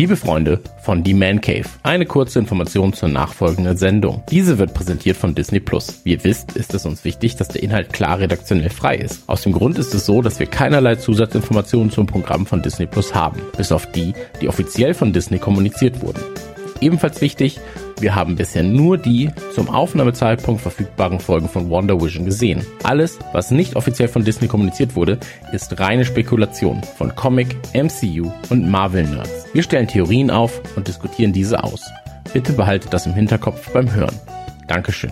Liebe Freunde von The Man Cave, eine kurze Information zur nachfolgenden Sendung. Diese wird präsentiert von Disney Plus. Wie ihr wisst, ist es uns wichtig, dass der Inhalt klar redaktionell frei ist. Aus dem Grund ist es so, dass wir keinerlei Zusatzinformationen zum Programm von Disney Plus haben, bis auf die, die offiziell von Disney kommuniziert wurden. Ebenfalls wichtig, wir haben bisher nur die zum Aufnahmezeitpunkt verfügbaren Folgen von Wonder Vision gesehen. Alles, was nicht offiziell von Disney kommuniziert wurde, ist reine Spekulation von Comic, MCU und Marvel-Nerds. Wir stellen Theorien auf und diskutieren diese aus. Bitte behaltet das im Hinterkopf beim Hören. Dankeschön.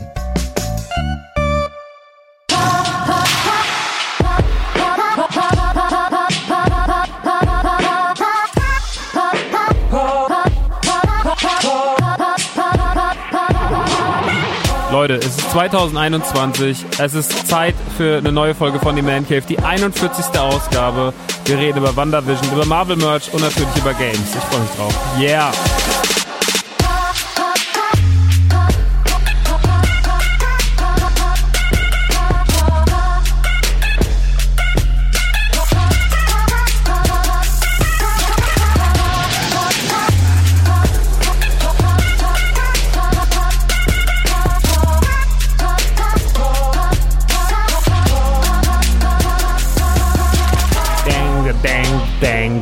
Leute, es ist 2021. Es ist Zeit für eine neue Folge von The Man Cave, die 41. Ausgabe. Wir reden über WandaVision, über Marvel Merch und natürlich über Games. Ich freue mich drauf. Yeah!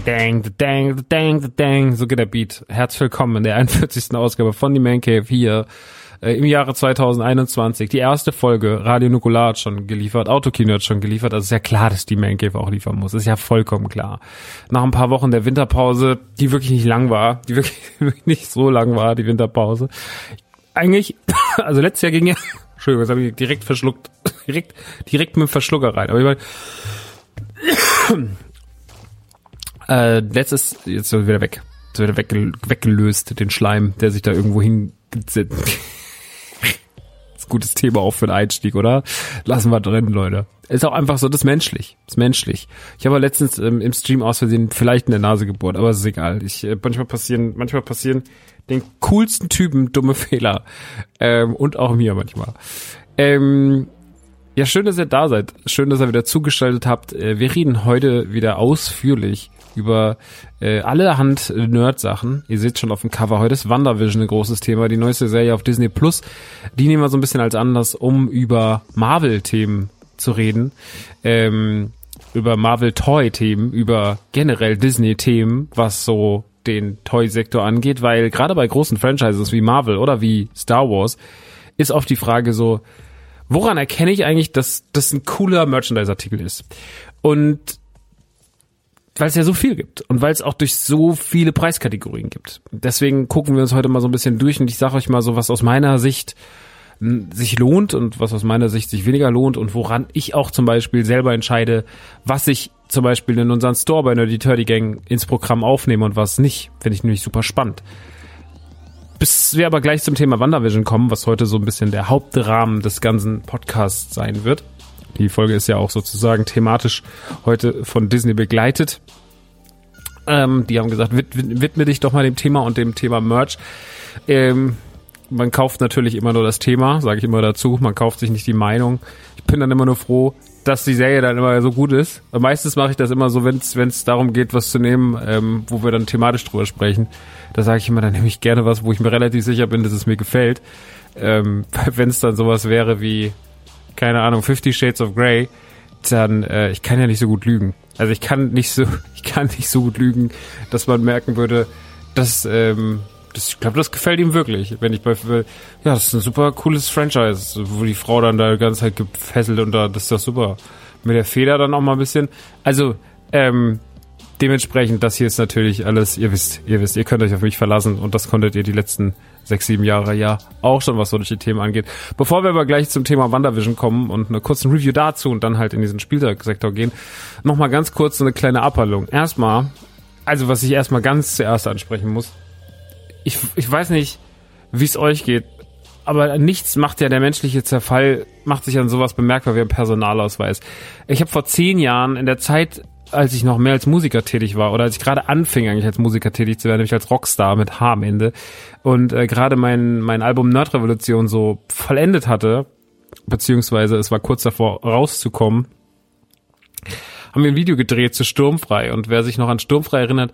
Dang, dang, dang, dang, dang, so geht der Beat. Herzlich willkommen in der 41. Ausgabe von The Man Cave hier äh, im Jahre 2021. Die erste Folge Radio Nukular hat schon geliefert, Autokino hat schon geliefert. Also ist ja klar, dass die Man Cave auch liefern muss. Ist ja vollkommen klar. Nach ein paar Wochen der Winterpause, die wirklich nicht lang war, die wirklich, wirklich nicht so lang war, die Winterpause. Eigentlich, also letztes Jahr ging ja, Entschuldigung, das habe ich direkt verschluckt, direkt, direkt mit dem Verschlucker rein. Aber ich meine, äh, letztes, jetzt wieder weg. Jetzt wieder wegge weggelöst, den Schleim, der sich da irgendwo hin. gutes Thema auch für den Einstieg, oder? Lassen wir drin, Leute. Ist auch einfach so, das ist menschlich. Das ist menschlich. Ich habe letztens ähm, im Stream aus Versehen vielleicht in der Nase gebohrt, aber es ist egal. Ich, äh, manchmal passieren, manchmal passieren den coolsten Typen dumme Fehler. Ähm, und auch mir manchmal. Ähm, ja, schön, dass ihr da seid. Schön, dass ihr wieder zugeschaltet habt. Äh, wir reden heute wieder ausführlich über äh, allerhand Nerd-Sachen. Ihr seht schon auf dem Cover, heute ist WandaVision ein großes Thema, die neueste Serie auf Disney Plus. Die nehmen wir so ein bisschen als Anlass, um über Marvel-Themen zu reden. Ähm, über Marvel-Toy-Themen, über generell Disney-Themen, was so den Toy-Sektor angeht, weil gerade bei großen Franchises wie Marvel oder wie Star Wars ist oft die Frage so, woran erkenne ich eigentlich, dass das ein cooler Merchandise-Artikel ist? Und weil es ja so viel gibt und weil es auch durch so viele Preiskategorien gibt. Deswegen gucken wir uns heute mal so ein bisschen durch und ich sage euch mal so, was aus meiner Sicht sich lohnt und was aus meiner Sicht sich weniger lohnt und woran ich auch zum Beispiel selber entscheide, was ich zum Beispiel in unseren Store bei Nerdy Turdy Gang ins Programm aufnehme und was nicht. Finde ich nämlich super spannend. Bis wir aber gleich zum Thema WandaVision kommen, was heute so ein bisschen der Hauptrahmen des ganzen Podcasts sein wird. Die Folge ist ja auch sozusagen thematisch heute von Disney begleitet. Ähm, die haben gesagt, wid widme dich doch mal dem Thema und dem Thema Merch. Ähm, man kauft natürlich immer nur das Thema, sage ich immer dazu. Man kauft sich nicht die Meinung. Ich bin dann immer nur froh, dass die Serie dann immer so gut ist. Und meistens mache ich das immer so, wenn es darum geht, was zu nehmen, ähm, wo wir dann thematisch drüber sprechen. Da sage ich immer, dann nehme ich gerne was, wo ich mir relativ sicher bin, dass es mir gefällt. Ähm, wenn es dann sowas wäre wie, keine Ahnung, Fifty Shades of Grey, dann, äh, ich kann ja nicht so gut lügen. Also ich kann nicht so, ich kann nicht so gut lügen, dass man merken würde, dass, ähm, das, ich glaube, das gefällt ihm wirklich. Wenn ich bei, ja, das ist ein super cooles Franchise, wo die Frau dann da die ganze Zeit gefesselt und da, das ist doch super. Mit der Feder dann auch mal ein bisschen. Also, ähm, dementsprechend, das hier ist natürlich alles, ihr wisst, ihr wisst, ihr könnt euch auf mich verlassen und das konntet ihr die letzten sechs, sieben Jahre ja auch schon, was solche Themen angeht. Bevor wir aber gleich zum Thema WandaVision kommen und eine kurze Review dazu und dann halt in diesen Spielzeugsektor gehen, nochmal ganz kurz so eine kleine Abhandlung. Erstmal, also was ich erstmal ganz zuerst ansprechen muss, ich, ich weiß nicht, wie es euch geht, aber nichts macht ja der menschliche Zerfall, macht sich an sowas bemerkbar wie ein Personalausweis. Ich habe vor zehn Jahren in der Zeit, als ich noch mehr als Musiker tätig war oder als ich gerade anfing eigentlich als Musiker tätig zu werden, nämlich als Rockstar mit H am Ende und äh, gerade mein, mein Album Nerdrevolution so vollendet hatte, beziehungsweise es war kurz davor rauszukommen, haben wir ein Video gedreht zu Sturmfrei und wer sich noch an Sturmfrei erinnert,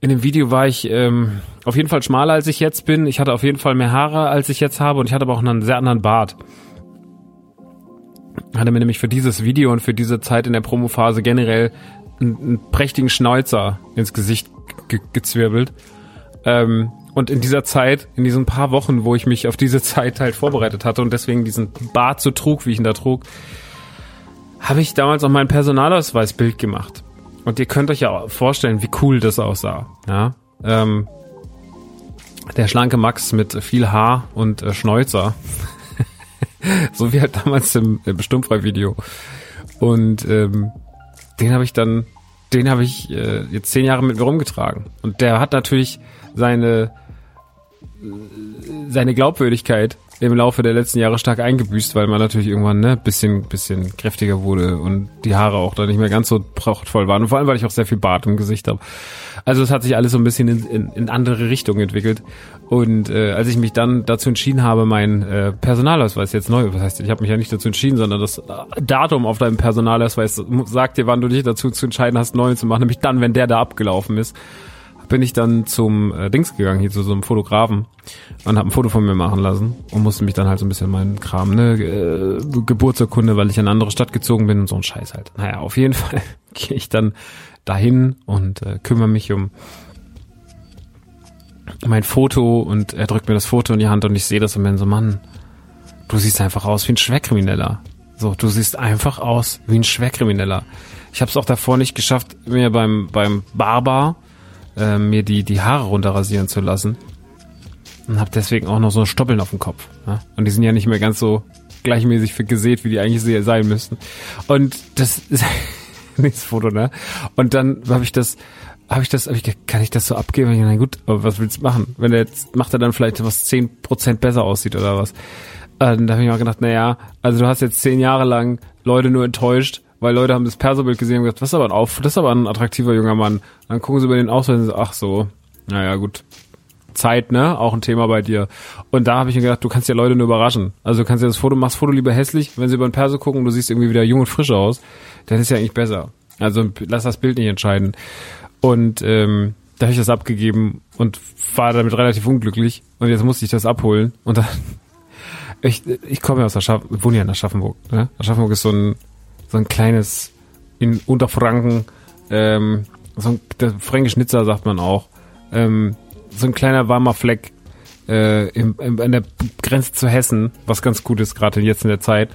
in dem Video war ich ähm, auf jeden Fall schmaler, als ich jetzt bin. Ich hatte auf jeden Fall mehr Haare, als ich jetzt habe und ich hatte aber auch einen sehr anderen Bart. Hatte mir nämlich für dieses Video und für diese Zeit in der Promophase generell einen, prächtigen Schnäuzer ins Gesicht ge gezwirbelt. Ähm, und in dieser Zeit, in diesen paar Wochen, wo ich mich auf diese Zeit halt vorbereitet hatte und deswegen diesen Bart so trug, wie ich ihn da trug, habe ich damals auch mein Personalausweisbild gemacht. Und ihr könnt euch ja vorstellen, wie cool das aussah. Ja, ähm, der schlanke Max mit viel Haar und äh, Schnäuzer. so wie halt damals im, im Stummfrei-Video. Und ähm, den habe ich dann, den habe ich äh, jetzt zehn Jahre mit mir rumgetragen. Und der hat natürlich seine seine Glaubwürdigkeit im Laufe der letzten Jahre stark eingebüßt, weil man natürlich irgendwann ne bisschen bisschen kräftiger wurde und die Haare auch da nicht mehr ganz so prachtvoll waren und vor allem weil ich auch sehr viel Bart im Gesicht habe. Also es hat sich alles so ein bisschen in, in, in andere Richtungen entwickelt und äh, als ich mich dann dazu entschieden habe, mein äh, Personalausweis jetzt neu, was heißt, ich habe mich ja nicht dazu entschieden, sondern das Datum auf deinem Personalausweis sagt dir, wann du dich dazu zu entscheiden hast, neu zu machen, nämlich dann, wenn der da abgelaufen ist bin ich dann zum äh, Dings gegangen, hier zu so einem Fotografen und habe ein Foto von mir machen lassen und musste mich dann halt so ein bisschen meinen Kram, ne, äh, Geburtsurkunde, weil ich in eine andere Stadt gezogen bin und so ein Scheiß halt. Naja, auf jeden Fall gehe ich dann dahin und äh, kümmere mich um mein Foto und er drückt mir das Foto in die Hand und ich sehe das und bin so, Mann, du siehst einfach aus wie ein Schwerkrimineller. So, du siehst einfach aus wie ein Schwerkrimineller. Ich habe es auch davor nicht geschafft, mir beim beim Barber äh, mir die, die Haare runterrasieren zu lassen. Und habe deswegen auch noch so Stoppeln auf dem Kopf. Ja? Und die sind ja nicht mehr ganz so gleichmäßig gesät, wie die eigentlich sein müssten. Und das ist nächstes Foto, ne? Und dann habe ich das, habe ich das, hab ich, kann ich das so abgeben? Na gut, aber was willst du machen? Wenn er jetzt, macht er dann vielleicht was zehn Prozent besser aussieht oder was? Und da habe ich mal gedacht, naja, also du hast jetzt zehn Jahre lang Leute nur enttäuscht, weil Leute haben das Perso-Bild gesehen und gesagt, das ist aber ein Auf, das ist aber ein attraktiver junger Mann. dann gucken sie über den Ausweis und sagen, ach so, naja, gut. Zeit, ne? Auch ein Thema bei dir. Und da habe ich mir gedacht, du kannst ja Leute nur überraschen. Also du kannst ja das Foto, machst Foto lieber hässlich, wenn sie über den Perso gucken und du siehst irgendwie wieder jung und frisch aus, dann ist ja eigentlich besser. Also lass das Bild nicht entscheiden. Und ähm, da habe ich das abgegeben und war damit relativ unglücklich. Und jetzt musste ich das abholen. Und dann, ich, ich komme ja aus Aschaff, wohne ja in Aschaffenburg. Ne? Aschaffenburg ist so ein, so ein kleines, in Unterfranken, ähm, so ein, der Fränkisch Nizza sagt man auch, ähm, so ein kleiner warmer Fleck äh, im, im, an der Grenze zu Hessen, was ganz gut ist, gerade jetzt in der Zeit,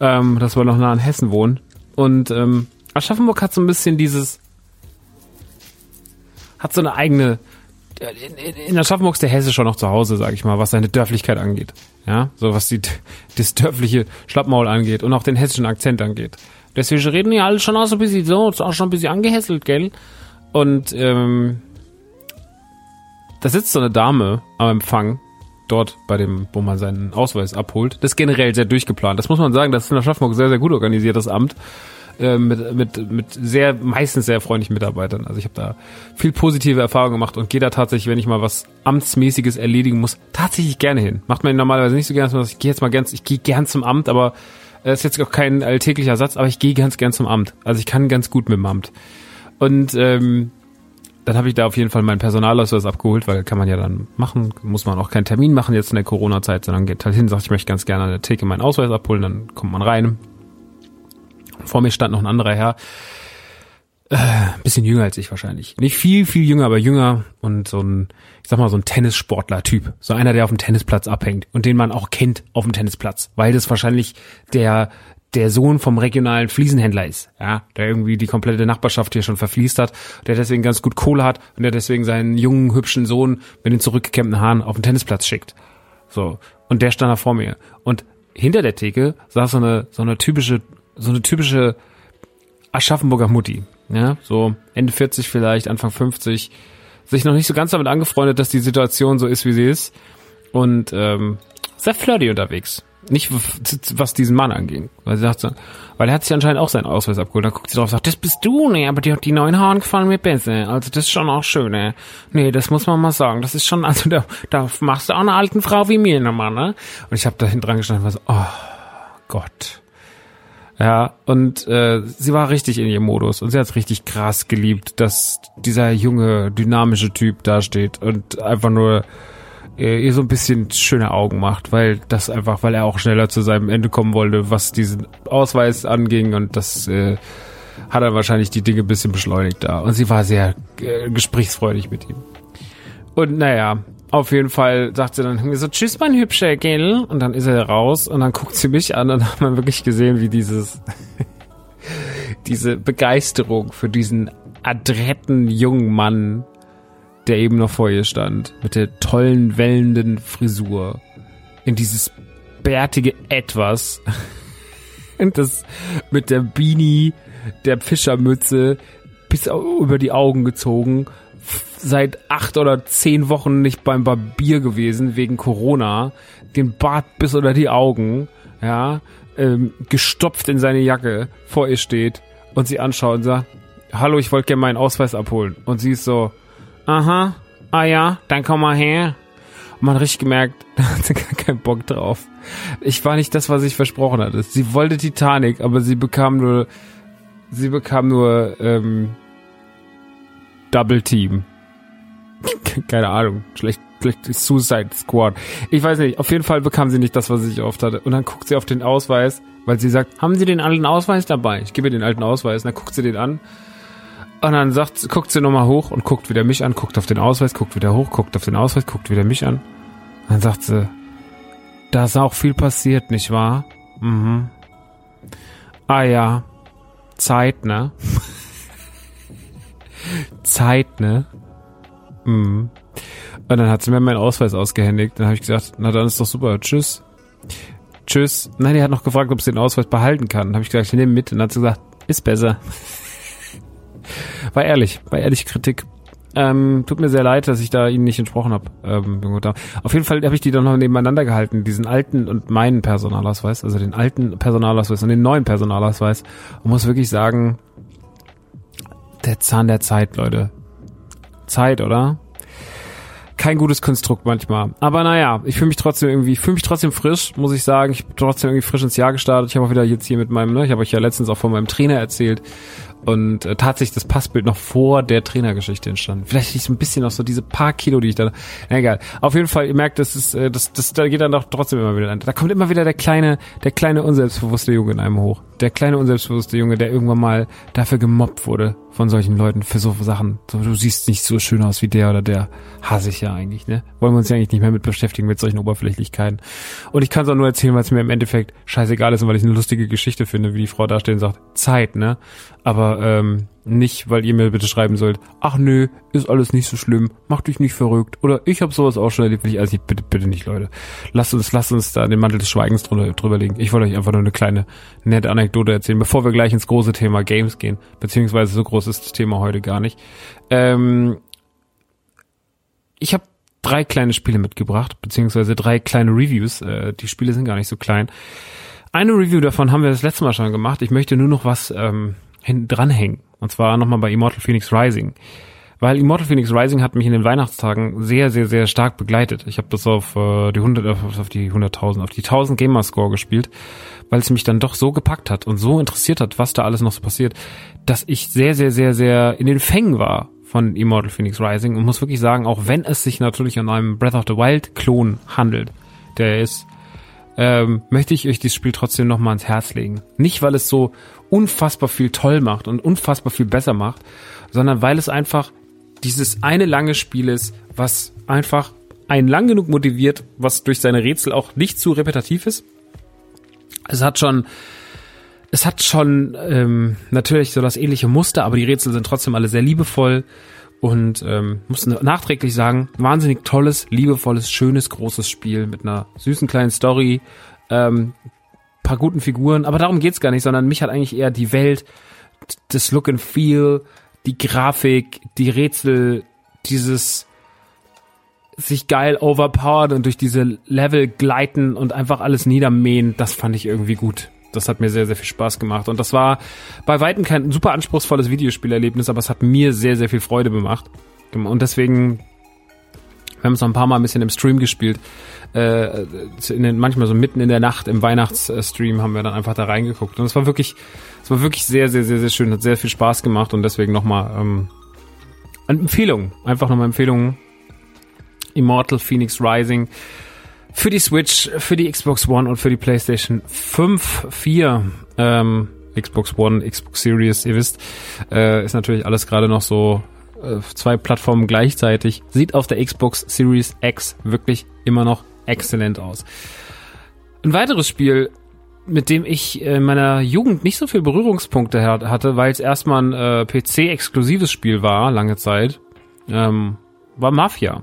ähm, dass wir noch nah an Hessen wohnen. Und ähm, Aschaffenburg hat so ein bisschen dieses, hat so eine eigene, in, in, in Aschaffenburg ist der Hesse schon noch zu Hause, sag ich mal, was seine Dörflichkeit angeht. Ja, so was die, das dörfliche Schlappmaul angeht und auch den hessischen Akzent angeht. Deswegen reden die alle schon auch so ein bisschen so, auch schon ein bisschen angehässelt, gell? Und ähm, da sitzt so eine Dame am Empfang, dort bei dem, wo man seinen Ausweis abholt. Das ist generell sehr durchgeplant. Das muss man sagen, das ist in Aschaffenburg sehr, sehr gut organisiert, das Amt. Äh, mit, mit, mit sehr, meistens sehr freundlichen Mitarbeitern. Also ich habe da viel positive Erfahrungen gemacht und gehe da tatsächlich, wenn ich mal was Amtsmäßiges erledigen muss, tatsächlich gerne hin. Macht man normalerweise nicht so gerne, ich gehe jetzt mal ganz, ich gehe gern zum Amt, aber das ist jetzt auch kein alltäglicher Satz, aber ich gehe ganz gern zum Amt. Also ich kann ganz gut mit dem Amt. Und ähm, dann habe ich da auf jeden Fall meinen Personalausweis abgeholt, weil kann man ja dann machen, muss man auch keinen Termin machen jetzt in der Corona-Zeit, sondern geht halt hin, sagt, ich möchte ganz gerne an der Theke meinen Ausweis abholen, dann kommt man rein, vor mir stand noch ein anderer Herr, äh, bisschen jünger als ich wahrscheinlich. Nicht viel, viel jünger, aber jünger und so ein, ich sag mal, so ein Tennissportler-Typ. So einer, der auf dem Tennisplatz abhängt und den man auch kennt auf dem Tennisplatz, weil das wahrscheinlich der, der Sohn vom regionalen Fliesenhändler ist, ja, der irgendwie die komplette Nachbarschaft hier schon verfließt hat, der deswegen ganz gut Kohle hat und der deswegen seinen jungen, hübschen Sohn mit den zurückgekämmten Haaren auf den Tennisplatz schickt. So. Und der stand da vor mir. Und hinter der Theke saß so eine, so eine typische so eine typische Aschaffenburger Mutti. Ja, so Ende 40 vielleicht, Anfang 50, sich noch nicht so ganz damit angefreundet, dass die Situation so ist, wie sie ist. Und ähm, sehr flirty unterwegs. Nicht was diesen Mann anging. Weil sie sagt so, weil er hat sich anscheinend auch seinen Ausweis abgeholt. Dann guckt sie drauf und sagt, das bist du, ne, aber die, die neuen Haaren gefallen mir besser. Also das ist schon auch schön, ne. Nee, das muss man mal sagen. Das ist schon, also da, da machst du auch eine alten Frau wie mir nochmal, ne? Und ich habe da hinten dran gestanden und war so, oh Gott. Ja, und äh, sie war richtig in ihrem Modus und sie hat richtig krass geliebt, dass dieser junge, dynamische Typ da steht und einfach nur äh, ihr so ein bisschen schöne Augen macht, weil das einfach, weil er auch schneller zu seinem Ende kommen wollte, was diesen Ausweis anging und das äh, hat er wahrscheinlich die Dinge ein bisschen beschleunigt da. Und sie war sehr äh, gesprächsfreudig mit ihm. Und naja, auf jeden Fall sagt sie dann so, tschüss, mein Hübscher, gell? Und dann ist er raus und dann guckt sie mich an und dann hat man wirklich gesehen, wie dieses, diese Begeisterung für diesen adretten jungen Mann, der eben noch vor ihr stand, mit der tollen, wellenden Frisur, in dieses bärtige Etwas, und das mit der Beanie, der Fischermütze, bis über die Augen gezogen seit acht oder zehn Wochen nicht beim Barbier gewesen wegen Corona, den Bart bis unter die Augen, ja, ähm, gestopft in seine Jacke vor ihr steht und sie anschaut und sagt, hallo, ich wollte gerne meinen Ausweis abholen. Und sie ist so, aha, ah ja, dann komm mal her. Und man richtig gemerkt, da hat sie gar keinen Bock drauf. Ich war nicht das, was ich versprochen hatte. Sie wollte Titanic, aber sie bekam nur, sie bekam nur, ähm, Double Team. Keine Ahnung. Schlecht, schlecht Suicide Squad. Ich weiß nicht. Auf jeden Fall bekam sie nicht das, was ich oft hatte. Und dann guckt sie auf den Ausweis, weil sie sagt, haben Sie den alten Ausweis dabei? Ich gebe ihr den alten Ausweis. Und dann guckt sie den an. Und dann sagt, guckt sie nochmal hoch und guckt wieder mich an, guckt auf den Ausweis, guckt wieder hoch, guckt auf den Ausweis, guckt wieder mich an. Dann sagt sie, da ist auch viel passiert, nicht wahr? Mhm. Ah ja, Zeit, ne? Zeit, ne? Mhm. Und dann hat sie mir meinen Ausweis ausgehändigt. Dann habe ich gesagt, na dann ist doch super, tschüss. Tschüss. Nein, die hat noch gefragt, ob sie den Ausweis behalten kann. Dann habe ich gesagt, ich nehme mit. Und dann hat sie gesagt, ist besser. war ehrlich, war ehrlich Kritik. Ähm, tut mir sehr leid, dass ich da Ihnen nicht entsprochen habe. Ähm, auf jeden Fall habe ich die dann noch nebeneinander gehalten, diesen alten und meinen Personalausweis, also den alten Personalausweis und den neuen Personalausweis. Und muss wirklich sagen, der Zahn der Zeit, Leute. Zeit, oder? kein gutes Konstrukt manchmal. Aber naja, ich fühle mich trotzdem irgendwie, fühle mich trotzdem frisch, muss ich sagen. Ich bin trotzdem irgendwie frisch ins Jahr gestartet. Ich habe auch wieder jetzt hier mit meinem, ne, ich habe euch ja letztens auch von meinem Trainer erzählt. Und äh, tatsächlich das Passbild noch vor der Trainergeschichte entstanden. Vielleicht liegt ein bisschen noch so diese paar Kilo, die ich da. Na, egal. Auf jeden Fall, ihr merkt, das ist, äh, das, das, da geht dann doch trotzdem immer wieder an. Da kommt immer wieder der kleine, der kleine unselbstbewusste Junge in einem hoch. Der kleine unselbstbewusste Junge, der irgendwann mal dafür gemobbt wurde von solchen Leuten für so Sachen. So, du siehst nicht so schön aus wie der oder der. Hasse ich ja eigentlich, ne? Wollen wir uns ja eigentlich nicht mehr mit beschäftigen mit solchen Oberflächlichkeiten. Und ich kann es auch nur erzählen, weil es mir im Endeffekt scheißegal ist und weil ich eine lustige Geschichte finde, wie die Frau da steht und sagt, Zeit, ne? Aber ähm, nicht, weil ihr mir bitte schreiben sollt, ach nö, ist alles nicht so schlimm, mach dich nicht verrückt. Oder ich habe sowas auch schon erlebt, will ich alles nicht, bitte, bitte nicht, Leute. Lasst uns, lasst uns da den Mantel des Schweigens drüber, drüber legen. Ich wollte euch einfach nur eine kleine, nette Anekdote erzählen, bevor wir gleich ins große Thema Games gehen. Beziehungsweise so groß ist das Thema heute gar nicht. Ähm, ich habe drei kleine Spiele mitgebracht, beziehungsweise drei kleine Reviews. Äh, die Spiele sind gar nicht so klein. Eine Review davon haben wir das letzte Mal schon gemacht. Ich möchte nur noch was ähm, dranhängen. Und zwar nochmal bei Immortal Phoenix Rising. Weil Immortal Phoenix Rising hat mich in den Weihnachtstagen sehr, sehr, sehr stark begleitet. Ich habe das auf äh, die 100, auf die 100.000, auf die 1000 Gamer Score gespielt, weil es mich dann doch so gepackt hat und so interessiert hat, was da alles noch so passiert, dass ich sehr, sehr, sehr, sehr in den Fängen war von Immortal Phoenix Rising und muss wirklich sagen, auch wenn es sich natürlich an einem Breath of the Wild Klon handelt, der ist, ähm, möchte ich euch dieses Spiel trotzdem nochmal ans Herz legen. Nicht, weil es so unfassbar viel toll macht und unfassbar viel besser macht, sondern weil es einfach dieses eine lange Spiel ist, was einfach einen lang genug motiviert, was durch seine Rätsel auch nicht zu repetitiv ist. Es hat schon, es hat schon ähm, natürlich so das ähnliche Muster, aber die Rätsel sind trotzdem alle sehr liebevoll und ähm, muss nachträglich sagen, wahnsinnig tolles, liebevolles, schönes, großes Spiel mit einer süßen kleinen Story, ähm, paar guten Figuren, aber darum geht's gar nicht, sondern mich hat eigentlich eher die Welt, das Look and Feel, die Grafik, die Rätsel, dieses sich geil overpowered und durch diese Level gleiten und einfach alles niedermähen, das fand ich irgendwie gut. Das hat mir sehr, sehr viel Spaß gemacht. Und das war bei weitem kein super anspruchsvolles Videospielerlebnis, aber es hat mir sehr, sehr viel Freude gemacht. Und deswegen, wir haben es noch ein paar Mal ein bisschen im Stream gespielt. Äh, den, manchmal so mitten in der Nacht im Weihnachtsstream haben wir dann einfach da reingeguckt. Und es war wirklich, es war wirklich sehr, sehr, sehr, sehr schön. Hat sehr viel Spaß gemacht und deswegen nochmal ähm, Empfehlung. Einfach nochmal Empfehlungen. Immortal Phoenix Rising für die Switch, für die Xbox One und für die PlayStation 5, 4, ähm, Xbox One, Xbox Series, ihr wisst, äh, ist natürlich alles gerade noch so äh, zwei Plattformen gleichzeitig. Sieht auf der Xbox Series X wirklich immer noch exzellent aus. Ein weiteres Spiel, mit dem ich in meiner Jugend nicht so viel Berührungspunkte hatte, weil es erstmal ein äh, PC-exklusives Spiel war, lange Zeit, ähm, war Mafia.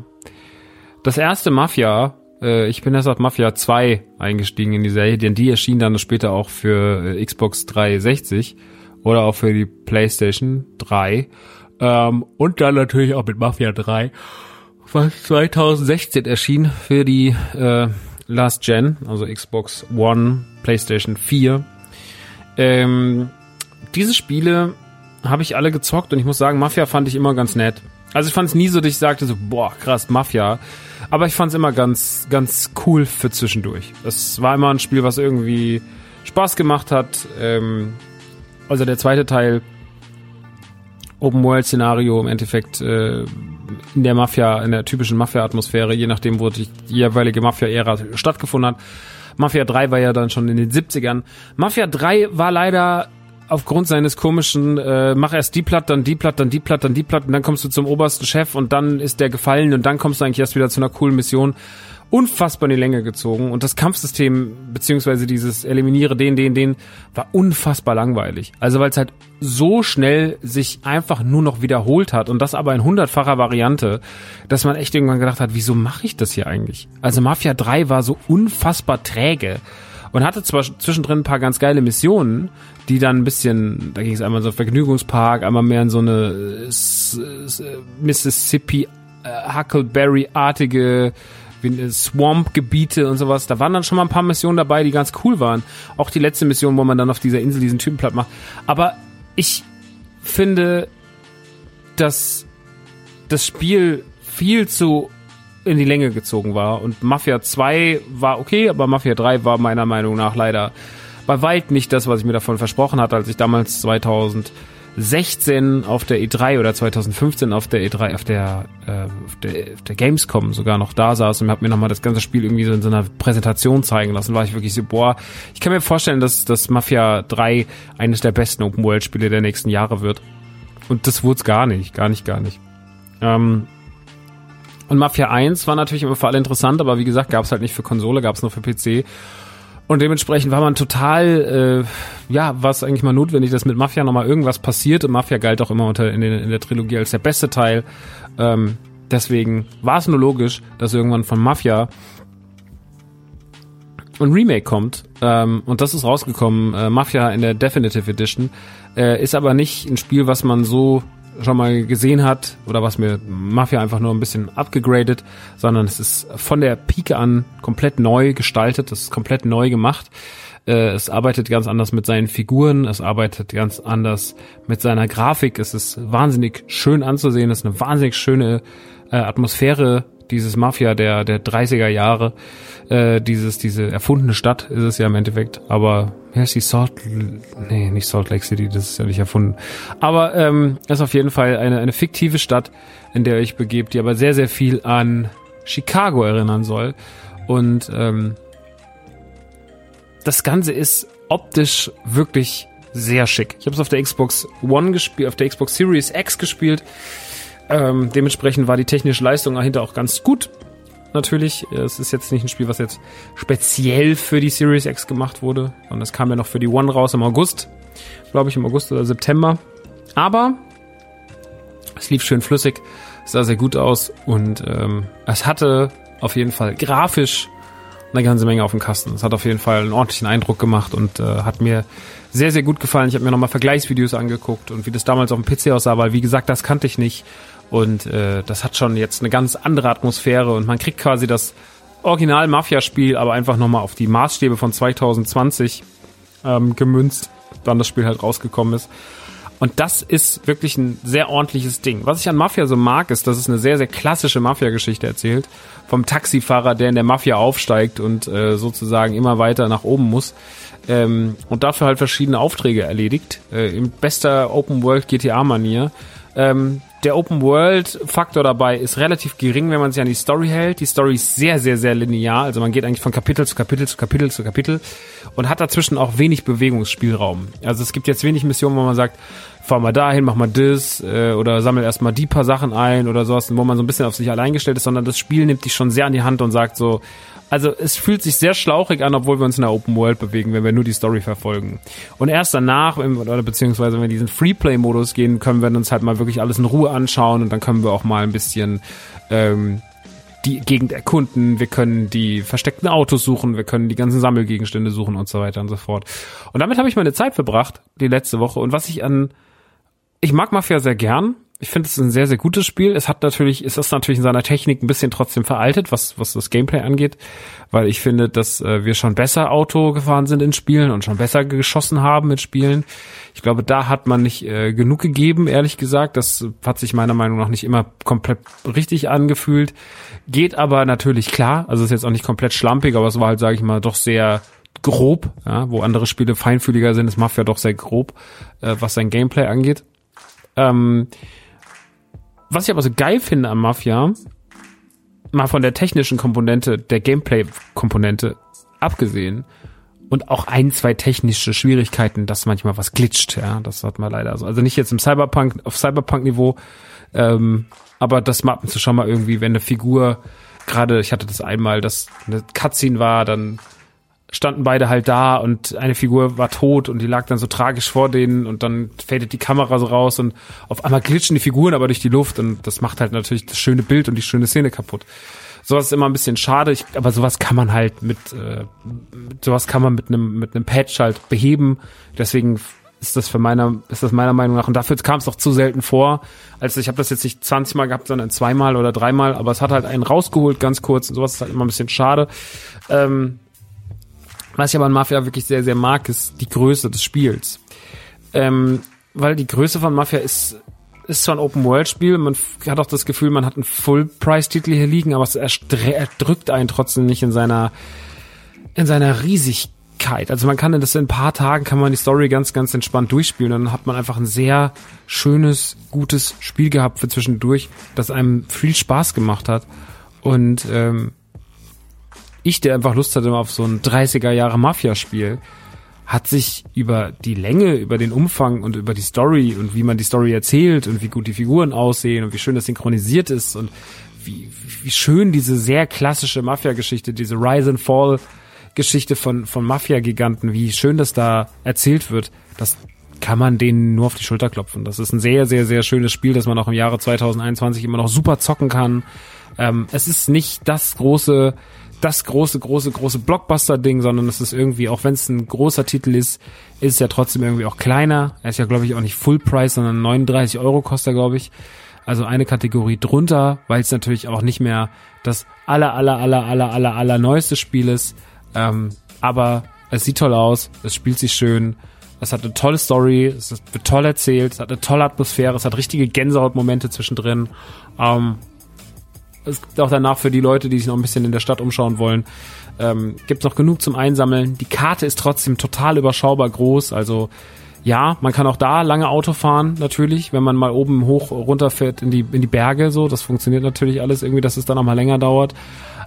Das erste Mafia, äh, ich bin erst auf Mafia 2 eingestiegen in die Serie, denn die erschien dann später auch für äh, Xbox 360 oder auch für die PlayStation 3 ähm, und dann natürlich auch mit Mafia 3 was 2016 erschien für die äh, Last Gen, also Xbox One, PlayStation 4. Ähm, diese Spiele habe ich alle gezockt und ich muss sagen, Mafia fand ich immer ganz nett. Also ich fand es nie so, dass ich sagte so, boah, krass, Mafia. Aber ich fand es immer ganz, ganz cool für zwischendurch. Es war immer ein Spiel, was irgendwie Spaß gemacht hat. Ähm, also der zweite Teil Open-World-Szenario im Endeffekt äh, in der Mafia, in der typischen Mafia-Atmosphäre, je nachdem, wo die jeweilige Mafia-Ära stattgefunden hat. Mafia 3 war ja dann schon in den 70ern. Mafia 3 war leider aufgrund seines komischen, äh, mach erst die Platt, dann die Platt, dann die Platt, dann die Platt und dann kommst du zum obersten Chef und dann ist der gefallen und dann kommst du eigentlich erst wieder zu einer coolen Mission unfassbar in die Länge gezogen und das Kampfsystem beziehungsweise dieses eliminiere den, den, den war unfassbar langweilig. Also weil es halt so schnell sich einfach nur noch wiederholt hat und das aber in hundertfacher Variante, dass man echt irgendwann gedacht hat, wieso mache ich das hier eigentlich? Also Mafia 3 war so unfassbar träge und hatte zwar zwischendrin ein paar ganz geile Missionen, die dann ein bisschen, da ging es einmal so Vergnügungspark, einmal mehr in so eine äh, Mississippi äh, Huckleberry-artige äh, Swamp-Gebiete und sowas. Da waren dann schon mal ein paar Missionen dabei, die ganz cool waren. Auch die letzte Mission, wo man dann auf dieser Insel diesen Typen platt macht. Aber ich finde, dass das Spiel viel zu in die Länge gezogen war. Und Mafia 2 war okay, aber Mafia 3 war meiner Meinung nach leider bei weit nicht das, was ich mir davon versprochen hatte, als ich damals 2016 auf der E3 oder 2015 auf der E3, auf der, äh, auf der, auf der Gamescom sogar noch da saß und hab mir nochmal das ganze Spiel irgendwie so in so einer Präsentation zeigen lassen, war ich wirklich so, boah, ich kann mir vorstellen, dass das Mafia 3 eines der besten Open-World-Spiele der nächsten Jahre wird. Und das wurde es gar nicht, gar nicht, gar nicht. Ähm, und Mafia 1 war natürlich immer für alle interessant, aber wie gesagt, gab es halt nicht für Konsole, gab es nur für PC. Und dementsprechend war man total, äh, ja, war es eigentlich mal notwendig, dass mit Mafia nochmal irgendwas passiert. Und Mafia galt auch immer unter in, den, in der Trilogie als der beste Teil. Ähm, deswegen war es nur logisch, dass irgendwann von Mafia ein Remake kommt. Ähm, und das ist rausgekommen, äh, Mafia in der Definitive Edition. Äh, ist aber nicht ein Spiel, was man so schon mal gesehen hat oder was mir Mafia einfach nur ein bisschen abgegradet, sondern es ist von der Pike an komplett neu gestaltet, es ist komplett neu gemacht. Äh, es arbeitet ganz anders mit seinen Figuren, es arbeitet ganz anders mit seiner Grafik. Es ist wahnsinnig schön anzusehen, es ist eine wahnsinnig schöne äh, Atmosphäre dieses Mafia der der 30er Jahre, äh, dieses diese erfundene Stadt ist es ja im Endeffekt, aber ja, ist die Salt nee, nicht Salt Lake City, das ist ja nicht erfunden. Aber ähm, ist auf jeden Fall eine eine fiktive Stadt, in der ich begebt, die aber sehr sehr viel an Chicago erinnern soll und ähm, das Ganze ist optisch wirklich sehr schick. Ich habe es auf der Xbox One gespielt, auf der Xbox Series X gespielt. Ähm, dementsprechend war die technische Leistung dahinter auch ganz gut. Natürlich, es ist jetzt nicht ein Spiel, was jetzt speziell für die Series X gemacht wurde. Und es kam ja noch für die One raus im August. Glaube ich, im August oder September. Aber es lief schön flüssig, sah sehr gut aus und ähm, es hatte auf jeden Fall grafisch eine ganze Menge auf dem Kasten. Es hat auf jeden Fall einen ordentlichen Eindruck gemacht und äh, hat mir sehr, sehr gut gefallen. Ich habe mir nochmal Vergleichsvideos angeguckt und wie das damals auf dem PC aussah, weil wie gesagt, das kannte ich nicht. Und äh, das hat schon jetzt eine ganz andere Atmosphäre und man kriegt quasi das Original Mafia-Spiel, aber einfach nochmal auf die Maßstäbe von 2020 ähm, gemünzt, wann das Spiel halt rausgekommen ist. Und das ist wirklich ein sehr ordentliches Ding. Was ich an Mafia so mag, ist, dass es eine sehr, sehr klassische Mafia-Geschichte erzählt. Vom Taxifahrer, der in der Mafia aufsteigt und äh, sozusagen immer weiter nach oben muss. Ähm, und dafür halt verschiedene Aufträge erledigt. Äh, in bester Open-World GTA-Manier. Ähm, der Open World Faktor dabei ist relativ gering, wenn man sich an die Story hält. Die Story ist sehr, sehr, sehr linear. Also man geht eigentlich von Kapitel zu Kapitel zu Kapitel zu Kapitel und hat dazwischen auch wenig Bewegungsspielraum. Also es gibt jetzt wenig Missionen, wo man sagt, fahr mal dahin, mach mal das äh, oder sammel erstmal die paar Sachen ein oder sowas, wo man so ein bisschen auf sich allein gestellt ist, sondern das Spiel nimmt dich schon sehr an die Hand und sagt so, also es fühlt sich sehr schlauchig an, obwohl wir uns in der Open World bewegen, wenn wir nur die Story verfolgen. Und erst danach, oder beziehungsweise wenn wir in diesen Freeplay-Modus gehen, können wir uns halt mal wirklich alles in Ruhe anschauen und dann können wir auch mal ein bisschen ähm, die Gegend erkunden, wir können die versteckten Autos suchen, wir können die ganzen Sammelgegenstände suchen und so weiter und so fort. Und damit habe ich meine Zeit verbracht, die letzte Woche. Und was ich an, ich mag Mafia sehr gern, ich finde es ein sehr, sehr gutes Spiel. Es hat natürlich, es ist natürlich in seiner Technik ein bisschen trotzdem veraltet, was, was das Gameplay angeht, weil ich finde, dass äh, wir schon besser Auto gefahren sind in Spielen und schon besser geschossen haben mit Spielen. Ich glaube, da hat man nicht äh, genug gegeben, ehrlich gesagt. Das hat sich meiner Meinung nach nicht immer komplett richtig angefühlt. Geht aber natürlich klar. Also ist jetzt auch nicht komplett schlampig, aber es war halt, sage ich mal, doch sehr grob, ja, wo andere Spiele feinfühliger sind, ist Mafia doch sehr grob, äh, was sein Gameplay angeht. Ähm, was ich aber so geil finde am Mafia, mal von der technischen Komponente, der Gameplay-Komponente abgesehen, und auch ein, zwei technische Schwierigkeiten, dass manchmal was glitscht, ja, das hat man leider so. Also nicht jetzt im Cyberpunk, auf Cyberpunk-Niveau, ähm, aber das macht man schon mal irgendwie, wenn eine Figur gerade, ich hatte das einmal, dass eine Cutscene war, dann standen beide halt da und eine Figur war tot und die lag dann so tragisch vor denen und dann fadet die Kamera so raus und auf einmal glitschen die Figuren aber durch die Luft und das macht halt natürlich das schöne Bild und die schöne Szene kaputt. Sowas ist immer ein bisschen schade, ich, aber sowas kann man halt mit, äh, sowas kann man mit einem mit einem Patch halt beheben. Deswegen ist das für meiner ist das meiner Meinung nach und dafür kam es auch zu selten vor. Also ich habe das jetzt nicht 20 Mal gehabt, sondern zweimal oder dreimal, aber es hat halt einen rausgeholt ganz kurz und sowas ist halt immer ein bisschen schade. Ähm, was ich aber an Mafia wirklich sehr, sehr mag, ist die Größe des Spiels. Ähm, weil die Größe von Mafia ist ist zwar ein Open-World-Spiel, man hat auch das Gefühl, man hat einen Full-Price-Titel hier liegen, aber es erdrückt einen trotzdem nicht in seiner, in seiner Riesigkeit. Also man kann das in ein paar Tagen kann man die Story ganz, ganz entspannt durchspielen. Dann hat man einfach ein sehr schönes, gutes Spiel gehabt für zwischendurch, das einem viel Spaß gemacht hat. Und ähm, ich, der einfach Lust hatte auf so ein 30er Jahre Mafia-Spiel, hat sich über die Länge, über den Umfang und über die Story und wie man die Story erzählt und wie gut die Figuren aussehen und wie schön das synchronisiert ist und wie, wie schön diese sehr klassische Mafia-Geschichte, diese Rise and Fall Geschichte von, von Mafia-Giganten, wie schön das da erzählt wird, das kann man denen nur auf die Schulter klopfen. Das ist ein sehr, sehr, sehr schönes Spiel, das man auch im Jahre 2021 immer noch super zocken kann. Ähm, es ist nicht das große das große, große, große Blockbuster-Ding, sondern es ist irgendwie, auch wenn es ein großer Titel ist, ist es ja trotzdem irgendwie auch kleiner. Er ist ja, glaube ich, auch nicht Full Price, sondern 39 Euro kostet er, glaube ich. Also eine Kategorie drunter, weil es natürlich auch nicht mehr das aller, aller, aller, aller, aller, aller neueste Spiel ist. Ähm, aber es sieht toll aus, es spielt sich schön, es hat eine tolle Story, es wird toll erzählt, es hat eine tolle Atmosphäre, es hat richtige Gänsehautmomente zwischendrin. Ähm, es gibt auch danach für die Leute, die sich noch ein bisschen in der Stadt umschauen wollen, ähm, gibt noch genug zum Einsammeln. Die Karte ist trotzdem total überschaubar groß, also ja, man kann auch da lange Auto fahren, natürlich, wenn man mal oben hoch runterfährt in die, in die Berge, so. Das funktioniert natürlich alles irgendwie, dass es dann auch mal länger dauert.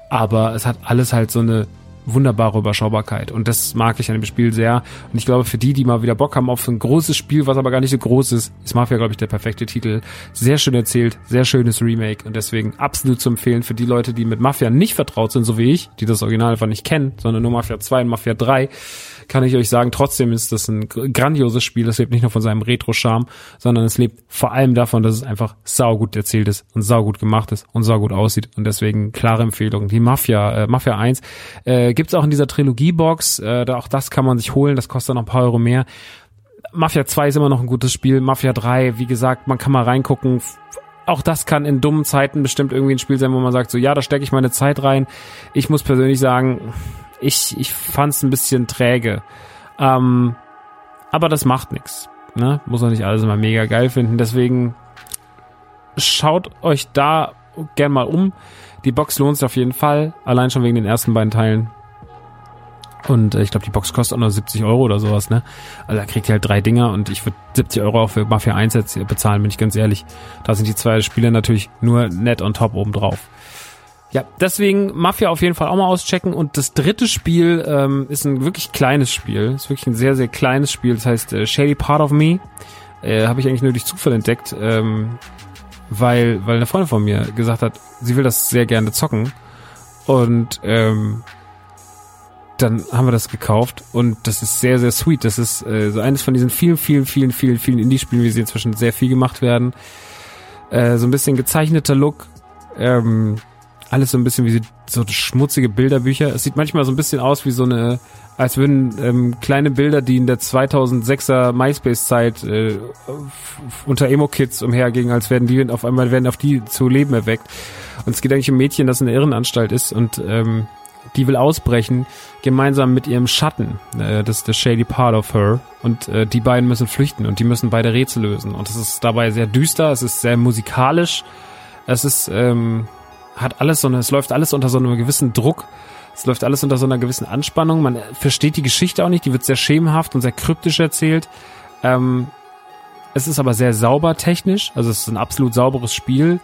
Aber es hat alles halt so eine wunderbare Überschaubarkeit. Und das mag ich an dem Spiel sehr. Und ich glaube, für die, die mal wieder Bock haben auf ein großes Spiel, was aber gar nicht so groß ist, ist Mafia, glaube ich, der perfekte Titel. Sehr schön erzählt, sehr schönes Remake und deswegen absolut zu empfehlen für die Leute, die mit Mafia nicht vertraut sind, so wie ich, die das Original einfach nicht kennen, sondern nur Mafia 2 und Mafia 3 kann ich euch sagen, trotzdem ist das ein grandioses Spiel. Es lebt nicht nur von seinem Retro-Charme, sondern es lebt vor allem davon, dass es einfach saugut erzählt ist und saugut gemacht ist und saugut aussieht. Und deswegen klare Empfehlung. Die Mafia, äh, Mafia 1 äh, gibt auch in dieser Trilogie-Box. Äh, auch das kann man sich holen. Das kostet noch ein paar Euro mehr. Mafia 2 ist immer noch ein gutes Spiel. Mafia 3, wie gesagt, man kann mal reingucken auch das kann in dummen Zeiten bestimmt irgendwie ein Spiel sein, wo man sagt, so ja, da stecke ich meine Zeit rein. Ich muss persönlich sagen, ich, ich fand es ein bisschen träge. Ähm, aber das macht nichts. Ne? Muss man nicht alles immer mega geil finden. Deswegen schaut euch da gern mal um. Die Box lohnt sich auf jeden Fall. Allein schon wegen den ersten beiden Teilen. Und äh, ich glaube, die Box kostet auch nur 70 Euro oder sowas, ne? Also da kriegt ihr halt drei Dinger und ich würde 70 Euro auch für Mafia 1 jetzt bezahlen, bin ich ganz ehrlich. Da sind die zwei Spiele natürlich nur nett on top oben drauf. Ja, deswegen Mafia auf jeden Fall auch mal auschecken. Und das dritte Spiel ähm, ist ein wirklich kleines Spiel. Ist wirklich ein sehr, sehr kleines Spiel. Das heißt äh, Shady Part of Me. Äh, Habe ich eigentlich nur durch Zufall entdeckt, ähm, weil, weil eine Freundin von mir gesagt hat, sie will das sehr gerne zocken. Und ähm, dann haben wir das gekauft und das ist sehr, sehr sweet. Das ist äh, so eines von diesen vielen, vielen, vielen, vielen, vielen Indie-Spielen, wie sie inzwischen sehr viel gemacht werden. Äh, so ein bisschen gezeichneter Look. Ähm, alles so ein bisschen wie so schmutzige Bilderbücher. Es sieht manchmal so ein bisschen aus wie so eine, als würden ähm, kleine Bilder, die in der 2006er MySpace-Zeit äh, unter Emo-Kids umhergingen, als werden die auf einmal werden auf die zu Leben erweckt. Und es geht eigentlich um Mädchen, das in der Irrenanstalt ist und ähm, die will ausbrechen, gemeinsam mit ihrem Schatten. Äh, das ist the shady part of her. Und äh, die beiden müssen flüchten und die müssen beide Rätsel lösen. Und es ist dabei sehr düster, es ist sehr musikalisch. Es ist ähm, hat alles so eine, es läuft alles unter so einem gewissen Druck. Es läuft alles unter so einer gewissen Anspannung. Man versteht die Geschichte auch nicht. Die wird sehr schemenhaft und sehr kryptisch erzählt. Ähm, es ist aber sehr sauber technisch. Also es ist ein absolut sauberes Spiel.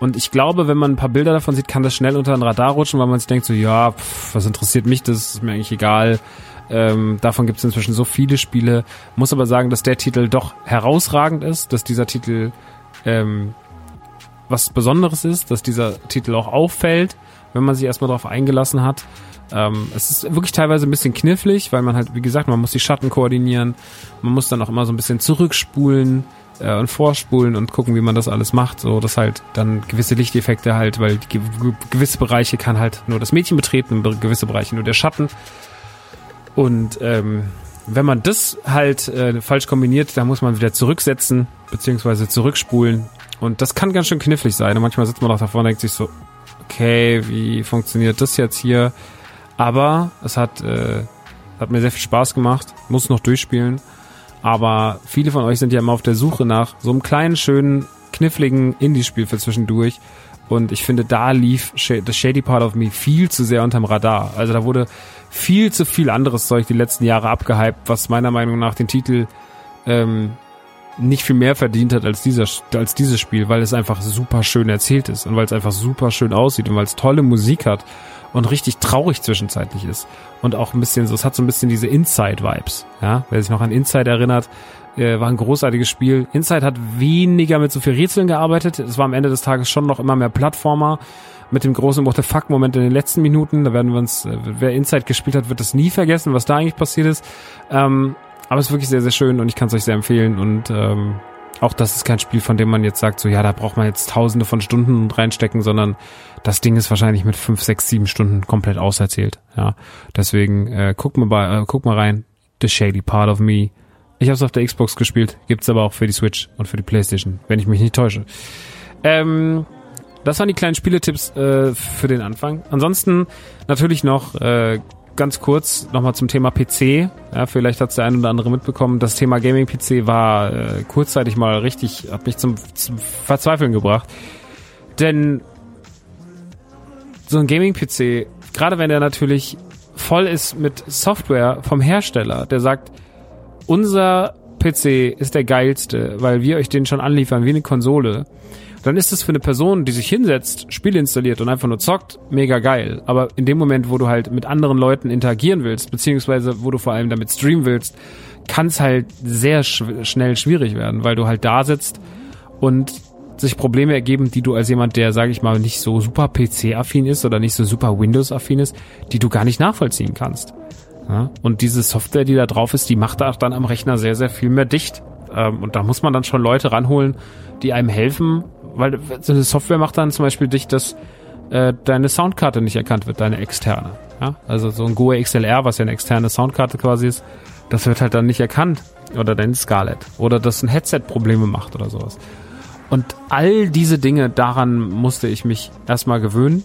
Und ich glaube, wenn man ein paar Bilder davon sieht, kann das schnell unter ein Radar rutschen, weil man sich denkt so, ja, pff, was interessiert mich, das ist mir eigentlich egal. Ähm, davon gibt es inzwischen so viele Spiele. Muss aber sagen, dass der Titel doch herausragend ist, dass dieser Titel ähm, was Besonderes ist, dass dieser Titel auch auffällt, wenn man sich erstmal darauf eingelassen hat. Ähm, es ist wirklich teilweise ein bisschen knifflig, weil man halt, wie gesagt, man muss die Schatten koordinieren, man muss dann auch immer so ein bisschen zurückspulen äh, und vorspulen und gucken, wie man das alles macht, so dass halt dann gewisse Lichteffekte halt, weil die, gewisse Bereiche kann halt nur das Mädchen betreten, gewisse Bereiche nur der Schatten. Und ähm, wenn man das halt äh, falsch kombiniert, dann muss man wieder zurücksetzen, beziehungsweise zurückspulen und das kann ganz schön knifflig sein. Und manchmal sitzt man auch davor und denkt sich so, okay, wie funktioniert das jetzt hier? Aber es hat, äh, hat mir sehr viel Spaß gemacht, muss noch durchspielen. Aber viele von euch sind ja immer auf der Suche nach so einem kleinen, schönen kniffligen Indie-Spiel für zwischendurch. Und ich finde, da lief The Shady Part of Me viel zu sehr unterm Radar. Also da wurde viel zu viel anderes Zeug die letzten Jahre abgehypt, was meiner Meinung nach den Titel ähm, nicht viel mehr verdient hat als dieser als dieses Spiel, weil es einfach super schön erzählt ist und weil es einfach super schön aussieht und weil es tolle Musik hat und richtig traurig zwischenzeitlich ist und auch ein bisschen so, es hat so ein bisschen diese Inside-Vibes, ja, wer sich noch an Inside erinnert, äh, war ein großartiges Spiel. Inside hat weniger mit so viel Rätseln gearbeitet, es war am Ende des Tages schon noch immer mehr Plattformer mit dem großen What the fuck Moment in den letzten Minuten, da werden wir uns, äh, wer Inside gespielt hat, wird das nie vergessen, was da eigentlich passiert ist. Ähm, aber es ist wirklich sehr, sehr schön und ich kann es euch sehr empfehlen. Und ähm, auch das ist kein Spiel, von dem man jetzt sagt, so ja, da braucht man jetzt tausende von Stunden reinstecken, sondern das Ding ist wahrscheinlich mit fünf, sechs, sieben Stunden komplett auserzählt. Ja, deswegen äh, guck mal bei, äh, guck mal rein. The Shady Part of Me. Ich habe es auf der Xbox gespielt, gibt's aber auch für die Switch und für die PlayStation, wenn ich mich nicht täusche. Ähm, das waren die kleinen Spieletipps äh, für den Anfang. Ansonsten natürlich noch äh, ganz kurz nochmal zum Thema PC. Ja, vielleicht hat es der ein oder andere mitbekommen. Das Thema Gaming-PC war äh, kurzzeitig mal richtig, hat mich zum, zum Verzweifeln gebracht. Denn so ein Gaming-PC, gerade wenn der natürlich voll ist mit Software vom Hersteller, der sagt, unser PC ist der geilste, weil wir euch den schon anliefern wie eine Konsole dann ist es für eine Person, die sich hinsetzt, Spiele installiert und einfach nur zockt, mega geil. Aber in dem Moment, wo du halt mit anderen Leuten interagieren willst, beziehungsweise wo du vor allem damit streamen willst, kann es halt sehr sch schnell schwierig werden, weil du halt da sitzt und sich Probleme ergeben, die du als jemand, der, sage ich mal, nicht so super PC-affin ist oder nicht so super Windows-affin ist, die du gar nicht nachvollziehen kannst. Ja? Und diese Software, die da drauf ist, die macht auch dann am Rechner sehr, sehr viel mehr dicht. Ähm, und da muss man dann schon Leute ranholen, die einem helfen, weil so eine Software macht dann zum Beispiel dich, dass äh, deine Soundkarte nicht erkannt wird, deine externe. Ja? Also so ein Goe XLR, was ja eine externe Soundkarte quasi ist, das wird halt dann nicht erkannt. Oder dein Scarlett. Oder dass ein Headset Probleme macht oder sowas. Und all diese Dinge, daran musste ich mich erstmal gewöhnen.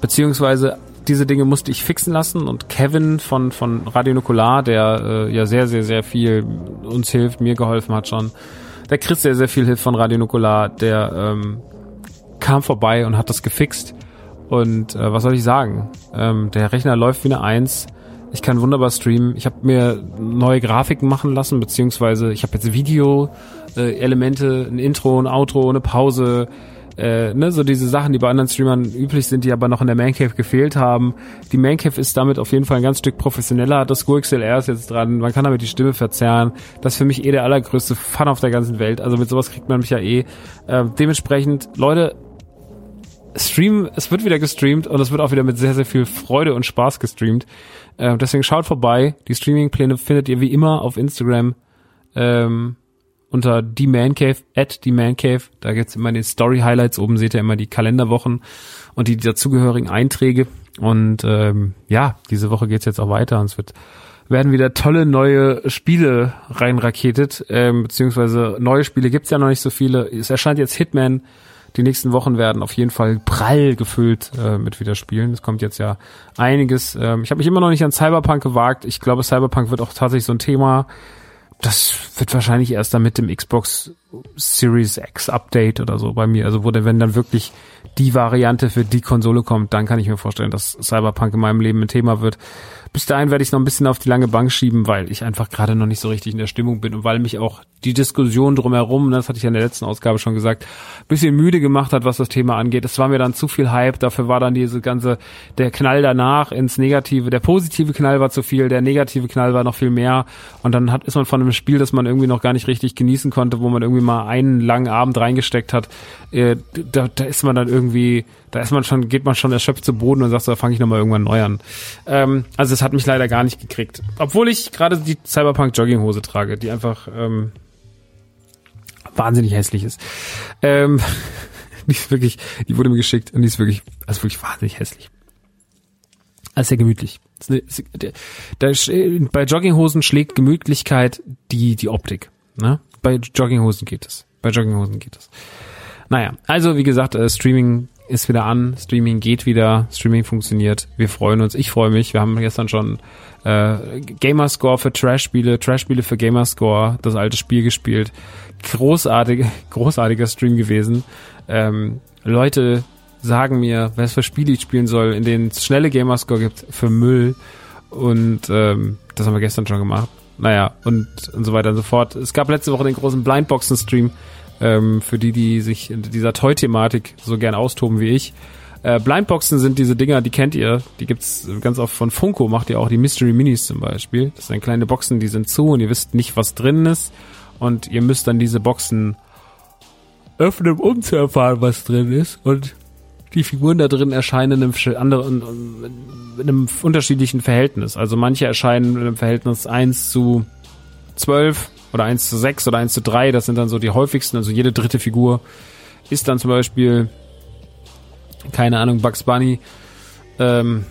Beziehungsweise diese Dinge musste ich fixen lassen und Kevin von, von Radio Nukular, der äh, ja sehr, sehr, sehr viel uns hilft, mir geholfen hat schon, der kriegt sehr, sehr viel Hilfe von Radio Nukular, der ähm, kam vorbei und hat das gefixt. Und äh, was soll ich sagen? Ähm, der Rechner läuft wie eine Eins. Ich kann wunderbar streamen. Ich habe mir neue Grafiken machen lassen, beziehungsweise ich habe jetzt Video-Elemente, äh, ein Intro, ein Outro, eine Pause, äh, ne, so diese Sachen, die bei anderen Streamern üblich sind, die aber noch in der Mancave gefehlt haben. Die Mancave ist damit auf jeden Fall ein ganz Stück professioneller. Das GoXLR ist jetzt dran, man kann damit die Stimme verzerren. Das ist für mich eh der allergrößte Fun auf der ganzen Welt. Also mit sowas kriegt man mich ja eh. Äh, dementsprechend, Leute, Stream, es wird wieder gestreamt und es wird auch wieder mit sehr, sehr viel Freude und Spaß gestreamt. Äh, deswegen schaut vorbei. Die Streaming-Pläne findet ihr wie immer auf Instagram. Ähm, unter die Man Cave, at die Man Cave. Da gibt's immer die Story Highlights. Oben seht ihr immer die Kalenderwochen und die dazugehörigen Einträge. Und ähm, ja, diese Woche geht's jetzt auch weiter und es wird werden wieder tolle neue Spiele reinraketet, ähm, beziehungsweise neue Spiele gibt's ja noch nicht so viele. Es erscheint jetzt Hitman. Die nächsten Wochen werden auf jeden Fall prall gefüllt äh, mit wieder Spielen. Es kommt jetzt ja einiges. Ähm, ich habe mich immer noch nicht an Cyberpunk gewagt. Ich glaube, Cyberpunk wird auch tatsächlich so ein Thema das wird wahrscheinlich erst dann mit dem Xbox Series X Update oder so bei mir. Also wo der, wenn dann wirklich die Variante für die Konsole kommt, dann kann ich mir vorstellen, dass Cyberpunk in meinem Leben ein Thema wird. Bis dahin werde ich es noch ein bisschen auf die lange Bank schieben, weil ich einfach gerade noch nicht so richtig in der Stimmung bin und weil mich auch die Diskussion drumherum, ne, das hatte ich ja in der letzten Ausgabe schon gesagt, bisschen müde gemacht hat, was das Thema angeht. Es war mir dann zu viel Hype, dafür war dann diese ganze, der Knall danach ins Negative, der positive Knall war zu viel, der negative Knall war noch viel mehr und dann hat, ist man von einem Spiel, das man irgendwie noch gar nicht richtig genießen konnte, wo man irgendwie mal einen langen Abend reingesteckt hat, äh, da, da ist man dann irgendwie da ist man schon, geht man schon erschöpft zu Boden und sagt, so, da fange ich nochmal irgendwann neu an. Ähm, also es hat mich leider gar nicht gekriegt. Obwohl ich gerade die Cyberpunk Jogginghose trage, die einfach ähm, wahnsinnig hässlich ist. Ähm, die ist wirklich, die wurde mir geschickt und die ist wirklich, also wirklich wahnsinnig hässlich. Also sehr gemütlich. bei Jogginghosen schlägt Gemütlichkeit die, die Optik. Ne? Bei Jogginghosen geht es. Bei Jogginghosen geht es. Naja, also wie gesagt, äh, Streaming ist wieder an, Streaming geht wieder, Streaming funktioniert. Wir freuen uns, ich freue mich. Wir haben gestern schon äh, Gamerscore für Trash-Spiele, Trash-Spiele für Gamerscore, das alte Spiel gespielt. Großartig, großartiger Stream gewesen. Ähm, Leute sagen mir, was für Spiele ich spielen soll, in denen es schnelle Gamerscore gibt für Müll. Und ähm, das haben wir gestern schon gemacht. Naja, und, und so weiter und so fort. Es gab letzte Woche den großen Blindboxen-Stream ähm, für die, die sich in dieser Toy-Thematik so gern austoben wie ich. Äh, Blindboxen sind diese Dinger, die kennt ihr. Die gibt's ganz oft von Funko, macht ihr auch die Mystery Minis zum Beispiel. Das sind kleine Boxen, die sind zu und ihr wisst nicht, was drin ist. Und ihr müsst dann diese Boxen öffnen, um zu erfahren, was drin ist. Und die Figuren da drin erscheinen in einem, unterschiedlichen Verhältnis. Also manche erscheinen in einem Verhältnis 1 zu 12 oder 1 zu 6 oder 1 zu 3. Das sind dann so die häufigsten. Also jede dritte Figur ist dann zum Beispiel, keine Ahnung, Bugs Bunny. Ähm,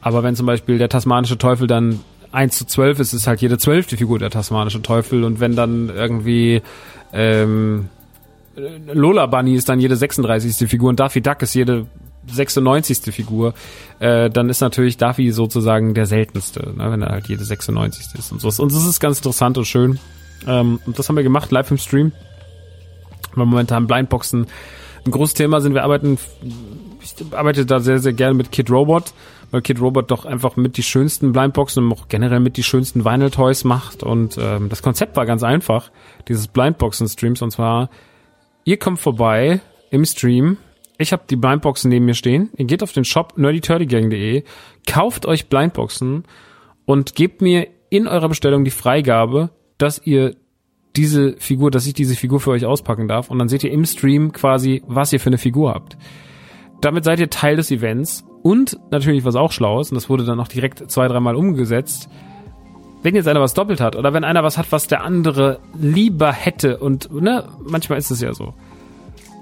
aber wenn zum Beispiel der tasmanische Teufel dann 1 zu 12 ist, ist halt jede zwölfte Figur der tasmanische Teufel. Und wenn dann irgendwie ähm, Lola Bunny ist dann jede 36. Figur und Daffy Duck ist jede 96. Figur, äh, dann ist natürlich Daffy sozusagen der seltenste, ne, wenn er halt jede 96. ist und so. Und das ist ganz interessant und schön. Ähm, und das haben wir gemacht live im Stream. Weil momentan Blindboxen ein großes Thema sind. Wir arbeiten, ich arbeite da sehr, sehr gerne mit Kid Robot, weil Kid Robot doch einfach mit die schönsten Blindboxen und auch generell mit die schönsten Vinyl Toys macht. Und ähm, das Konzept war ganz einfach, dieses Blindboxen-Streams. Und zwar, ihr kommt vorbei im Stream, ich habe die Blindboxen neben mir stehen. Ihr geht auf den Shop nerdyturdygang.de, kauft euch Blindboxen und gebt mir in eurer Bestellung die Freigabe, dass ihr diese Figur, dass ich diese Figur für euch auspacken darf. Und dann seht ihr im Stream quasi, was ihr für eine Figur habt. Damit seid ihr Teil des Events. Und natürlich, was auch schlau ist, und das wurde dann auch direkt zwei, dreimal umgesetzt, wenn jetzt einer was doppelt hat oder wenn einer was hat, was der andere lieber hätte und ne, manchmal ist es ja so,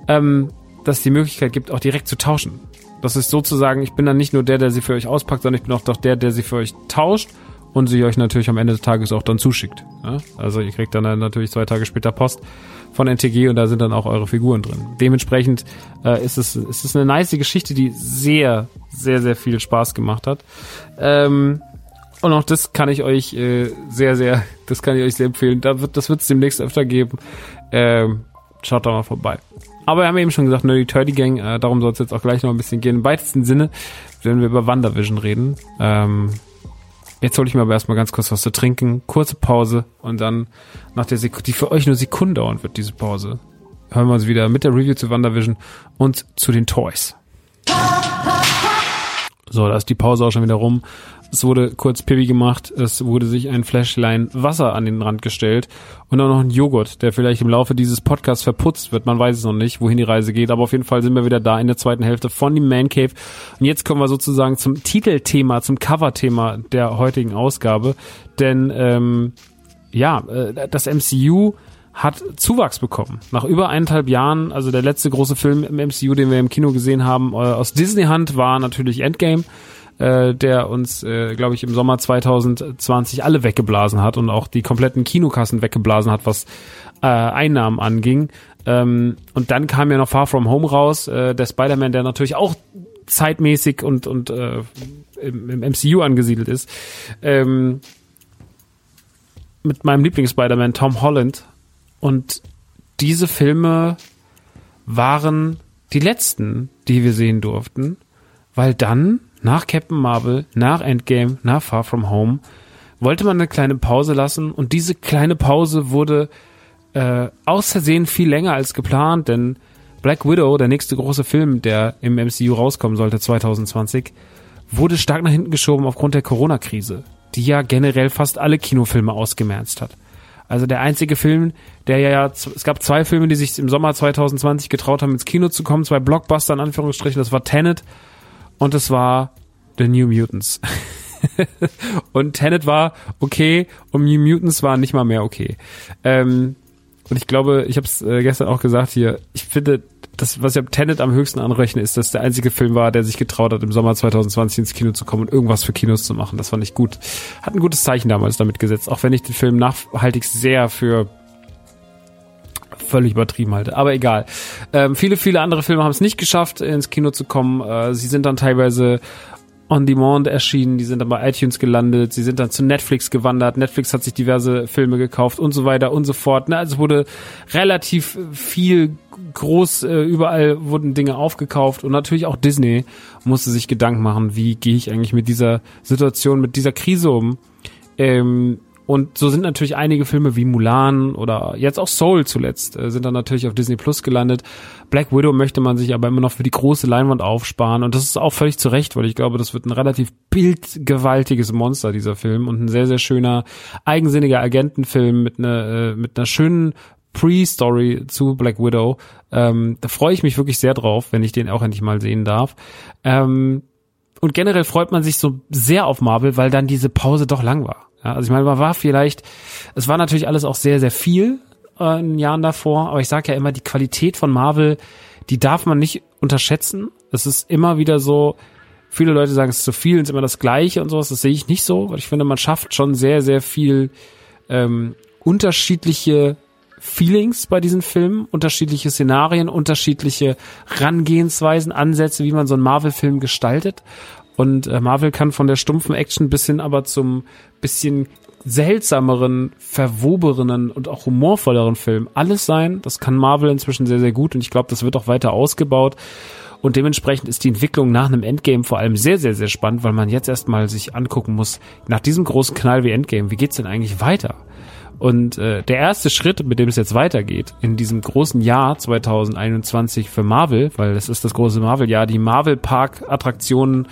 ähm, dass es die Möglichkeit gibt, auch direkt zu tauschen. Das ist sozusagen, ich bin dann nicht nur der, der sie für euch auspackt, sondern ich bin auch doch der, der sie für euch tauscht und sie euch natürlich am Ende des Tages auch dann zuschickt. Ja? Also ihr kriegt dann natürlich zwei Tage später Post von NTG und da sind dann auch eure Figuren drin. Dementsprechend äh, ist, es, ist es eine nice Geschichte, die sehr, sehr, sehr viel Spaß gemacht hat. Ähm, und auch das kann ich euch äh, sehr, sehr, das kann ich euch sehr empfehlen. Da wird, das wird es demnächst öfter geben. Ähm, schaut da mal vorbei. Aber wir haben eben schon gesagt, Nerdy Turdy Gang, äh, darum soll es jetzt auch gleich noch ein bisschen gehen. Im weitesten Sinne werden wir über WandaVision reden. Ähm, jetzt hole ich mir aber erstmal ganz kurz was zu trinken, kurze Pause und dann nach der Sekunde, die für euch nur Sekunden dauern wird, diese Pause, hören wir uns wieder mit der Review zu WandaVision und zu den Toys. So, da ist die Pause auch schon wieder rum. Es wurde kurz Pipi gemacht, es wurde sich ein Flashline Wasser an den Rand gestellt und auch noch ein Joghurt, der vielleicht im Laufe dieses Podcasts verputzt wird. Man weiß es noch nicht, wohin die Reise geht, aber auf jeden Fall sind wir wieder da in der zweiten Hälfte von dem Man Cave. Und jetzt kommen wir sozusagen zum Titelthema, zum Coverthema der heutigen Ausgabe. Denn ähm, ja, äh, das MCU hat Zuwachs bekommen. Nach über eineinhalb Jahren, also der letzte große Film im MCU, den wir im Kino gesehen haben, äh, aus Disney-Hand war natürlich Endgame äh, der uns, äh, glaube ich, im Sommer 2020 alle weggeblasen hat und auch die kompletten Kinokassen weggeblasen hat, was äh, Einnahmen anging. Ähm, und dann kam ja noch Far From Home raus, äh, der Spider-Man, der natürlich auch zeitmäßig und, und äh, im, im MCU angesiedelt ist. Ähm, mit meinem Lieblings-Spider-Man Tom Holland. Und diese Filme waren die letzten, die wir sehen durften, weil dann nach Captain Marvel, nach Endgame, nach Far From Home, wollte man eine kleine Pause lassen und diese kleine Pause wurde äh, aus Versehen viel länger als geplant, denn Black Widow, der nächste große Film, der im MCU rauskommen sollte 2020, wurde stark nach hinten geschoben aufgrund der Corona-Krise, die ja generell fast alle Kinofilme ausgemerzt hat. Also der einzige Film, der ja, es gab zwei Filme, die sich im Sommer 2020 getraut haben, ins Kino zu kommen, zwei Blockbuster in Anführungsstrichen, das war Tenet und es war The New Mutants. und Tenet war okay und New Mutants war nicht mal mehr okay. Ähm, und ich glaube, ich habe es äh, gestern auch gesagt hier, ich finde, das, was ich am Tenet am höchsten anrechne, ist, dass der einzige Film war, der sich getraut hat, im Sommer 2020 ins Kino zu kommen und irgendwas für Kinos zu machen. Das fand ich gut. Hat ein gutes Zeichen damals damit gesetzt, auch wenn ich den Film nachhaltig sehr für völlig übertrieben halte. Aber egal. Ähm, viele, viele andere Filme haben es nicht geschafft, ins Kino zu kommen. Äh, sie sind dann teilweise on Demand erschienen, die sind dann bei iTunes gelandet, sie sind dann zu Netflix gewandert, Netflix hat sich diverse Filme gekauft und so weiter und so fort. Ne? Also wurde relativ viel groß, äh, überall wurden Dinge aufgekauft und natürlich auch Disney musste sich Gedanken machen, wie gehe ich eigentlich mit dieser Situation, mit dieser Krise um. Ähm, und so sind natürlich einige Filme wie Mulan oder jetzt auch Soul zuletzt äh, sind dann natürlich auf Disney Plus gelandet. Black Widow möchte man sich aber immer noch für die große Leinwand aufsparen und das ist auch völlig zu Recht, weil ich glaube, das wird ein relativ bildgewaltiges Monster dieser Film und ein sehr sehr schöner eigensinniger Agentenfilm mit einer äh, mit einer schönen Pre-Story zu Black Widow. Ähm, da freue ich mich wirklich sehr drauf, wenn ich den auch endlich mal sehen darf. Ähm, und generell freut man sich so sehr auf Marvel, weil dann diese Pause doch lang war. Ja, also ich meine, man war vielleicht, es war natürlich alles auch sehr, sehr viel äh, in Jahren davor, aber ich sage ja immer, die Qualität von Marvel, die darf man nicht unterschätzen. Es ist immer wieder so, viele Leute sagen, es ist zu viel, es ist immer das Gleiche und sowas. Das sehe ich nicht so, weil ich finde, man schafft schon sehr, sehr viel ähm, unterschiedliche Feelings bei diesen Filmen, unterschiedliche Szenarien, unterschiedliche Rangehensweisen, Ansätze, wie man so einen Marvel-Film gestaltet. Und äh, Marvel kann von der stumpfen Action bis hin aber zum bisschen seltsameren, verwoberenen und auch humorvolleren Film alles sein. Das kann Marvel inzwischen sehr, sehr gut und ich glaube, das wird auch weiter ausgebaut. Und dementsprechend ist die Entwicklung nach einem Endgame vor allem sehr, sehr, sehr spannend, weil man jetzt erstmal sich angucken muss, nach diesem großen Knall wie Endgame, wie geht's denn eigentlich weiter? Und äh, der erste Schritt, mit dem es jetzt weitergeht, in diesem großen Jahr 2021 für Marvel, weil es ist das große Marvel-Jahr, die Marvel-Park-Attraktionen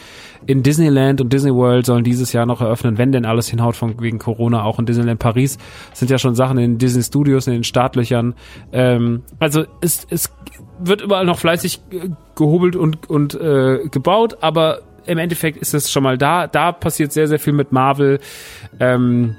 in Disneyland und Disney World sollen dieses Jahr noch eröffnen, wenn denn alles hinhaut von wegen Corona, auch in Disneyland Paris sind ja schon Sachen in Disney Studios, in den Startlöchern. Ähm, also es, es wird überall noch fleißig äh, gehobelt und, und äh, gebaut, aber im Endeffekt ist es schon mal da. Da passiert sehr, sehr viel mit Marvel. Ähm,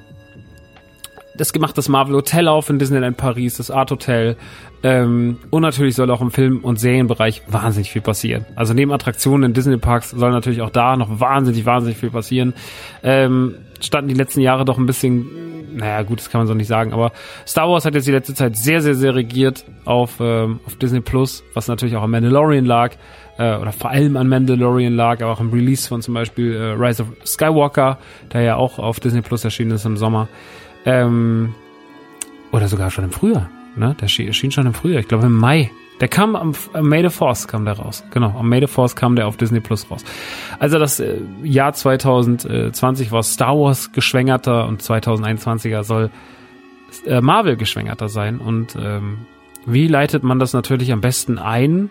das gemacht das Marvel Hotel auf in Disneyland Paris, das Art Hotel. Ähm, und natürlich soll auch im Film- und Serienbereich wahnsinnig viel passieren. Also neben Attraktionen in Disney Parks soll natürlich auch da noch wahnsinnig, wahnsinnig viel passieren. Ähm, standen die letzten Jahre doch ein bisschen, naja gut, das kann man so nicht sagen, aber Star Wars hat jetzt die letzte Zeit sehr, sehr, sehr regiert auf, ähm, auf Disney Plus, was natürlich auch am Mandalorian lag, äh, oder vor allem an Mandalorian lag, aber auch im Release von zum Beispiel äh, Rise of Skywalker, der ja auch auf Disney Plus erschienen ist im Sommer. Ähm, oder sogar schon im Frühjahr. Ne? Der erschien schon im Frühjahr, ich glaube im Mai. Der kam am, am May the Force kam der raus. Genau, am May the Force kam der auf Disney Plus raus. Also das äh, Jahr 2020 war Star Wars geschwängerter und 2021er soll äh, Marvel geschwängerter sein. Und ähm, wie leitet man das natürlich am besten ein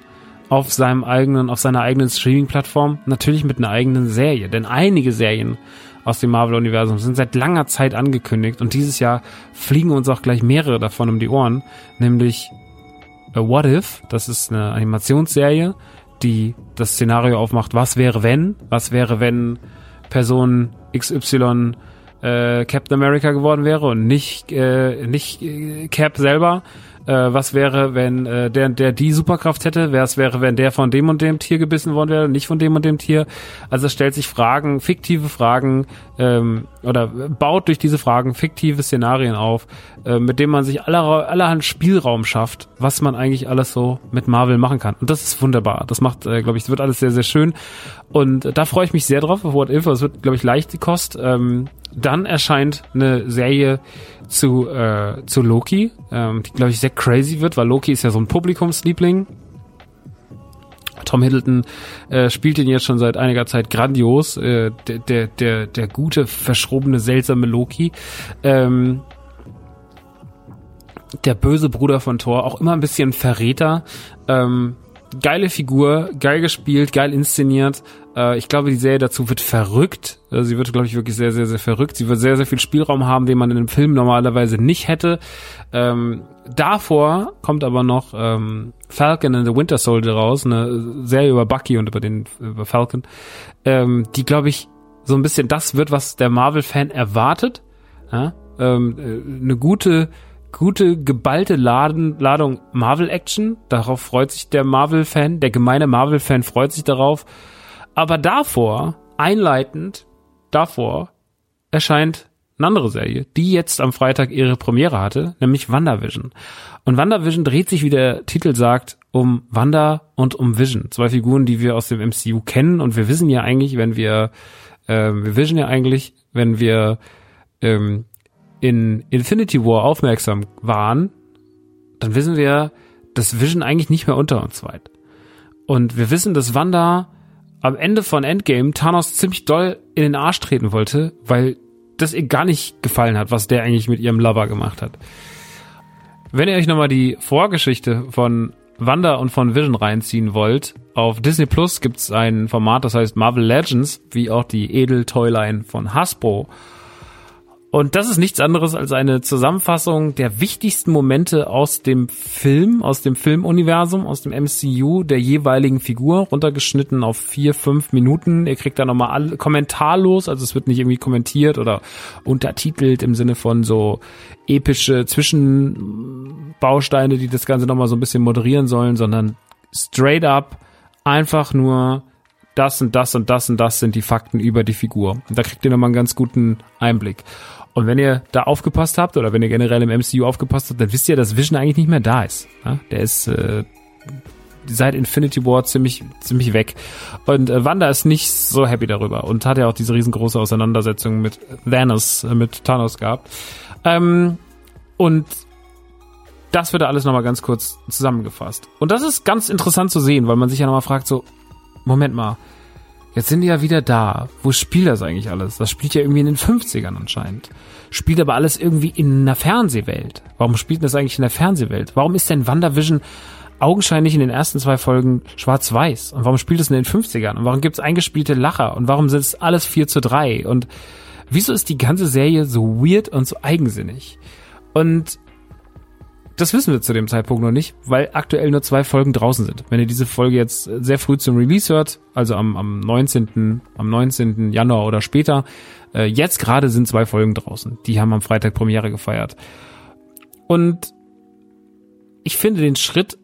auf seinem eigenen, auf seiner eigenen Streaming-Plattform? Natürlich mit einer eigenen Serie. Denn einige Serien aus dem Marvel-Universum. Sind seit langer Zeit angekündigt und dieses Jahr fliegen uns auch gleich mehrere davon um die Ohren, nämlich A What If, das ist eine Animationsserie, die das Szenario aufmacht, was wäre wenn, was wäre wenn Person XY äh, Captain America geworden wäre und nicht äh, nicht äh, Cap selber äh, was wäre, wenn äh, der, der die Superkraft hätte, was wäre, wenn der von dem und dem Tier gebissen worden wäre, nicht von dem und dem Tier. Also es stellt sich Fragen, fiktive Fragen, ähm, oder baut durch diese Fragen fiktive Szenarien auf, äh, mit denen man sich aller, allerhand Spielraum schafft, was man eigentlich alles so mit Marvel machen kann. Und das ist wunderbar. Das macht, äh, glaube ich, wird alles sehr, sehr schön. Und äh, da freue ich mich sehr drauf, auf What If. Es wird, glaube ich, leicht die Kost. Ähm, dann erscheint eine Serie zu, äh, zu Loki, ähm, die, glaube ich, sehr crazy wird, weil Loki ist ja so ein Publikumsliebling. Tom Hiddleton äh, spielt ihn jetzt schon seit einiger Zeit grandios. Äh, der, der, der, der gute, verschrobene, seltsame Loki. Ähm, der böse Bruder von Thor, auch immer ein bisschen Verräter. Ähm, geile Figur, geil gespielt, geil inszeniert. Äh, ich glaube, die Serie dazu wird verrückt. Also sie wird, glaube ich, wirklich sehr, sehr, sehr verrückt. Sie wird sehr, sehr viel Spielraum haben, den man in einem Film normalerweise nicht hätte. Ähm, davor kommt aber noch ähm, Falcon and the Winter Soldier raus, eine Serie über Bucky und über den über Falcon, ähm, die, glaube ich, so ein bisschen das wird, was der Marvel-Fan erwartet. Ja? Ähm, äh, eine gute gute, geballte Laden, Ladung Marvel-Action. Darauf freut sich der Marvel-Fan, der gemeine Marvel-Fan freut sich darauf. Aber davor, einleitend, davor, erscheint eine andere Serie, die jetzt am Freitag ihre Premiere hatte, nämlich WandaVision. Und WandaVision dreht sich, wie der Titel sagt, um Wanda und um Vision. Zwei Figuren, die wir aus dem MCU kennen und wir wissen ja eigentlich, wenn wir, äh, wir wissen ja eigentlich, wenn wir ähm, in Infinity War aufmerksam waren, dann wissen wir, dass Vision eigentlich nicht mehr unter uns weit. Und wir wissen, dass Wanda am Ende von Endgame Thanos ziemlich doll in den Arsch treten wollte, weil das ihr gar nicht gefallen hat, was der eigentlich mit ihrem Lover gemacht hat. Wenn ihr euch nochmal die Vorgeschichte von Wanda und von Vision reinziehen wollt, auf Disney Plus gibt's ein Format, das heißt Marvel Legends, wie auch die Edel-Toyline von Hasbro. Und das ist nichts anderes als eine Zusammenfassung der wichtigsten Momente aus dem Film, aus dem Filmuniversum, aus dem MCU der jeweiligen Figur, runtergeschnitten auf vier, fünf Minuten. Ihr kriegt da nochmal alle kommentarlos, also es wird nicht irgendwie kommentiert oder untertitelt im Sinne von so epische Zwischenbausteine, die das Ganze nochmal so ein bisschen moderieren sollen, sondern straight up einfach nur das und das und das und das sind die Fakten über die Figur. Und da kriegt ihr nochmal einen ganz guten Einblick. Und wenn ihr da aufgepasst habt oder wenn ihr generell im MCU aufgepasst habt, dann wisst ihr, dass Vision eigentlich nicht mehr da ist. Ja? Der ist äh, seit Infinity War ziemlich ziemlich weg. Und äh, Wanda ist nicht so happy darüber und hat ja auch diese riesengroße Auseinandersetzung mit Thanos, äh, mit Thanos gehabt. Ähm, und das wird da alles nochmal ganz kurz zusammengefasst. Und das ist ganz interessant zu sehen, weil man sich ja nochmal fragt, so, Moment mal, Jetzt sind die ja wieder da. Wo spielt das eigentlich alles? Das spielt ja irgendwie in den 50ern anscheinend. Spielt aber alles irgendwie in einer Fernsehwelt. Warum spielt das eigentlich in der Fernsehwelt? Warum ist denn WandaVision augenscheinlich in den ersten zwei Folgen schwarz-weiß? Und warum spielt es in den 50ern? Und warum gibt es eingespielte Lacher? Und warum sind es alles 4 zu 3? Und wieso ist die ganze Serie so weird und so eigensinnig? Und das wissen wir zu dem Zeitpunkt noch nicht, weil aktuell nur zwei Folgen draußen sind. Wenn ihr diese Folge jetzt sehr früh zum Release hört, also am, am 19. am 19. Januar oder später, äh, jetzt gerade sind zwei Folgen draußen. Die haben am Freitag Premiere gefeiert. Und ich finde den Schritt,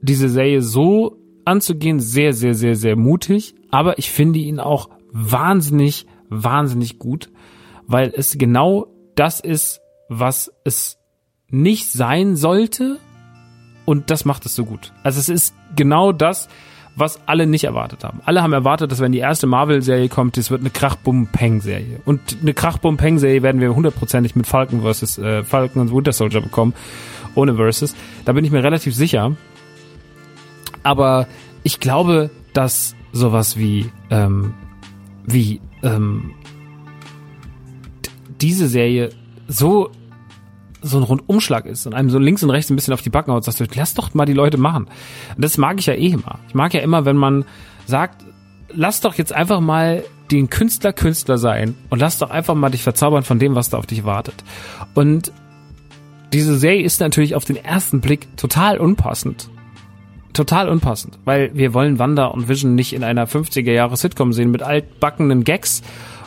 diese Serie so anzugehen, sehr, sehr, sehr, sehr mutig. Aber ich finde ihn auch wahnsinnig, wahnsinnig gut, weil es genau das ist, was es nicht sein sollte. Und das macht es so gut. Also es ist genau das, was alle nicht erwartet haben. Alle haben erwartet, dass wenn die erste Marvel-Serie kommt, es wird eine Krach-Bum-Peng-Serie. Und eine Krach-Bum-Peng-Serie werden wir hundertprozentig mit Falcon versus äh, Falcon und Winter Soldier bekommen. Ohne Versus. Da bin ich mir relativ sicher. Aber ich glaube, dass sowas wie, ähm, wie, ähm, diese Serie so so ein Rundumschlag ist und einem so links und rechts ein bisschen auf die Backen haut, sagst du, lass doch mal die Leute machen. Und das mag ich ja eh immer. Ich mag ja immer, wenn man sagt, lass doch jetzt einfach mal den Künstler Künstler sein und lass doch einfach mal dich verzaubern von dem, was da auf dich wartet. Und diese Serie ist natürlich auf den ersten Blick total unpassend. Total unpassend, weil wir wollen Wanda und Vision nicht in einer 50er Jahre Sitcom sehen mit altbackenen Gags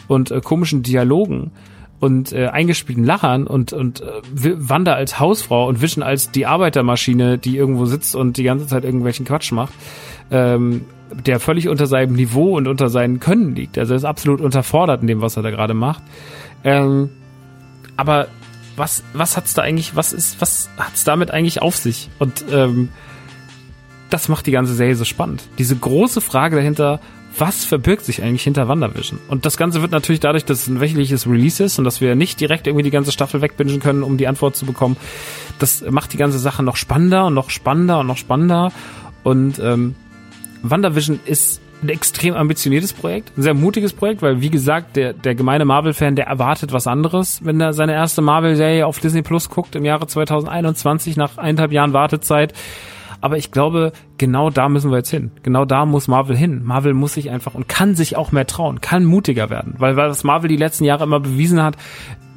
und äh, komischen Dialogen, und äh, eingespielten Lachern und und äh, Wanda als Hausfrau und Vision als die Arbeitermaschine, die irgendwo sitzt und die ganze Zeit irgendwelchen Quatsch macht, ähm, der völlig unter seinem Niveau und unter seinen Können liegt. Also er ist absolut unterfordert in dem, was er da gerade macht. Ähm, aber was was hat's da eigentlich? Was ist was hat's damit eigentlich auf sich? Und ähm, das macht die ganze Serie so spannend. Diese große Frage dahinter, was verbirgt sich eigentlich hinter WandaVision? Und das Ganze wird natürlich dadurch, dass es ein wöchentliches Release ist und dass wir nicht direkt irgendwie die ganze Staffel wegbingen können, um die Antwort zu bekommen, das macht die ganze Sache noch spannender und noch spannender und noch spannender. Und ähm, WandaVision ist ein extrem ambitioniertes Projekt, ein sehr mutiges Projekt, weil wie gesagt, der, der gemeine Marvel-Fan, der erwartet was anderes, wenn er seine erste Marvel-Serie auf Disney Plus guckt im Jahre 2021 nach eineinhalb Jahren Wartezeit. Aber ich glaube, genau da müssen wir jetzt hin. Genau da muss Marvel hin. Marvel muss sich einfach und kann sich auch mehr trauen, kann mutiger werden. Weil, weil was Marvel die letzten Jahre immer bewiesen hat,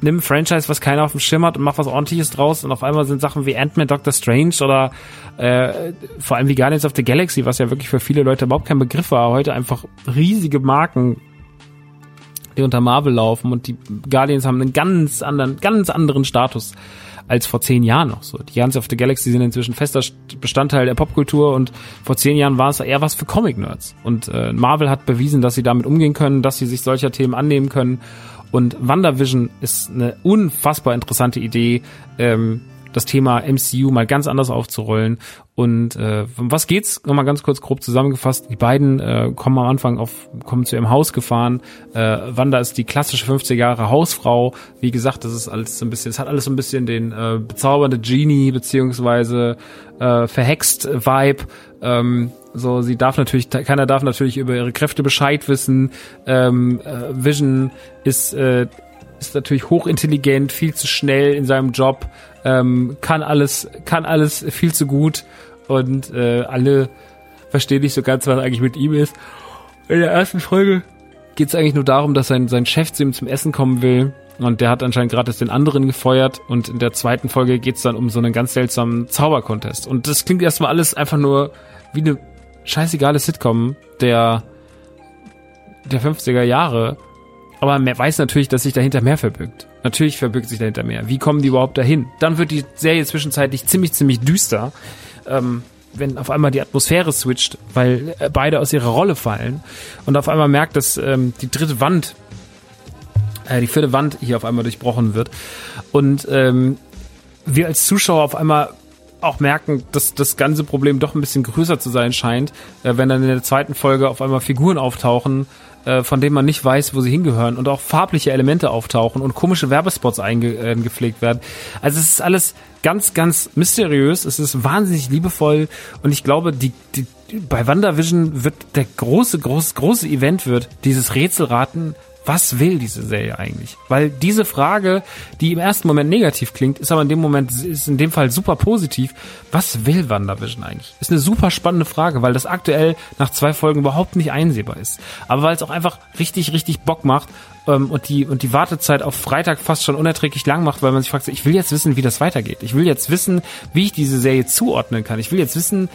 nimm ein Franchise, was keiner auf dem Schirm hat und mach was ordentliches draus und auf einmal sind Sachen wie Ant-Man, Doctor Strange oder äh, vor allem wie Guardians of the Galaxy, was ja wirklich für viele Leute überhaupt kein Begriff war, heute einfach riesige Marken die unter Marvel laufen und die Guardians haben einen ganz anderen, ganz anderen Status als vor zehn Jahren noch so. Die Guardians of the Galaxy sind inzwischen fester Bestandteil der Popkultur und vor zehn Jahren war es eher was für Comic-Nerds. Und äh, Marvel hat bewiesen, dass sie damit umgehen können, dass sie sich solcher Themen annehmen können Und WandaVision ist eine unfassbar interessante Idee, ähm, das Thema MCU mal ganz anders aufzurollen. Und äh, um was geht's? Nochmal ganz kurz grob zusammengefasst. Die beiden äh, kommen am Anfang auf, kommen zu ihrem Haus gefahren. Äh, Wanda ist die klassische 50 Jahre Hausfrau. Wie gesagt, das ist alles so ein bisschen, es hat alles so ein bisschen den äh, bezaubernde Genie beziehungsweise äh, verhext Vibe. Ähm, so, sie darf natürlich, keiner darf natürlich über ihre Kräfte Bescheid wissen. Ähm, äh, Vision ist äh, ist natürlich hochintelligent, viel zu schnell in seinem Job, ähm, kann alles, kann alles viel zu gut und äh, alle verstehen nicht so ganz, was eigentlich mit ihm ist. In der ersten Folge geht es eigentlich nur darum, dass sein, sein Chef zu ihm zum Essen kommen will. Und der hat anscheinend gerade den anderen gefeuert. Und in der zweiten Folge geht es dann um so einen ganz seltsamen Zaubercontest. Und das klingt erstmal alles einfach nur wie eine scheißegale Sitcom der, der 50er Jahre. Aber man weiß natürlich, dass sich dahinter mehr verbirgt. Natürlich verbirgt sich dahinter mehr. Wie kommen die überhaupt dahin? Dann wird die Serie zwischenzeitlich ziemlich, ziemlich düster. Ähm, wenn auf einmal die Atmosphäre switcht, weil äh, beide aus ihrer Rolle fallen und auf einmal merkt, dass ähm, die dritte Wand, äh, die vierte Wand hier auf einmal durchbrochen wird und ähm, wir als Zuschauer auf einmal auch merken, dass das ganze Problem doch ein bisschen größer zu sein scheint, äh, wenn dann in der zweiten Folge auf einmal Figuren auftauchen, von denen man nicht weiß, wo sie hingehören. Und auch farbliche Elemente auftauchen und komische Werbespots eingepflegt werden. Also es ist alles ganz, ganz mysteriös, es ist wahnsinnig liebevoll. Und ich glaube, die, die bei WandaVision wird der große, große, große Event wird dieses Rätselraten was will diese Serie eigentlich? Weil diese Frage, die im ersten Moment negativ klingt, ist aber in dem Moment, ist in dem Fall super positiv. Was will WandaVision eigentlich? Ist eine super spannende Frage, weil das aktuell nach zwei Folgen überhaupt nicht einsehbar ist. Aber weil es auch einfach richtig, richtig Bock macht ähm, und die und die Wartezeit auf Freitag fast schon unerträglich lang macht, weil man sich fragt, ich will jetzt wissen, wie das weitergeht. Ich will jetzt wissen, wie ich diese Serie zuordnen kann. Ich will jetzt wissen,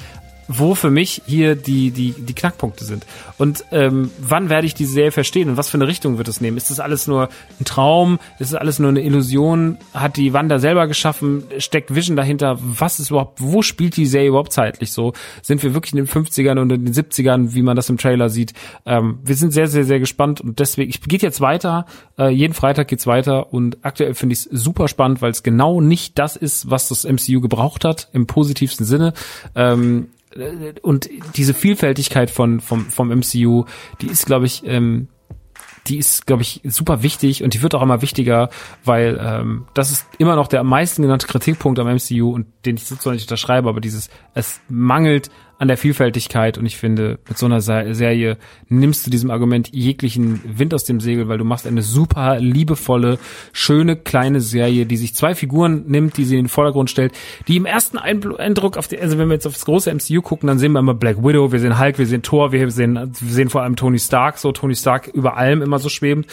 wo für mich hier die, die, die Knackpunkte sind. Und ähm, wann werde ich diese Serie verstehen und was für eine Richtung wird es nehmen? Ist das alles nur ein Traum? Ist das alles nur eine Illusion? Hat die Wanda selber geschaffen? Steckt Vision dahinter? Was ist überhaupt, wo spielt die Serie überhaupt zeitlich so? Sind wir wirklich in den 50ern und in den 70ern, wie man das im Trailer sieht? Ähm, wir sind sehr, sehr, sehr gespannt und deswegen, ich geht jetzt weiter, äh, jeden Freitag geht's weiter und aktuell finde ich es super spannend, weil es genau nicht das ist, was das MCU gebraucht hat, im positivsten Sinne. Ähm, und diese Vielfältigkeit von vom vom MCU, die ist glaube ich ähm, die ist, glaube ich, super wichtig und die wird auch immer wichtiger, weil ähm, das ist immer noch der am meisten genannte Kritikpunkt am MCU und den ich sozusagen nicht unterschreibe, aber dieses, es mangelt an der Vielfältigkeit und ich finde, mit so einer Serie nimmst du diesem Argument jeglichen Wind aus dem Segel, weil du machst eine super liebevolle, schöne kleine Serie, die sich zwei Figuren nimmt, die sie in den Vordergrund stellt, die im ersten Eindruck auf die, also wenn wir jetzt auf das große MCU gucken, dann sehen wir immer Black Widow, wir sehen Hulk, wir sehen Thor, wir sehen, wir sehen vor allem Tony Stark, so Tony Stark über allem immer so schwebend.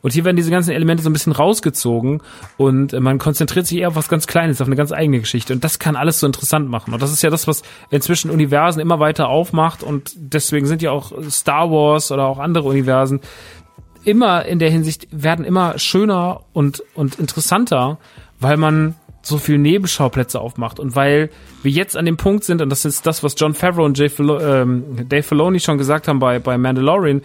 Und hier werden diese ganzen Elemente so ein bisschen rausgezogen und man konzentriert sich eher auf was ganz Kleines, auf eine ganz eigene Geschichte. Und das kann alles so interessant machen. Und das ist ja das, was inzwischen Universum Universen immer weiter aufmacht und deswegen sind ja auch Star Wars oder auch andere Universen immer in der Hinsicht werden immer schöner und, und interessanter, weil man so viel Nebenschauplätze aufmacht. Und weil wir jetzt an dem Punkt sind, und das ist das, was John Favreau und ähm, Dave Filoni schon gesagt haben bei, bei Mandalorian,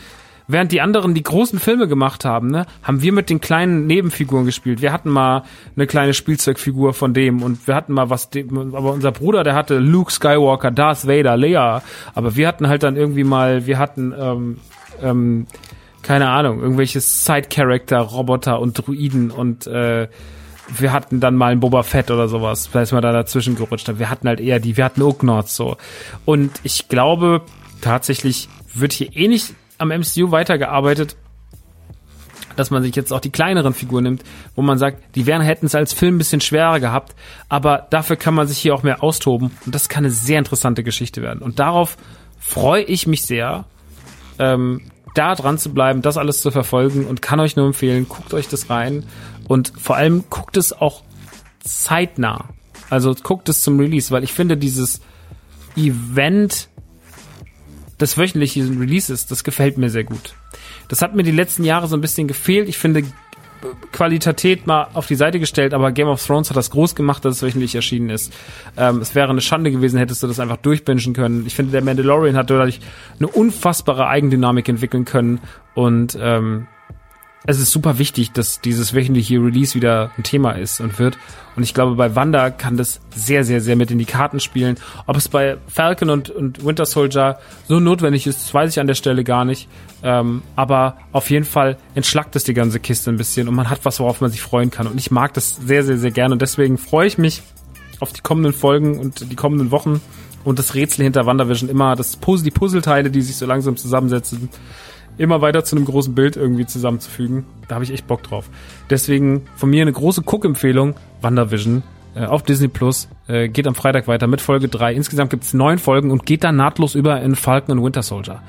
Während die anderen die großen Filme gemacht haben, ne, haben wir mit den kleinen Nebenfiguren gespielt. Wir hatten mal eine kleine Spielzeugfigur von dem und wir hatten mal was, aber unser Bruder, der hatte Luke Skywalker, Darth Vader, Leia. Aber wir hatten halt dann irgendwie mal, wir hatten, ähm, ähm, keine Ahnung, irgendwelche Side-Character, Roboter und Druiden und äh, wir hatten dann mal ein Boba Fett oder sowas, da ist man da dazwischen gerutscht. Wir hatten halt eher die, wir hatten Ugnots so. Und ich glaube, tatsächlich wird hier eh nicht am MCU weitergearbeitet, dass man sich jetzt auch die kleineren Figuren nimmt, wo man sagt, die wären hätten es als Film ein bisschen schwerer gehabt, aber dafür kann man sich hier auch mehr austoben und das kann eine sehr interessante Geschichte werden. Und darauf freue ich mich sehr, ähm, da dran zu bleiben, das alles zu verfolgen und kann euch nur empfehlen, guckt euch das rein und vor allem guckt es auch zeitnah. Also guckt es zum Release, weil ich finde dieses Event des wöchentlichen Releases, das gefällt mir sehr gut. Das hat mir die letzten Jahre so ein bisschen gefehlt. Ich finde, Qualität mal auf die Seite gestellt, aber Game of Thrones hat das groß gemacht, dass es wöchentlich erschienen ist. Ähm, es wäre eine Schande gewesen, hättest du das einfach durchbingen können. Ich finde, der Mandalorian hat dadurch eine unfassbare Eigendynamik entwickeln können und ähm, es ist super wichtig, dass dieses wöchentliche Release wieder ein Thema ist und wird. Und ich glaube, bei Wanda kann das sehr, sehr, sehr mit in die Karten spielen. Ob es bei Falcon und, und Winter Soldier so notwendig ist, weiß ich an der Stelle gar nicht. Ähm, aber auf jeden Fall entschlackt es die ganze Kiste ein bisschen und man hat was, worauf man sich freuen kann. Und ich mag das sehr, sehr, sehr gerne. Und deswegen freue ich mich auf die kommenden Folgen und die kommenden Wochen und das Rätsel hinter WandaVision immer, das Puzzle, die Puzzleteile, die sich so langsam zusammensetzen immer weiter zu einem großen Bild irgendwie zusammenzufügen. Da habe ich echt Bock drauf. Deswegen von mir eine große Cook-Empfehlung, WandaVision äh, auf Disney Plus. Äh, geht am Freitag weiter mit Folge 3. Insgesamt gibt's neun Folgen und geht dann nahtlos über in Falcon und Winter Soldier.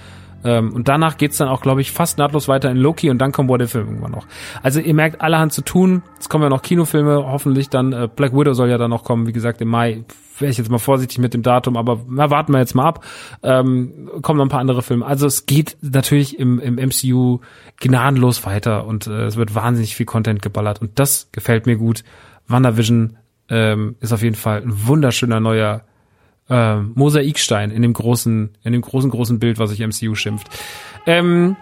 Ähm, und danach geht's dann auch, glaube ich, fast nahtlos weiter in Loki und dann kommt What If irgendwann noch. Also ihr merkt allerhand zu tun. Es kommen ja noch Kinofilme, hoffentlich dann. Äh, Black Widow soll ja dann noch kommen, wie gesagt, im Mai. Wäre ich jetzt mal vorsichtig mit dem Datum, aber na, warten wir jetzt mal ab. Ähm, kommen noch ein paar andere Filme. Also es geht natürlich im, im MCU gnadenlos weiter und äh, es wird wahnsinnig viel Content geballert und das gefällt mir gut. WandaVision ähm, ist auf jeden Fall ein wunderschöner neuer äh, Mosaikstein in dem großen, in dem großen, großen Bild, was sich MCU schimpft. Ähm,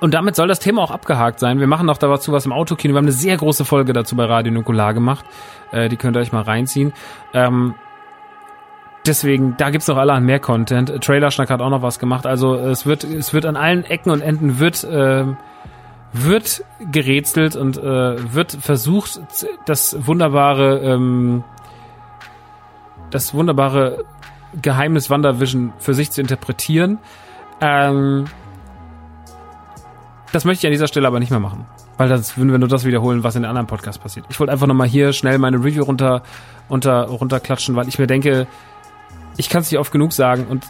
und damit soll das Thema auch abgehakt sein. Wir machen noch dazu was im Autokino. Wir haben eine sehr große Folge dazu bei Radio Nukular gemacht. Äh, die könnt ihr euch mal reinziehen. Ähm, deswegen, da gibt's noch allerhand mehr Content. Trailerschnack hat auch noch was gemacht. Also es wird, es wird an allen Ecken und Enden wird, äh, wird gerätselt und äh, wird versucht, das wunderbare ähm, das wunderbare Geheimnis WandaVision für sich zu interpretieren. Ähm, das möchte ich an dieser Stelle aber nicht mehr machen. Weil das würden wir nur das wiederholen, was in den anderen Podcasts passiert. Ich wollte einfach nochmal hier schnell meine Review runter, runter, runterklatschen, weil ich mir denke, ich kann es nicht oft genug sagen und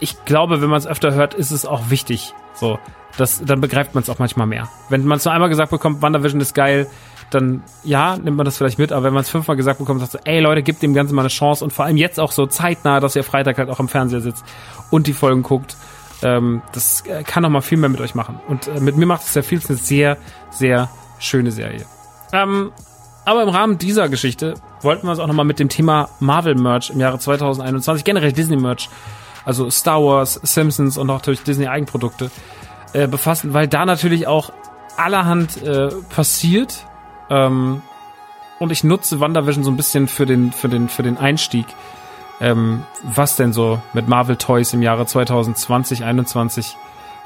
ich glaube, wenn man es öfter hört, ist es auch wichtig. So, das, dann begreift man es auch manchmal mehr. Wenn man es nur einmal gesagt bekommt, WandaVision ist geil, dann ja, nimmt man das vielleicht mit, aber wenn man es fünfmal gesagt bekommt, sagt so, ey Leute, gebt dem Ganzen mal eine Chance und vor allem jetzt auch so zeitnah, dass ihr Freitag halt auch am Fernseher sitzt und die Folgen guckt, ähm, das äh, kann noch mal viel mehr mit euch machen. Und äh, mit mir macht es ja viel eine sehr, sehr schöne Serie. Ähm, aber im Rahmen dieser Geschichte wollten wir uns auch noch mal mit dem Thema Marvel Merch im Jahre 2021, generell Disney Merch, also Star Wars, Simpsons und auch natürlich Disney Eigenprodukte äh, befassen, weil da natürlich auch allerhand äh, passiert ähm, und ich nutze WandaVision so ein bisschen für den, für den, für den Einstieg. Ähm, was denn so mit Marvel Toys im Jahre 2020, 2021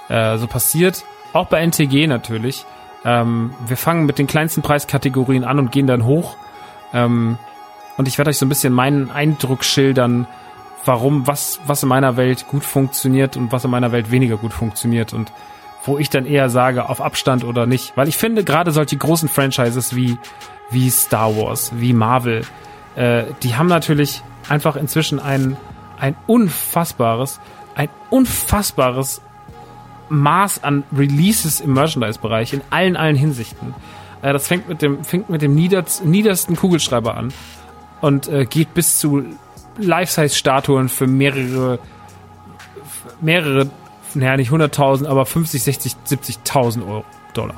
äh, so passiert. Auch bei NTG natürlich. Ähm, wir fangen mit den kleinsten Preiskategorien an und gehen dann hoch. Ähm, und ich werde euch so ein bisschen meinen Eindruck schildern, warum, was, was in meiner Welt gut funktioniert und was in meiner Welt weniger gut funktioniert. Und wo ich dann eher sage, auf Abstand oder nicht. Weil ich finde, gerade solche großen Franchises wie, wie Star Wars, wie Marvel, äh, die haben natürlich einfach inzwischen ein, ein unfassbares, ein unfassbares Maß an Releases im Merchandise-Bereich in allen, allen Hinsichten. Äh, das fängt mit dem, fängt mit dem niederst, niedersten Kugelschreiber an und äh, geht bis zu Life-Size-Statuen für mehrere, mehrere naja, nicht 100.000, aber 50, 60, 70.000 Euro, Dollar.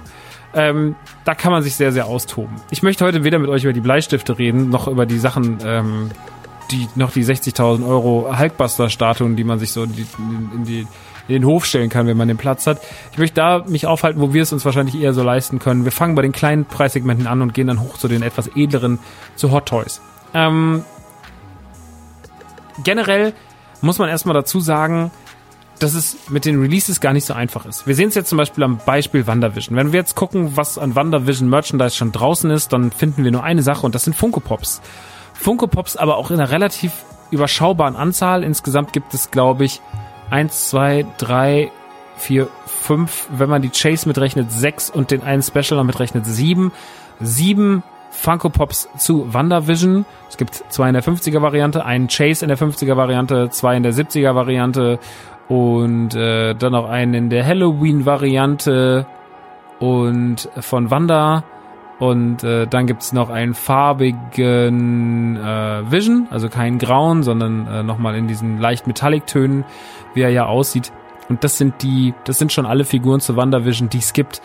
Ähm, da kann man sich sehr, sehr austoben. Ich möchte heute weder mit euch über die Bleistifte reden, noch über die Sachen, ähm, die noch die 60.000 Euro Hulkbuster-Statuen, die man sich so in, die, in, die, in den Hof stellen kann, wenn man den Platz hat. Ich möchte da mich aufhalten, wo wir es uns wahrscheinlich eher so leisten können. Wir fangen bei den kleinen Preissegmenten an und gehen dann hoch zu den etwas edleren, zu Hot Toys. Ähm, generell muss man erstmal dazu sagen, dass es mit den Releases gar nicht so einfach ist. Wir sehen es jetzt zum Beispiel am Beispiel WandaVision. Wenn wir jetzt gucken, was an WandaVision Merchandise schon draußen ist, dann finden wir nur eine Sache und das sind Funko Pops. Funko Pops aber auch in einer relativ überschaubaren Anzahl. Insgesamt gibt es, glaube ich, eins, zwei, drei, vier, fünf, wenn man die Chase mitrechnet, sechs und den einen Special noch mitrechnet, sieben. Sieben Funko Pops zu WandaVision. Es gibt zwei in der 50er Variante, einen Chase in der 50er Variante, zwei in der 70er Variante und äh, dann noch einen in der Halloween-Variante und von Wanda. Und äh, dann gibt's noch einen farbigen äh, Vision, also keinen grauen, sondern äh, nochmal in diesen leicht Metallic-Tönen, wie er ja aussieht. Und das sind die, das sind schon alle Figuren zu WandaVision, die es gibt.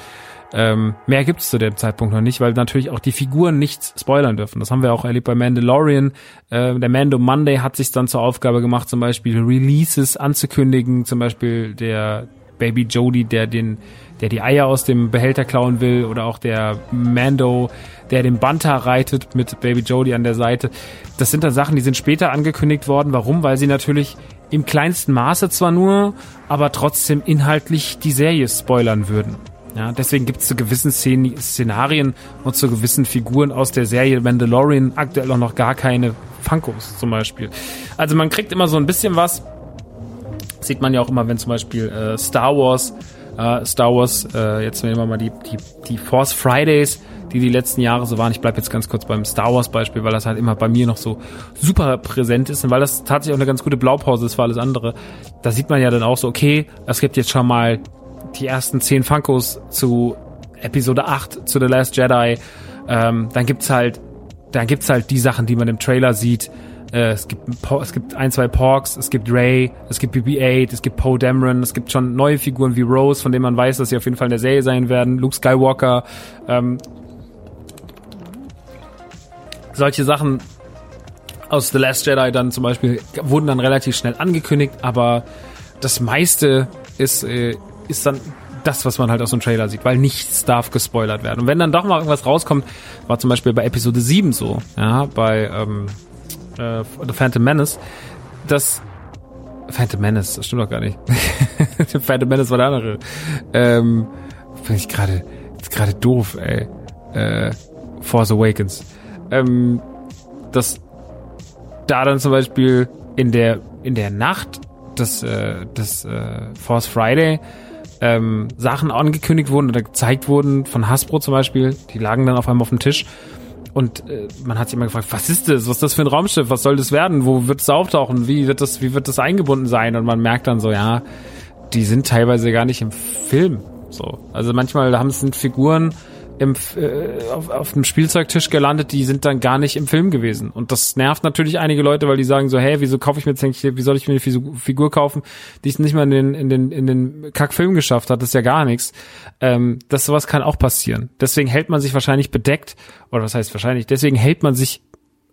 Ähm, mehr gibt's zu dem Zeitpunkt noch nicht, weil natürlich auch die Figuren nichts spoilern dürfen. Das haben wir auch erlebt bei Mandalorian. Äh, der Mando Monday hat sich dann zur Aufgabe gemacht, zum Beispiel Releases anzukündigen, zum Beispiel der Baby Jody, der den der die Eier aus dem Behälter klauen will oder auch der Mando, der den Banta reitet mit Baby Jodie an der Seite. Das sind dann Sachen, die sind später angekündigt worden. Warum? Weil sie natürlich im kleinsten Maße zwar nur, aber trotzdem inhaltlich die Serie spoilern würden. Ja, deswegen gibt es zu gewissen Szen Szenarien und zu gewissen Figuren aus der Serie Mandalorian aktuell auch noch gar keine Funkos zum Beispiel. Also man kriegt immer so ein bisschen was. sieht man ja auch immer, wenn zum Beispiel äh, Star Wars, äh, Star Wars, äh, jetzt nehmen wir mal die, die, die Force Fridays, die die letzten Jahre so waren. Ich bleibe jetzt ganz kurz beim Star Wars Beispiel, weil das halt immer bei mir noch so super präsent ist und weil das tatsächlich auch eine ganz gute Blaupause ist für alles andere. Da sieht man ja dann auch so, okay, es gibt jetzt schon mal die ersten zehn Funkos zu Episode 8, zu The Last Jedi. Ähm, dann gibt's halt, dann gibt's halt die Sachen, die man im Trailer sieht. Äh, es gibt es gibt ein, zwei Porks, es gibt Ray, es gibt BB-8, es gibt Poe Dameron, es gibt schon neue Figuren wie Rose, von denen man weiß, dass sie auf jeden Fall in der Serie sein werden. Luke Skywalker. Ähm, solche Sachen aus The Last Jedi dann zum Beispiel wurden dann relativ schnell angekündigt, aber das meiste ist äh, ist dann das, was man halt aus dem Trailer sieht, weil nichts darf gespoilert werden. Und wenn dann doch mal irgendwas rauskommt, war zum Beispiel bei Episode 7 so, ja, bei ähm, äh, The Phantom Menace, das Phantom Menace, das stimmt doch gar nicht. Phantom Menace war der andere. Ähm, bin ich gerade gerade doof, ey. Äh, Force Awakens. Ähm, dass da dann zum Beispiel in der in der Nacht des, äh, des äh, Force Friday ähm, Sachen angekündigt wurden oder gezeigt wurden, von Hasbro zum Beispiel, die lagen dann auf einmal auf dem Tisch. Und äh, man hat sich immer gefragt, was ist das? Was ist das für ein Raumschiff? Was soll das werden? Wo wird es auftauchen? Wie wird das, wie wird das eingebunden sein? Und man merkt dann so, ja, die sind teilweise gar nicht im Film. So. Also manchmal haben es Figuren, im, äh, auf, auf dem Spielzeugtisch gelandet, die sind dann gar nicht im Film gewesen. Und das nervt natürlich einige Leute, weil die sagen so, hey, wieso kaufe ich mir jetzt eigentlich, wie soll ich mir eine Figur kaufen, die es nicht mal in den, in den, in den Kackfilm geschafft hat, das ist ja gar nichts. Ähm, das sowas kann auch passieren. Deswegen hält man sich wahrscheinlich bedeckt, oder was heißt wahrscheinlich, deswegen hält man sich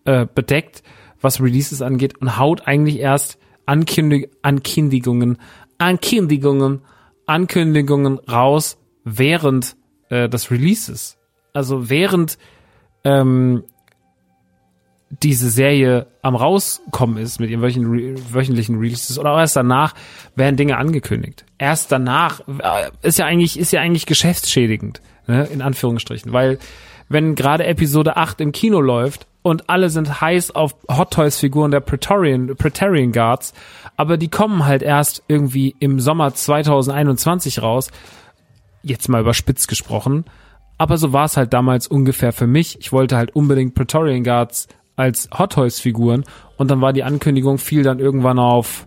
äh, bedeckt, was Releases angeht und haut eigentlich erst Ankündig Ankündigungen, Ankündigungen, Ankündigungen raus, während äh, des Releases. Also während ähm, diese Serie am rauskommen ist mit ihren wöchentlichen Releases oder auch erst danach werden Dinge angekündigt. Erst danach äh, ist ja eigentlich ist ja eigentlich geschäftsschädigend, ne, in Anführungsstrichen, weil wenn gerade Episode 8 im Kino läuft und alle sind heiß auf Hot Toys Figuren der Praetorian, Praetorian Guards, aber die kommen halt erst irgendwie im Sommer 2021 raus, jetzt mal überspitzt gesprochen. Aber so war es halt damals ungefähr für mich. Ich wollte halt unbedingt Praetorian Guards als Hot Toys Figuren und dann war die Ankündigung fiel dann irgendwann auf,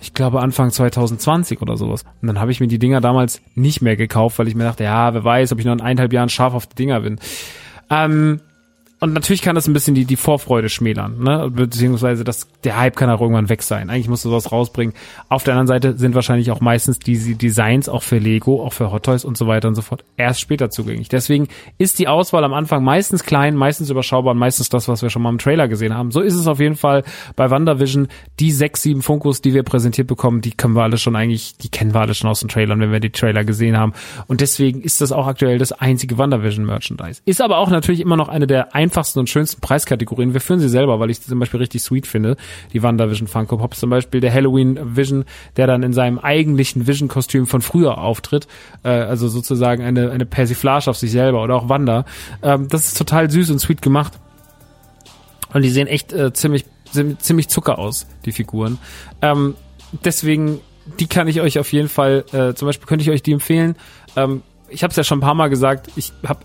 ich glaube Anfang 2020 oder sowas. Und dann habe ich mir die Dinger damals nicht mehr gekauft, weil ich mir dachte, ja, wer weiß, ob ich noch in eineinhalb Jahren scharf auf die Dinger bin. Ähm, und natürlich kann das ein bisschen die, die Vorfreude schmälern, ne? Beziehungsweise das, der Hype kann auch irgendwann weg sein. Eigentlich musst du sowas rausbringen. Auf der anderen Seite sind wahrscheinlich auch meistens diese Designs auch für Lego, auch für Hot Toys und so weiter und so fort erst später zugänglich. Deswegen ist die Auswahl am Anfang meistens klein, meistens überschaubar und meistens das, was wir schon mal im Trailer gesehen haben. So ist es auf jeden Fall bei WandaVision. Die sechs, sieben Funkos, die wir präsentiert bekommen, die können wir alle schon eigentlich, die kennen wir alle schon aus den Trailern, wenn wir die Trailer gesehen haben. Und deswegen ist das auch aktuell das einzige WandaVision Merchandise. Ist aber auch natürlich immer noch eine der einfachsten und schönsten Preiskategorien. Wir führen sie selber, weil ich sie zum Beispiel richtig sweet finde. Die WandaVision Funko Pops zum Beispiel, der Halloween Vision, der dann in seinem eigentlichen Vision-Kostüm von früher auftritt. Äh, also sozusagen eine, eine Persiflage auf sich selber oder auch Wanda. Ähm, das ist total süß und sweet gemacht. Und die sehen echt äh, ziemlich, ziemlich Zucker aus, die Figuren. Ähm, deswegen, die kann ich euch auf jeden Fall, äh, zum Beispiel könnte ich euch die empfehlen. Ähm, ich habe es ja schon ein paar Mal gesagt, ich habe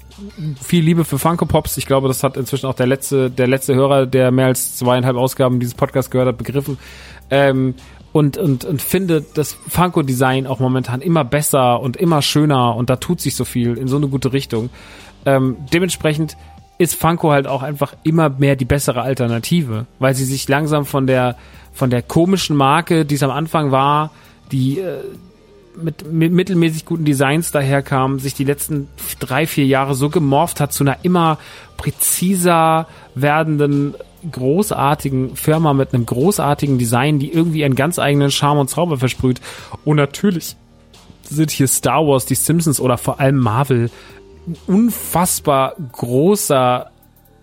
viel Liebe für Funko Pops. Ich glaube, das hat inzwischen auch der letzte, der letzte Hörer, der mehr als zweieinhalb Ausgaben dieses Podcasts gehört hat, begriffen. Ähm, und, und, und finde das Funko-Design auch momentan immer besser und immer schöner und da tut sich so viel in so eine gute Richtung. Ähm, dementsprechend ist Funko halt auch einfach immer mehr die bessere Alternative, weil sie sich langsam von der, von der komischen Marke, die es am Anfang war, die äh, mit, mit mittelmäßig guten Designs daherkam, sich die letzten drei, vier Jahre so gemorpht hat zu einer immer präziser werdenden, großartigen Firma mit einem großartigen Design, die irgendwie einen ganz eigenen Charme und Zauber versprüht. Und natürlich sind hier Star Wars, die Simpsons oder vor allem Marvel unfassbar großer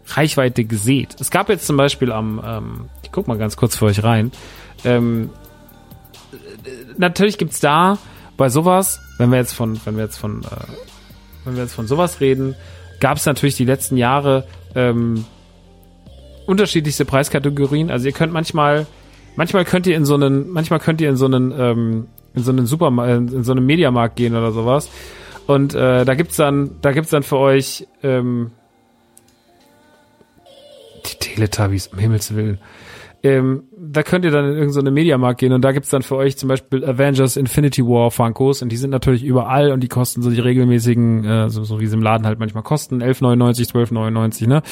Reichweite gesät. Es gab jetzt zum Beispiel am, ähm, ich guck mal ganz kurz für euch rein, ähm, natürlich gibt's da bei sowas, wenn wir jetzt von, wenn wir jetzt von, äh, wenn wir jetzt von sowas reden, gab es natürlich die letzten Jahre ähm, unterschiedlichste Preiskategorien. Also ihr könnt manchmal, manchmal könnt ihr in so einen, manchmal könnt ihr in so einen, ähm, in so einen Supermarkt, in so einen Mediamarkt gehen oder sowas. Und äh, da gibt's dann, da gibt's dann für euch ähm, die Teletubbies, um Himmels Willen. Ähm, da könnt ihr dann in irgendeine Mediamarkt gehen und da gibt's dann für euch zum Beispiel Avengers Infinity War Funkos und die sind natürlich überall und die kosten so die regelmäßigen, äh, so, so wie sie im Laden halt manchmal kosten, 11,99, 12,99, ne?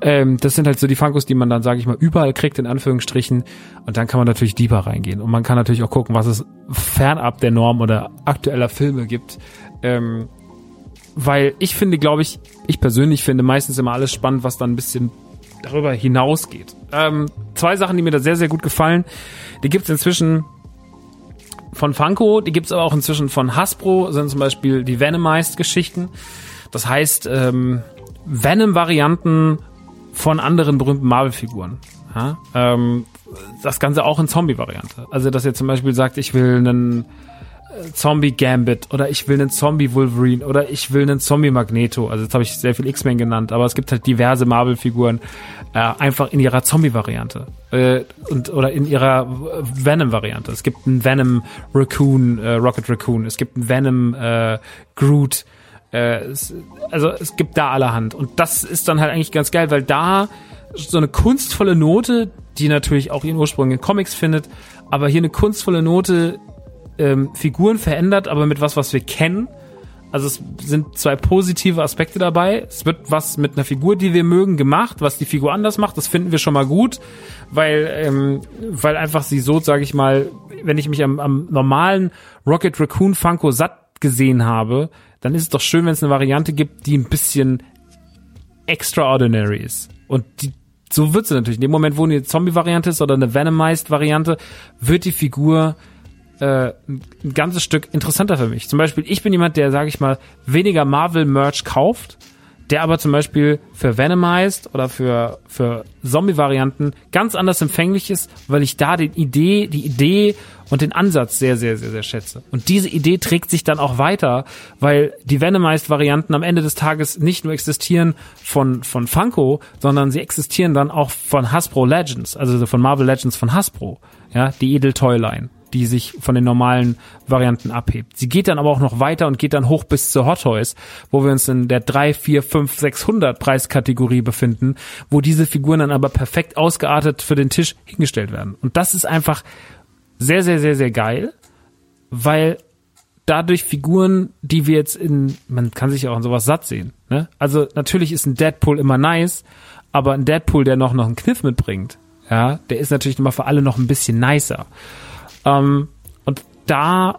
Ähm, das sind halt so die Funkos, die man dann, sage ich mal, überall kriegt, in Anführungsstrichen. Und dann kann man natürlich deeper reingehen. Und man kann natürlich auch gucken, was es fernab der Norm oder aktueller Filme gibt. Ähm, weil ich finde, glaube ich, ich persönlich finde meistens immer alles spannend, was dann ein bisschen darüber hinausgeht. Ähm, zwei Sachen, die mir da sehr, sehr gut gefallen. Die gibt's inzwischen von Funko, die gibt's aber auch inzwischen von Hasbro, sind zum Beispiel die Venomized-Geschichten. Das heißt, ähm, Venom-Varianten von anderen berühmten Marvel-Figuren. Ja? Ähm, das Ganze auch in Zombie-Variante. Also, dass ihr zum Beispiel sagt, ich will einen Zombie Gambit oder ich will einen Zombie Wolverine oder ich will einen Zombie Magneto. Also jetzt habe ich sehr viel X-Men genannt, aber es gibt halt diverse Marvel-Figuren äh, einfach in ihrer Zombie-Variante äh, und oder in ihrer Venom-Variante. Es gibt einen Venom Raccoon, äh, Rocket Raccoon. Es gibt einen Venom äh, Groot. Äh, es, also es gibt da allerhand und das ist dann halt eigentlich ganz geil, weil da so eine kunstvolle Note, die natürlich auch ihren Ursprung in Comics findet, aber hier eine kunstvolle Note, ähm, Figuren verändert, aber mit was, was wir kennen. Also es sind zwei positive Aspekte dabei. Es wird was mit einer Figur, die wir mögen, gemacht, was die Figur anders macht. Das finden wir schon mal gut, weil ähm, weil einfach sie so, sage ich mal, wenn ich mich am, am normalen Rocket Raccoon Funko satt gesehen habe, dann ist es doch schön, wenn es eine Variante gibt, die ein bisschen extraordinary ist. Und die, so wird sie natürlich. In dem Moment, wo eine Zombie-Variante ist oder eine Venomized-Variante, wird die Figur äh, ein ganzes Stück interessanter für mich. Zum Beispiel, ich bin jemand, der, sage ich mal, weniger Marvel-Merch kauft, der aber zum Beispiel für Venomized oder für, für Zombie-Varianten ganz anders empfänglich ist, weil ich da die Idee, die Idee und den Ansatz sehr, sehr, sehr, sehr schätze. Und diese Idee trägt sich dann auch weiter, weil die Venomized-Varianten am Ende des Tages nicht nur existieren von, von Funko, sondern sie existieren dann auch von Hasbro Legends, also von Marvel Legends von Hasbro, ja, die Edel Toyline die sich von den normalen Varianten abhebt. Sie geht dann aber auch noch weiter und geht dann hoch bis zu Hot Toys, wo wir uns in der 3, 4, 5, 600 Preiskategorie befinden, wo diese Figuren dann aber perfekt ausgeartet für den Tisch hingestellt werden. Und das ist einfach sehr, sehr, sehr, sehr geil, weil dadurch Figuren, die wir jetzt in, man kann sich auch an sowas satt sehen. Ne? Also natürlich ist ein Deadpool immer nice, aber ein Deadpool, der noch noch einen Kniff mitbringt, ja, der ist natürlich immer für alle noch ein bisschen nicer. Ähm, und da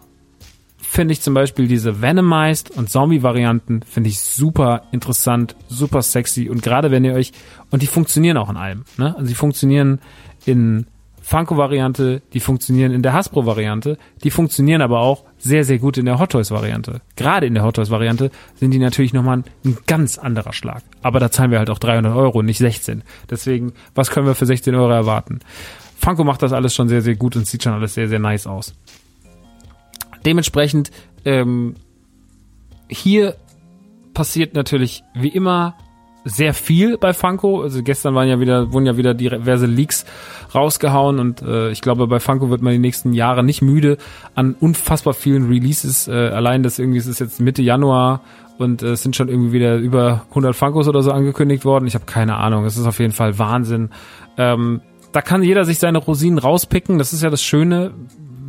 finde ich zum Beispiel diese Venomized und Zombie-Varianten finde ich super interessant, super sexy und gerade wenn ihr euch und die funktionieren auch in allem, ne? Also die funktionieren in Funko-Variante, die funktionieren in der Hasbro-Variante, die funktionieren aber auch sehr, sehr gut in der Hot Toys-Variante. Gerade in der Hot Toys-Variante sind die natürlich nochmal ein ganz anderer Schlag. Aber da zahlen wir halt auch 300 Euro, nicht 16. Deswegen, was können wir für 16 Euro erwarten? Funko macht das alles schon sehr, sehr gut und sieht schon alles sehr, sehr nice aus. Dementsprechend, ähm, hier passiert natürlich wie immer sehr viel bei Funko. Also gestern waren ja wieder, wurden ja wieder diverse Leaks rausgehauen und äh, ich glaube, bei Funko wird man die nächsten Jahre nicht müde an unfassbar vielen Releases. Äh, allein das irgendwie, es ist jetzt Mitte Januar und äh, es sind schon irgendwie wieder über 100 Funkos oder so angekündigt worden. Ich habe keine Ahnung. Es ist auf jeden Fall Wahnsinn. Ähm, da kann jeder sich seine Rosinen rauspicken. Das ist ja das Schöne.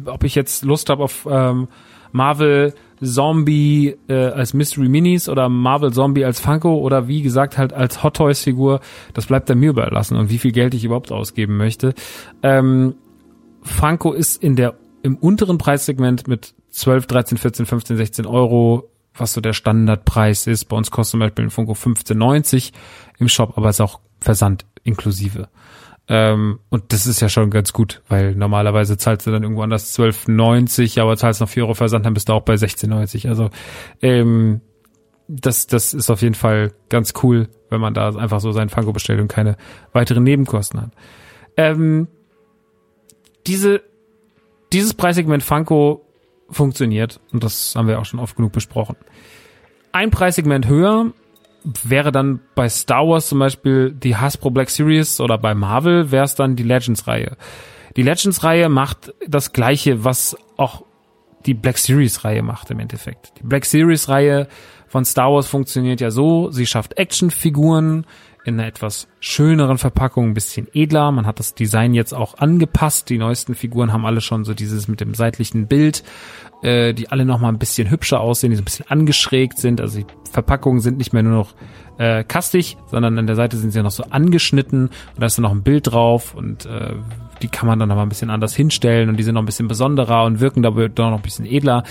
Ob ich jetzt Lust habe auf ähm, Marvel Zombie äh, als Mystery Minis oder Marvel Zombie als Funko oder wie gesagt halt als Hot Toys Figur, das bleibt dann mir überlassen und wie viel Geld ich überhaupt ausgeben möchte. Ähm, Funko ist in der im unteren Preissegment mit 12, 13, 14, 15, 16 Euro, was so der Standardpreis ist. Bei uns kostet zum Beispiel ein Funko 15,90 im Shop, aber ist auch Versand inklusive. Ähm, und das ist ja schon ganz gut, weil normalerweise zahlst du dann irgendwo anders 12,90, aber zahlst noch 4 Euro Versand, dann bist du auch bei 16,90. Also ähm, das, das ist auf jeden Fall ganz cool, wenn man da einfach so seinen Funko bestellt und keine weiteren Nebenkosten hat. Ähm, diese, dieses Preissegment Funko funktioniert und das haben wir auch schon oft genug besprochen. Ein Preissegment höher wäre dann bei Star Wars zum Beispiel die Hasbro Black Series oder bei Marvel wäre es dann die Legends-Reihe. Die Legends-Reihe macht das gleiche, was auch die Black Series-Reihe macht im Endeffekt. Die Black Series-Reihe von Star Wars funktioniert ja so, sie schafft Actionfiguren in einer etwas schöneren Verpackung, ein bisschen edler. Man hat das Design jetzt auch angepasst. Die neuesten Figuren haben alle schon so dieses mit dem seitlichen Bild, äh, die alle noch mal ein bisschen hübscher aussehen, die so ein bisschen angeschrägt sind. Also die Verpackungen sind nicht mehr nur noch äh, kastig, sondern an der Seite sind sie noch so angeschnitten und da ist dann noch ein Bild drauf und äh, die kann man dann noch mal ein bisschen anders hinstellen und die sind noch ein bisschen besonderer und wirken dabei doch noch ein bisschen edler.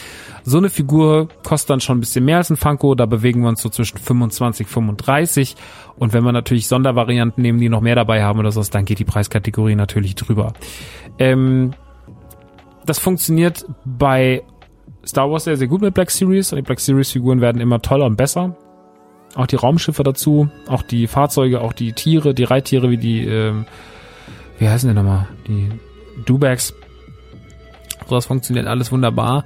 So eine Figur kostet dann schon ein bisschen mehr als ein Funko, da bewegen wir uns so zwischen 25, 35 und wenn wir natürlich Sondervarianten nehmen, die noch mehr dabei haben oder so, dann geht die Preiskategorie natürlich drüber. Ähm, das funktioniert bei Star Wars sehr, sehr gut mit Black Series und die Black Series Figuren werden immer toller und besser. Auch die Raumschiffe dazu, auch die Fahrzeuge, auch die Tiere, die Reittiere wie die ähm, wie heißen die nochmal? Die Dubags. So, das funktioniert alles wunderbar.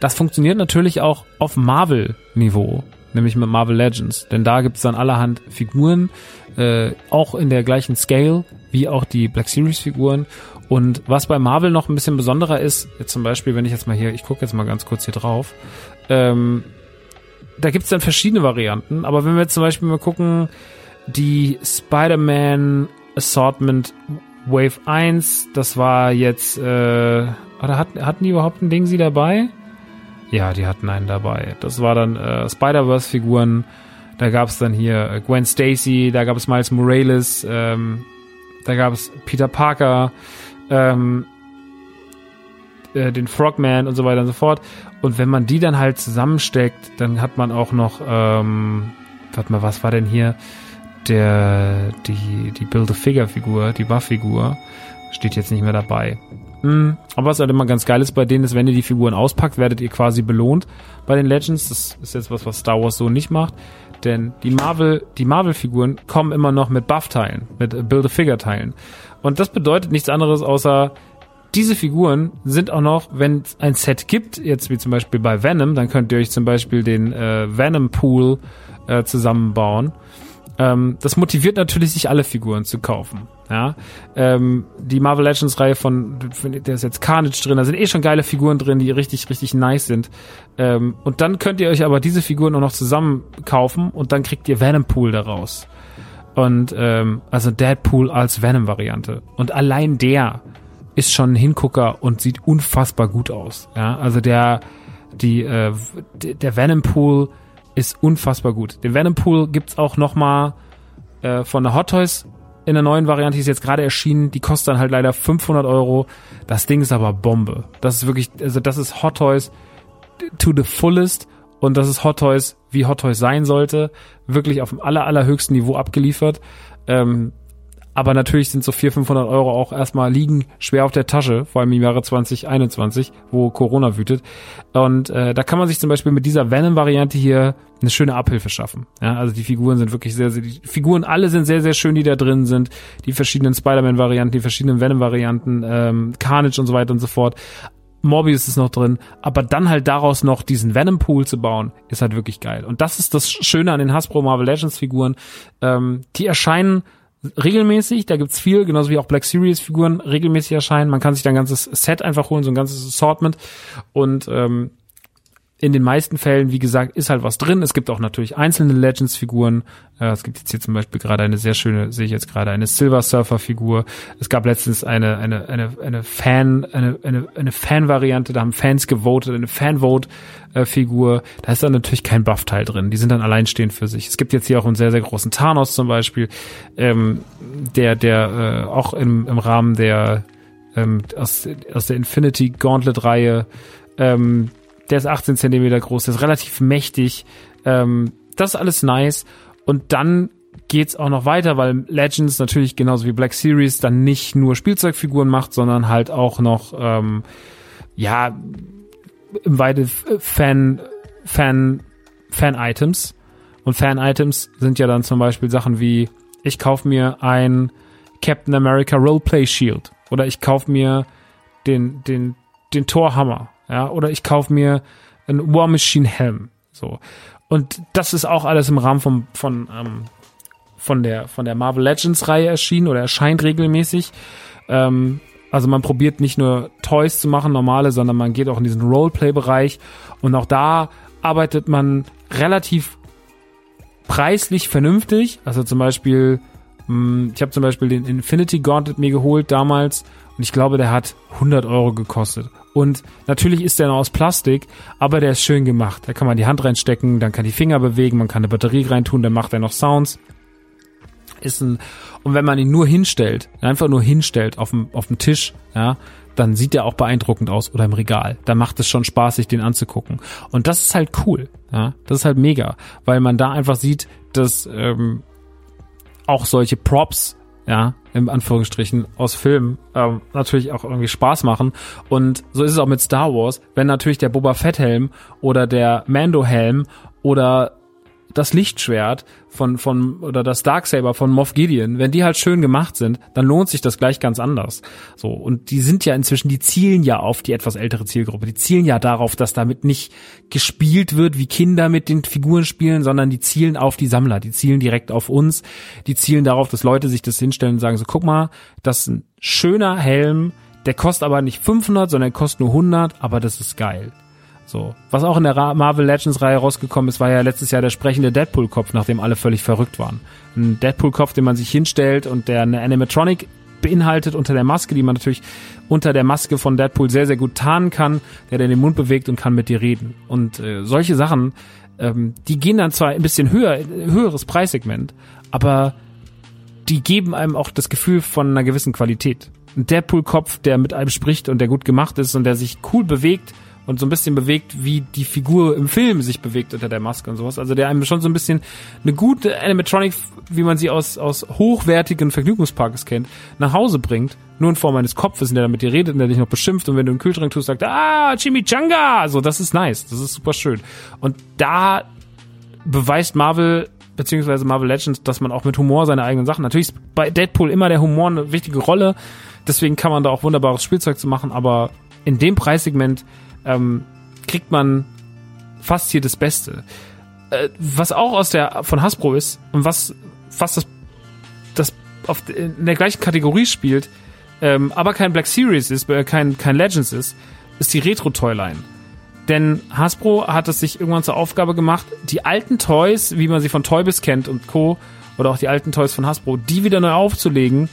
Das funktioniert natürlich auch auf Marvel-Niveau, nämlich mit Marvel Legends. Denn da gibt es dann allerhand Figuren, äh, auch in der gleichen Scale wie auch die Black Series-Figuren. Und was bei Marvel noch ein bisschen besonderer ist, zum Beispiel, wenn ich jetzt mal hier, ich gucke jetzt mal ganz kurz hier drauf, ähm, da gibt's dann verschiedene Varianten, aber wenn wir jetzt zum Beispiel mal gucken, die Spider-Man Assortment Wave 1, das war jetzt, äh, oder hatten, hatten die überhaupt ein Ding sie dabei? Ja, die hatten einen dabei. Das war dann äh, Spider-Verse-Figuren. Da gab es dann hier äh, Gwen Stacy, da gab es Miles Morales, ähm, da gab es Peter Parker, ähm, äh, den Frogman und so weiter und so fort. Und wenn man die dann halt zusammensteckt, dann hat man auch noch, ähm, warte mal, was war denn hier? Der, die, die Build-A-Figure-Figur, die Buff-Figur, steht jetzt nicht mehr dabei. Mhm. Aber was halt immer ganz geil ist bei denen, ist, wenn ihr die Figuren auspackt, werdet ihr quasi belohnt bei den Legends. Das ist jetzt was, was Star Wars so nicht macht. Denn die Marvel, die Marvel-Figuren kommen immer noch mit Buff-Teilen, mit Build-A-Figure-Teilen. Und das bedeutet nichts anderes außer, diese Figuren sind auch noch, wenn es ein Set gibt, jetzt wie zum Beispiel bei Venom, dann könnt ihr euch zum Beispiel den äh, Venom Pool äh, zusammenbauen. Ähm, das motiviert natürlich, sich alle Figuren zu kaufen. Ja, ähm, die Marvel Legends Reihe von, da ist jetzt Carnage drin, da sind eh schon geile Figuren drin, die richtig, richtig nice sind. Ähm, und dann könnt ihr euch aber diese Figuren auch noch zusammen kaufen und dann kriegt ihr Venom Pool daraus. Und ähm, also Deadpool als Venom-Variante. Und allein der ist schon ein Hingucker und sieht unfassbar gut aus. Ja, also der, die, äh, der Venom Pool ist unfassbar gut. Den Venom Pool gibt's auch noch mal äh, von der Hot Toys in der neuen Variante, die ist jetzt gerade erschienen. Die kostet dann halt leider 500 Euro. Das Ding ist aber Bombe. Das ist wirklich, also das ist Hot Toys to the fullest und das ist Hot Toys, wie Hot Toys sein sollte. Wirklich auf dem aller, allerhöchsten Niveau abgeliefert. Ähm, aber natürlich sind so 400, 500 Euro auch erstmal liegen schwer auf der Tasche, vor allem im Jahre 2021, wo Corona wütet. Und äh, da kann man sich zum Beispiel mit dieser Venom-Variante hier eine schöne Abhilfe schaffen. Ja, also die Figuren sind wirklich sehr, sehr, die Figuren alle sind sehr, sehr schön, die da drin sind. Die verschiedenen Spider-Man-Varianten, die verschiedenen Venom-Varianten, ähm, Carnage und so weiter und so fort. Morbius ist noch drin, aber dann halt daraus noch diesen Venom Pool zu bauen, ist halt wirklich geil. Und das ist das Schöne an den Hasbro Marvel Legends Figuren. Ähm, die erscheinen regelmäßig, da gibt's viel, genauso wie auch Black Series Figuren regelmäßig erscheinen. Man kann sich da ein ganzes Set einfach holen, so ein ganzes Assortment und ähm, in den meisten Fällen, wie gesagt, ist halt was drin. Es gibt auch natürlich einzelne Legends-Figuren. Äh, es gibt jetzt hier zum Beispiel gerade eine sehr schöne, sehe ich jetzt gerade, eine Silver Surfer-Figur. Es gab letztens eine, eine, eine, eine Fan, eine, eine, eine Fan-Variante, da haben Fans gewotet, eine Fan-Vote-Figur. Da ist dann natürlich kein Buff-Teil drin. Die sind dann alleinstehend für sich. Es gibt jetzt hier auch einen sehr, sehr großen Thanos zum Beispiel, ähm, der, der äh, auch im, im Rahmen der ähm, aus, aus der Infinity Gauntlet-Reihe ähm, der ist 18 Zentimeter groß, der ist relativ mächtig. Ähm, das ist alles nice. Und dann geht's auch noch weiter, weil Legends natürlich genauso wie Black Series dann nicht nur Spielzeugfiguren macht, sondern halt auch noch ähm, ja im Weite Fan Fan Fan-Items. Und Fan-Items sind ja dann zum Beispiel Sachen wie, ich kauf mir ein Captain America Roleplay Shield oder ich kauf mir den, den, den Torhammer, ja, oder ich kauf mir einen War Machine Helm, so. Und das ist auch alles im Rahmen von, von, ähm, von der, von der Marvel Legends Reihe erschienen oder erscheint regelmäßig. Ähm, also man probiert nicht nur Toys zu machen, normale, sondern man geht auch in diesen Roleplay-Bereich und auch da arbeitet man relativ preislich vernünftig. Also zum Beispiel, hm, ich habe zum Beispiel den Infinity Gauntlet mir geholt damals und ich glaube, der hat 100 Euro gekostet. Und natürlich ist der noch aus Plastik, aber der ist schön gemacht. Da kann man die Hand reinstecken, dann kann die Finger bewegen, man kann eine Batterie reintun, dann macht er noch Sounds. Ist ein, und wenn man ihn nur hinstellt, einfach nur hinstellt auf dem, auf dem Tisch, ja, dann sieht der auch beeindruckend aus oder im Regal. Da macht es schon Spaß, sich den anzugucken. Und das ist halt cool. Ja, das ist halt mega, weil man da einfach sieht, dass ähm, auch solche Props, ja, im Anführungsstrichen aus Filmen ähm, natürlich auch irgendwie Spaß machen. Und so ist es auch mit Star Wars, wenn natürlich der Boba Fett Helm oder der Mando Helm oder das Lichtschwert von, von, oder das Darksaber von Moff Gideon, wenn die halt schön gemacht sind, dann lohnt sich das gleich ganz anders. So. Und die sind ja inzwischen, die zielen ja auf die etwas ältere Zielgruppe. Die zielen ja darauf, dass damit nicht gespielt wird, wie Kinder mit den Figuren spielen, sondern die zielen auf die Sammler. Die zielen direkt auf uns. Die zielen darauf, dass Leute sich das hinstellen und sagen so, guck mal, das ist ein schöner Helm, der kostet aber nicht 500, sondern der kostet nur 100, aber das ist geil. So. Was auch in der Marvel Legends Reihe rausgekommen ist, war ja letztes Jahr der sprechende Deadpool-Kopf, nachdem alle völlig verrückt waren. Ein Deadpool-Kopf, den man sich hinstellt und der eine Animatronic beinhaltet unter der Maske, die man natürlich unter der Maske von Deadpool sehr, sehr gut tarnen kann, der dann den Mund bewegt und kann mit dir reden. Und äh, solche Sachen, ähm, die gehen dann zwar ein bisschen höher, höheres Preissegment, aber die geben einem auch das Gefühl von einer gewissen Qualität. Ein Deadpool-Kopf, der mit einem spricht und der gut gemacht ist und der sich cool bewegt, und so ein bisschen bewegt, wie die Figur im Film sich bewegt unter der Maske und sowas. Also der einem schon so ein bisschen eine gute Animatronic, wie man sie aus, aus hochwertigen Vergnügungsparks kennt, nach Hause bringt, nur in Form eines Kopfes, in der mit dir redet, in der dich noch beschimpft und wenn du einen Kühlschrank tust, sagt, ah, Chimichanga! So, das ist nice, das ist super schön. Und da beweist Marvel beziehungsweise Marvel Legends, dass man auch mit Humor seine eigenen Sachen, natürlich ist bei Deadpool immer der Humor eine wichtige Rolle, deswegen kann man da auch wunderbares Spielzeug zu machen, aber in dem Preissegment ähm, kriegt man fast hier das Beste. Äh, was auch aus der von Hasbro ist und was fast das, das auf, in der gleichen Kategorie spielt, ähm, aber kein Black Series ist, äh, kein, kein Legends ist, ist die Retro-Toyline. Denn Hasbro hat es sich irgendwann zur Aufgabe gemacht, die alten Toys, wie man sie von Toybis kennt und Co., oder auch die alten Toys von Hasbro, die wieder neu aufzulegen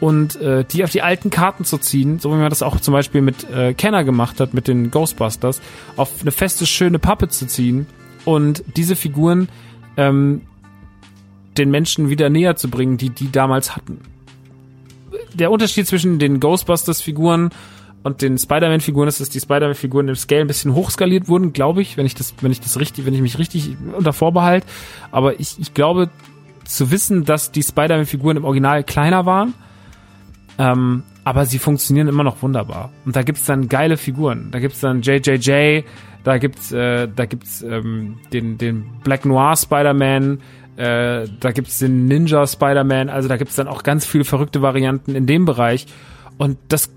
und äh, die auf die alten Karten zu ziehen, so wie man das auch zum Beispiel mit äh, Kenner gemacht hat, mit den Ghostbusters, auf eine feste, schöne Pappe zu ziehen und diese Figuren ähm, den Menschen wieder näher zu bringen, die die damals hatten. Der Unterschied zwischen den Ghostbusters-Figuren und den Spider-Man-Figuren ist, dass die Spider-Man-Figuren im Scale ein bisschen hochskaliert wurden, glaube ich, wenn ich das, wenn ich das richtig, wenn ich mich richtig unter Vorbehalt. Aber ich, ich glaube zu wissen, dass die Spider-Man-Figuren im Original kleiner waren ähm, aber sie funktionieren immer noch wunderbar. Und da gibt's dann geile Figuren. Da gibt's dann JJJ, da gibt's, äh, da gibt's ähm, den, den Black Noir Spider-Man, äh, da gibt's den Ninja Spider-Man, also da gibt's dann auch ganz viele verrückte Varianten in dem Bereich. Und das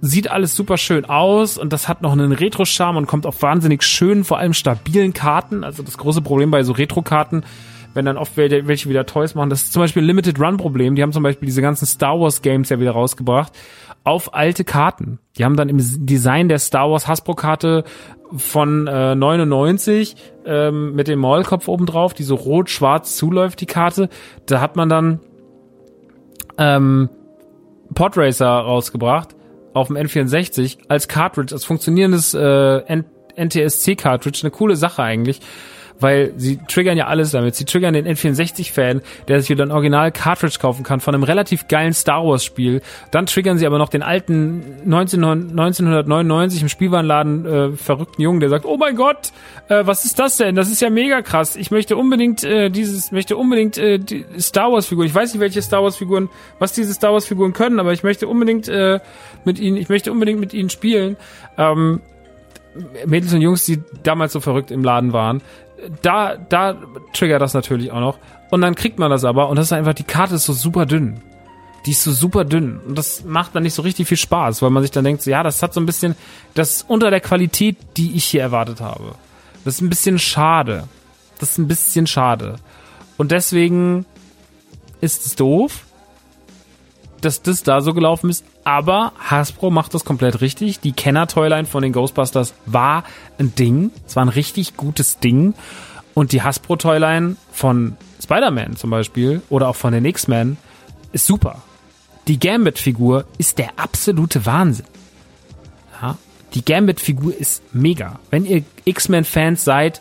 sieht alles super schön aus und das hat noch einen Retro-Charme und kommt auf wahnsinnig schönen, vor allem stabilen Karten. Also das große Problem bei so Retro-Karten wenn dann oft welche wieder Toys machen. Das ist zum Beispiel Limited Run Problem. Die haben zum Beispiel diese ganzen Star Wars Games ja wieder rausgebracht auf alte Karten. Die haben dann im Design der Star Wars Hasbro Karte von äh, 99 ähm, mit dem Maulkopf oben drauf, die so rot-schwarz zuläuft, die Karte. Da hat man dann ähm, Podracer rausgebracht auf dem N64 als Cartridge, als funktionierendes äh, NTSC Cartridge, eine coole Sache eigentlich weil sie triggern ja alles damit. Sie triggern den N64-Fan, der sich wieder ein Original-Cartridge kaufen kann von einem relativ geilen Star Wars-Spiel. Dann triggern sie aber noch den alten 19, 1999 im Spielwarenladen äh, verrückten Jungen, der sagt, oh mein Gott, äh, was ist das denn? Das ist ja mega krass. Ich möchte unbedingt äh, dieses, möchte unbedingt äh, die Star Wars-Figuren. Ich weiß nicht, welche Star Wars-Figuren, was diese Star Wars-Figuren können, aber ich möchte unbedingt äh, mit ihnen, ich möchte unbedingt mit ihnen spielen. Ähm, Mädels und Jungs, die damals so verrückt im Laden waren, da, da triggert das natürlich auch noch. Und dann kriegt man das aber und das ist einfach, die Karte ist so super dünn. Die ist so super dünn. Und das macht dann nicht so richtig viel Spaß, weil man sich dann denkt, so, ja, das hat so ein bisschen, das ist unter der Qualität, die ich hier erwartet habe. Das ist ein bisschen schade. Das ist ein bisschen schade. Und deswegen ist es doof, dass das da so gelaufen ist. Aber Hasbro macht das komplett richtig. Die Kenner-Toyline von den Ghostbusters war ein Ding. Es war ein richtig gutes Ding. Und die Hasbro-Toyline von Spider-Man zum Beispiel oder auch von den X-Men ist super. Die Gambit-Figur ist der absolute Wahnsinn. Ja, die Gambit-Figur ist mega. Wenn ihr X-Men-Fans seid,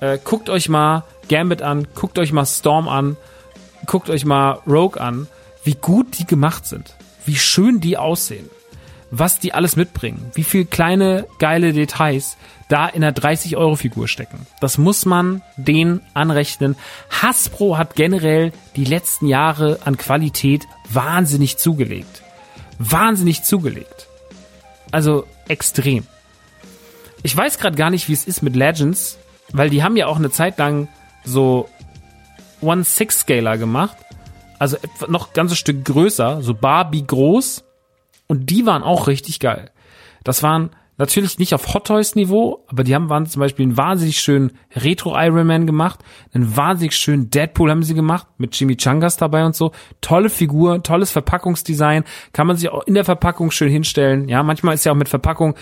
äh, guckt euch mal Gambit an, guckt euch mal Storm an, guckt euch mal Rogue an wie gut die gemacht sind, wie schön die aussehen, was die alles mitbringen, wie viel kleine geile Details da in der 30-Euro-Figur stecken. Das muss man denen anrechnen. Hasbro hat generell die letzten Jahre an Qualität wahnsinnig zugelegt. Wahnsinnig zugelegt. Also extrem. Ich weiß gerade gar nicht, wie es ist mit Legends, weil die haben ja auch eine Zeit lang so One-Six-Scaler gemacht also noch ein ganzes Stück größer, so Barbie groß. Und die waren auch richtig geil. Das waren natürlich nicht auf Hot Toys Niveau, aber die haben waren zum Beispiel einen wahnsinnig schönen Retro Iron Man gemacht, einen wahnsinnig schönen Deadpool haben sie gemacht mit Jimmy Changas dabei und so. Tolle Figur, tolles Verpackungsdesign, kann man sich auch in der Verpackung schön hinstellen. Ja, manchmal ist ja auch mit Verpackung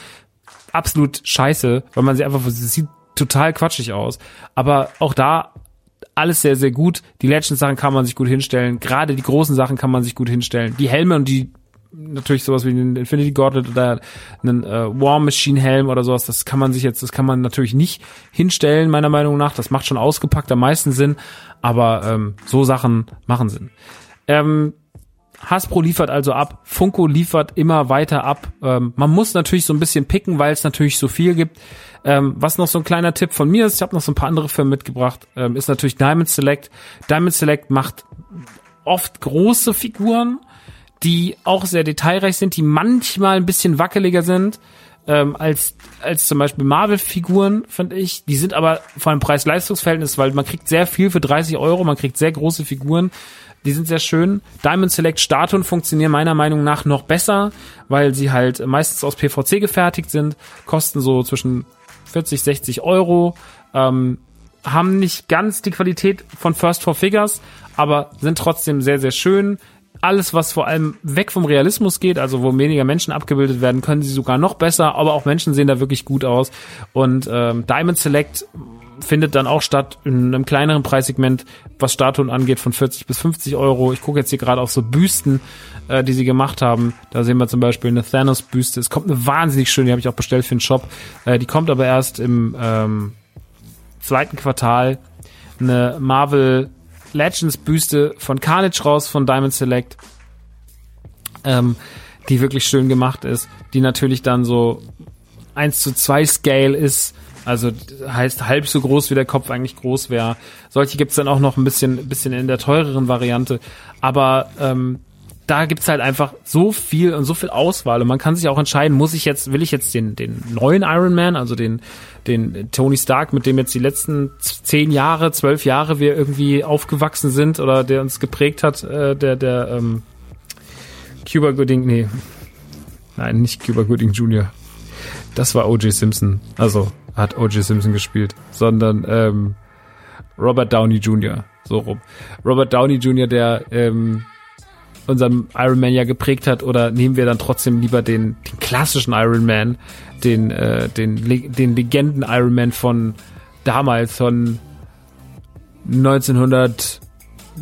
absolut scheiße, weil man sie einfach, sie sieht total quatschig aus. Aber auch da alles sehr, sehr gut. Die Legends-Sachen kann man sich gut hinstellen. Gerade die großen Sachen kann man sich gut hinstellen. Die Helme und die natürlich sowas wie den Infinity Gauntlet oder einen äh, War Machine Helm oder sowas, das kann man sich jetzt, das kann man natürlich nicht hinstellen, meiner Meinung nach. Das macht schon ausgepackt am meisten Sinn, aber ähm, so Sachen machen Sinn. Ähm, Hasbro liefert also ab, Funko liefert immer weiter ab. Ähm, man muss natürlich so ein bisschen picken, weil es natürlich so viel gibt. Ähm, was noch so ein kleiner Tipp von mir ist, ich habe noch so ein paar andere Firmen mitgebracht, ähm, ist natürlich Diamond Select. Diamond Select macht oft große Figuren, die auch sehr detailreich sind, die manchmal ein bisschen wackeliger sind ähm, als als zum Beispiel Marvel-Figuren, finde ich. Die sind aber vor allem Preis-Leistungs-Verhältnis, weil man kriegt sehr viel für 30 Euro, man kriegt sehr große Figuren. Die sind sehr schön. Diamond Select Statuen funktionieren meiner Meinung nach noch besser, weil sie halt meistens aus PVC gefertigt sind, kosten so zwischen 40, 60 Euro, ähm, haben nicht ganz die Qualität von First Four Figures, aber sind trotzdem sehr, sehr schön. Alles, was vor allem weg vom Realismus geht, also wo weniger Menschen abgebildet werden, können sie sogar noch besser, aber auch Menschen sehen da wirklich gut aus. Und ähm, Diamond Select findet dann auch statt in einem kleineren Preissegment, was Statuen angeht, von 40 bis 50 Euro. Ich gucke jetzt hier gerade auf so Büsten, äh, die sie gemacht haben. Da sehen wir zum Beispiel eine Thanos-Büste. Es kommt eine wahnsinnig schöne, die habe ich auch bestellt für den Shop. Äh, die kommt aber erst im ähm, zweiten Quartal. Eine Marvel Legends Büste von Carnage raus von Diamond Select. Ähm, die wirklich schön gemacht ist, die natürlich dann so 1 zu 2 Scale ist, also heißt halb so groß wie der Kopf eigentlich groß wäre. Solche gibt's dann auch noch ein bisschen, bisschen in der teureren Variante. Aber ähm, da gibt's halt einfach so viel und so viel Auswahl und man kann sich auch entscheiden, muss ich jetzt, will ich jetzt den, den neuen Iron Man, also den, den Tony Stark, mit dem jetzt die letzten zehn Jahre, zwölf Jahre wir irgendwie aufgewachsen sind oder der uns geprägt hat, äh, der, der ähm, Cuba Gooding, nee, nein, nicht Cuba Gooding Jr. Das war O.J. Simpson. Also hat O.J. Simpson gespielt, sondern ähm, Robert Downey Jr. So rum. Robert Downey Jr., der ähm, unseren Iron Man ja geprägt hat, oder nehmen wir dann trotzdem lieber den, den klassischen Iron Man, den, äh, den, den Legenden Iron Man von damals, von 1900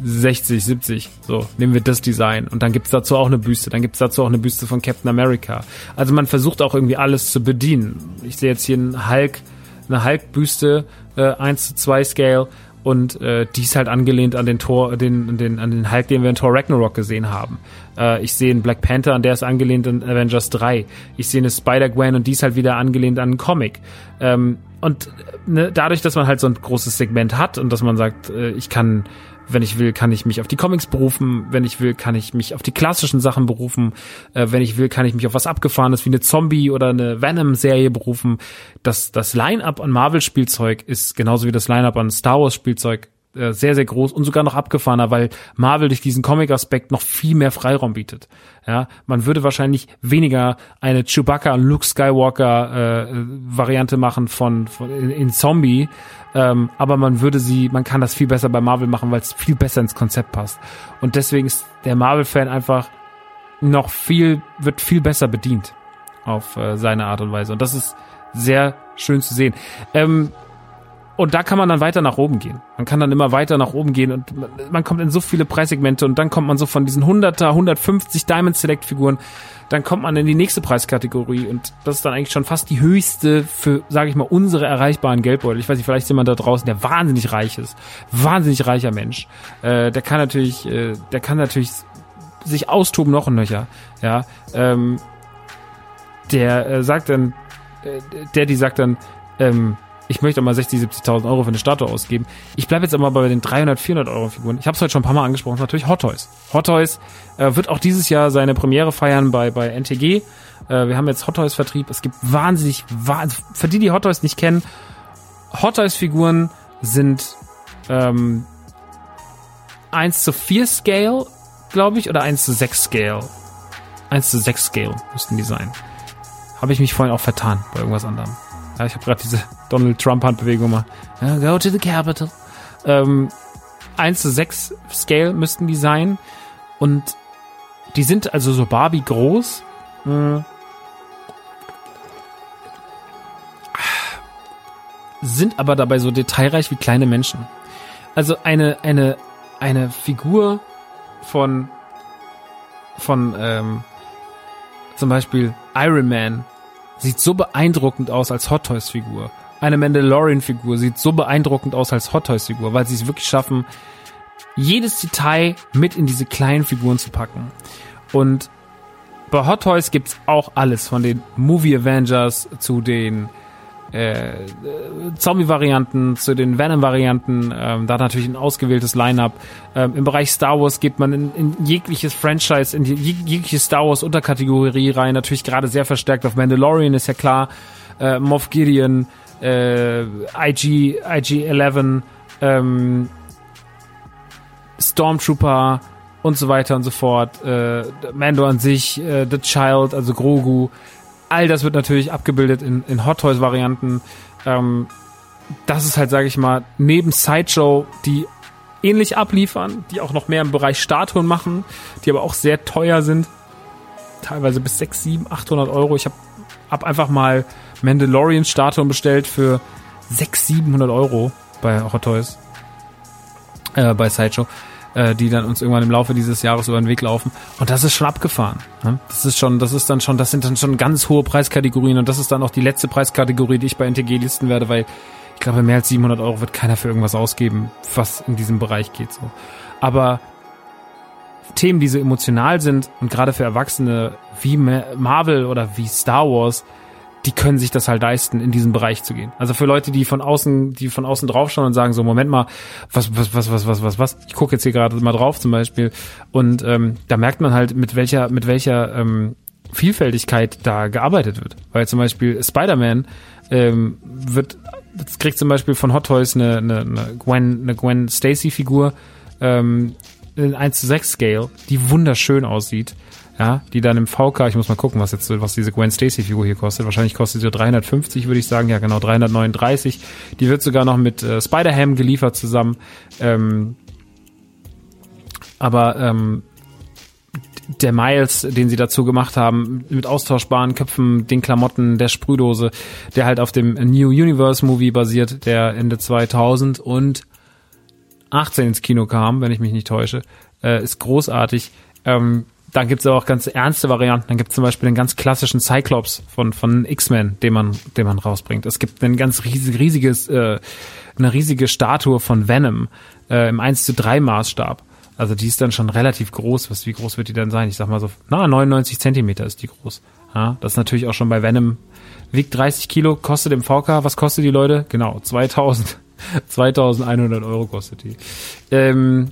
60, 70. So, nehmen wir das Design. Und dann gibt's dazu auch eine Büste. Dann gibt's dazu auch eine Büste von Captain America. Also man versucht auch irgendwie alles zu bedienen. Ich sehe jetzt hier einen Hulk, eine Hulk-Büste äh, 1 zu 2 Scale und äh, die ist halt angelehnt an den Tor, den, den, an den Hulk, den wir in Thor Ragnarok gesehen haben. Äh, ich sehe einen Black Panther und der ist angelehnt an Avengers 3. Ich sehe eine Spider-Gwen und die ist halt wieder angelehnt an einen Comic. Ähm, und ne, dadurch, dass man halt so ein großes Segment hat und dass man sagt, äh, ich kann wenn ich will, kann ich mich auf die Comics berufen. Wenn ich will, kann ich mich auf die klassischen Sachen berufen. Äh, wenn ich will, kann ich mich auf was Abgefahrenes wie eine Zombie- oder eine Venom-Serie berufen. Das, das Line-Up an Marvel-Spielzeug ist genauso wie das Line-Up an Star Wars-Spielzeug äh, sehr, sehr groß und sogar noch abgefahrener, weil Marvel durch diesen Comic-Aspekt noch viel mehr Freiraum bietet. Ja, man würde wahrscheinlich weniger eine Chewbacca und Luke Skywalker äh, Variante machen von, von in, in Zombie, ähm, aber man würde sie, man kann das viel besser bei Marvel machen, weil es viel besser ins Konzept passt. Und deswegen ist der Marvel-Fan einfach noch viel, wird viel besser bedient auf äh, seine Art und Weise. Und das ist sehr schön zu sehen. Ähm, und da kann man dann weiter nach oben gehen. Man kann dann immer weiter nach oben gehen und man kommt in so viele Preissegmente und dann kommt man so von diesen 100er, 150 Diamond Select Figuren, dann kommt man in die nächste Preiskategorie und das ist dann eigentlich schon fast die höchste für, sage ich mal, unsere erreichbaren Geldbeutel. Ich weiß nicht, vielleicht jemand da draußen, der wahnsinnig reich ist, wahnsinnig reicher Mensch. Äh, der kann natürlich, äh, der kann natürlich sich austoben noch ein nöcher. Ja, ähm, der äh, sagt dann, äh, der die sagt dann, ähm, ich möchte mal 60, 70.000 Euro für eine Statue ausgeben. Ich bleibe jetzt aber bei den 300, 400 Euro Figuren. Ich habe es heute schon ein paar Mal angesprochen, natürlich Hot Toys. Hot Toys äh, wird auch dieses Jahr seine Premiere feiern bei, bei NTG. Äh, wir haben jetzt Hot Toys Vertrieb. Es gibt wahnsinnig, wahnsinnig, für die, die Hot Toys nicht kennen, Hot Toys Figuren sind ähm, 1 zu 4 Scale, glaube ich, oder 1 zu 6 Scale. 1 zu 6 Scale müssten die sein. Habe ich mich vorhin auch vertan bei irgendwas anderem. Ja, ich habe gerade diese Donald Trump Handbewegung mal. Ja, go to the Capitol. Ähm, 1 zu 6 Scale müssten die sein. Und die sind also so Barbie groß. Äh, sind aber dabei so detailreich wie kleine Menschen. Also eine, eine, eine Figur von, von ähm, zum Beispiel Iron Man sieht so beeindruckend aus als Hot Toys Figur. Eine Mandalorian Figur sieht so beeindruckend aus als Hot Toys Figur, weil sie es wirklich schaffen, jedes Detail mit in diese kleinen Figuren zu packen. Und bei Hot Toys gibt's auch alles, von den Movie Avengers zu den äh, Zombie-Varianten, zu den Venom-Varianten, ähm, da natürlich ein ausgewähltes Line-Up. Ähm, Im Bereich Star Wars geht man in, in jegliches Franchise, in jeg jegliche Star Wars-Unterkategorie rein, natürlich gerade sehr verstärkt auf Mandalorian, ist ja klar, äh, Moff Gideon, äh, IG, IG-11, ähm, Stormtrooper und so weiter und so fort, äh, Mando an sich, äh, The Child, also Grogu, all das wird natürlich abgebildet in, in Hot Toys Varianten. Ähm, das ist halt, sage ich mal, neben Sideshow, die ähnlich abliefern, die auch noch mehr im Bereich Statuen machen, die aber auch sehr teuer sind, teilweise bis 6, 7, 800 Euro. Ich habe hab einfach mal Mandalorian Statuen bestellt für 6, 700 Euro bei Hot Toys, äh, bei Sideshow äh, die dann uns irgendwann im Laufe dieses Jahres über den Weg laufen. Und das ist schon abgefahren. Ne? Das ist schon, das ist dann schon, das sind dann schon ganz hohe Preiskategorien und das ist dann auch die letzte Preiskategorie, die ich bei NTG listen werde, weil ich glaube, mehr als 700 Euro wird keiner für irgendwas ausgeben, was in diesem Bereich geht. So. Aber Themen, die so emotional sind und gerade für Erwachsene wie Marvel oder wie Star Wars, die können sich das halt leisten, in diesen Bereich zu gehen. Also für Leute, die von außen, die von außen draufschauen und sagen so, Moment mal, was, was, was, was, was, was, was, ich gucke jetzt hier gerade mal drauf zum Beispiel und ähm, da merkt man halt, mit welcher, mit welcher ähm, Vielfältigkeit da gearbeitet wird. Weil zum Beispiel Spider-Man ähm, wird, kriegt zum Beispiel von Hot Toys eine, eine, eine Gwen, eine Gwen Stacy-Figur ähm, in 1 zu 6 Scale, die wunderschön aussieht ja, die dann im VK, ich muss mal gucken, was jetzt, was diese Gwen Stacy Figur hier kostet. Wahrscheinlich kostet sie 350, würde ich sagen. Ja, genau, 339. Die wird sogar noch mit äh, Spider-Ham geliefert zusammen. Ähm, aber ähm, der Miles, den sie dazu gemacht haben, mit austauschbaren Köpfen, den Klamotten, der Sprühdose, der halt auf dem New Universe Movie basiert, der Ende 2018 ins Kino kam, wenn ich mich nicht täusche, äh, ist großartig. Ähm, dann gibt's aber auch ganz ernste Varianten. Dann gibt's zum Beispiel den ganz klassischen Cyclops von, von X-Men, den man, den man rausbringt. Es gibt ein ganz riesig, riesiges, äh, eine riesige Statue von Venom äh, im 1 zu 3 Maßstab. Also die ist dann schon relativ groß. Was, wie groß wird die dann sein? Ich sag mal so, na, 99 Zentimeter ist die groß. Ja, das ist natürlich auch schon bei Venom. Wiegt 30 Kilo, kostet im VK, was kostet die Leute? Genau, 2000. 2100 Euro kostet die. Ähm,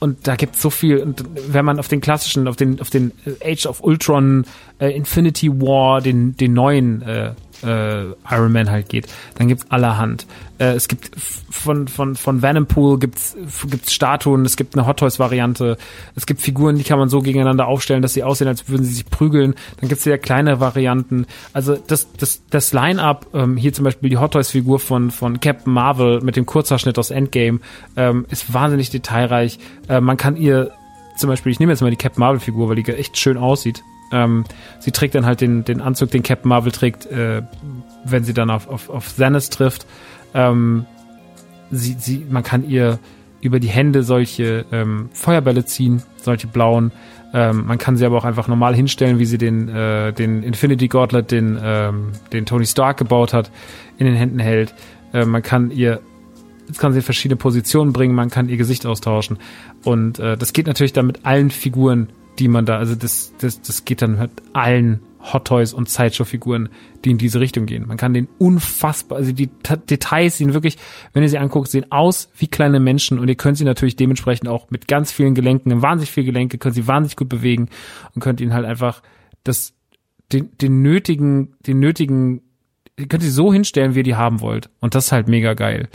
und da gibt's so viel. Und wenn man auf den klassischen, auf den, auf den Age of Ultron, äh, Infinity War, den, den neuen äh, äh, Iron Man halt geht, dann gibt's allerhand. Äh, es gibt von von von Venom Pool gibt's gibt's Statuen, es gibt eine Hot Toys Variante, es gibt Figuren, die kann man so gegeneinander aufstellen, dass sie aussehen, als würden sie sich prügeln. Dann gibt's sehr kleine Varianten. Also das das das Line-up ähm, hier zum Beispiel die Hot Toys Figur von von Captain Marvel mit dem Kurzhaarschnitt aus Endgame ähm, ist wahnsinnig detailreich. Äh, man kann ihr zum Beispiel, ich nehme jetzt mal die Captain Marvel Figur, weil die echt schön aussieht. Ähm, sie trägt dann halt den, den Anzug, den Captain Marvel trägt, äh, wenn sie dann auf, auf, auf Zenith trifft. Ähm, sie, sie, man kann ihr über die Hände solche ähm, Feuerbälle ziehen, solche blauen. Ähm, man kann sie aber auch einfach normal hinstellen, wie sie den, äh, den Infinity Gauntlet, den, ähm, den Tony Stark gebaut hat, in den Händen hält. Äh, man kann ihr, jetzt kann sie in verschiedene Positionen bringen, man kann ihr Gesicht austauschen. Und äh, das geht natürlich dann mit allen Figuren die man da, also das, das, das geht dann mit allen Hot Toys und Sideshow-Figuren, die in diese Richtung gehen. Man kann den unfassbar, also die T Details sehen wirklich, wenn ihr sie anguckt, sehen aus wie kleine Menschen und ihr könnt sie natürlich dementsprechend auch mit ganz vielen Gelenken, wahnsinnig viele Gelenke, könnt sie wahnsinnig gut bewegen und könnt ihnen halt einfach das, den, den nötigen, den nötigen, ihr könnt sie so hinstellen, wie ihr die haben wollt. Und das ist halt mega geil.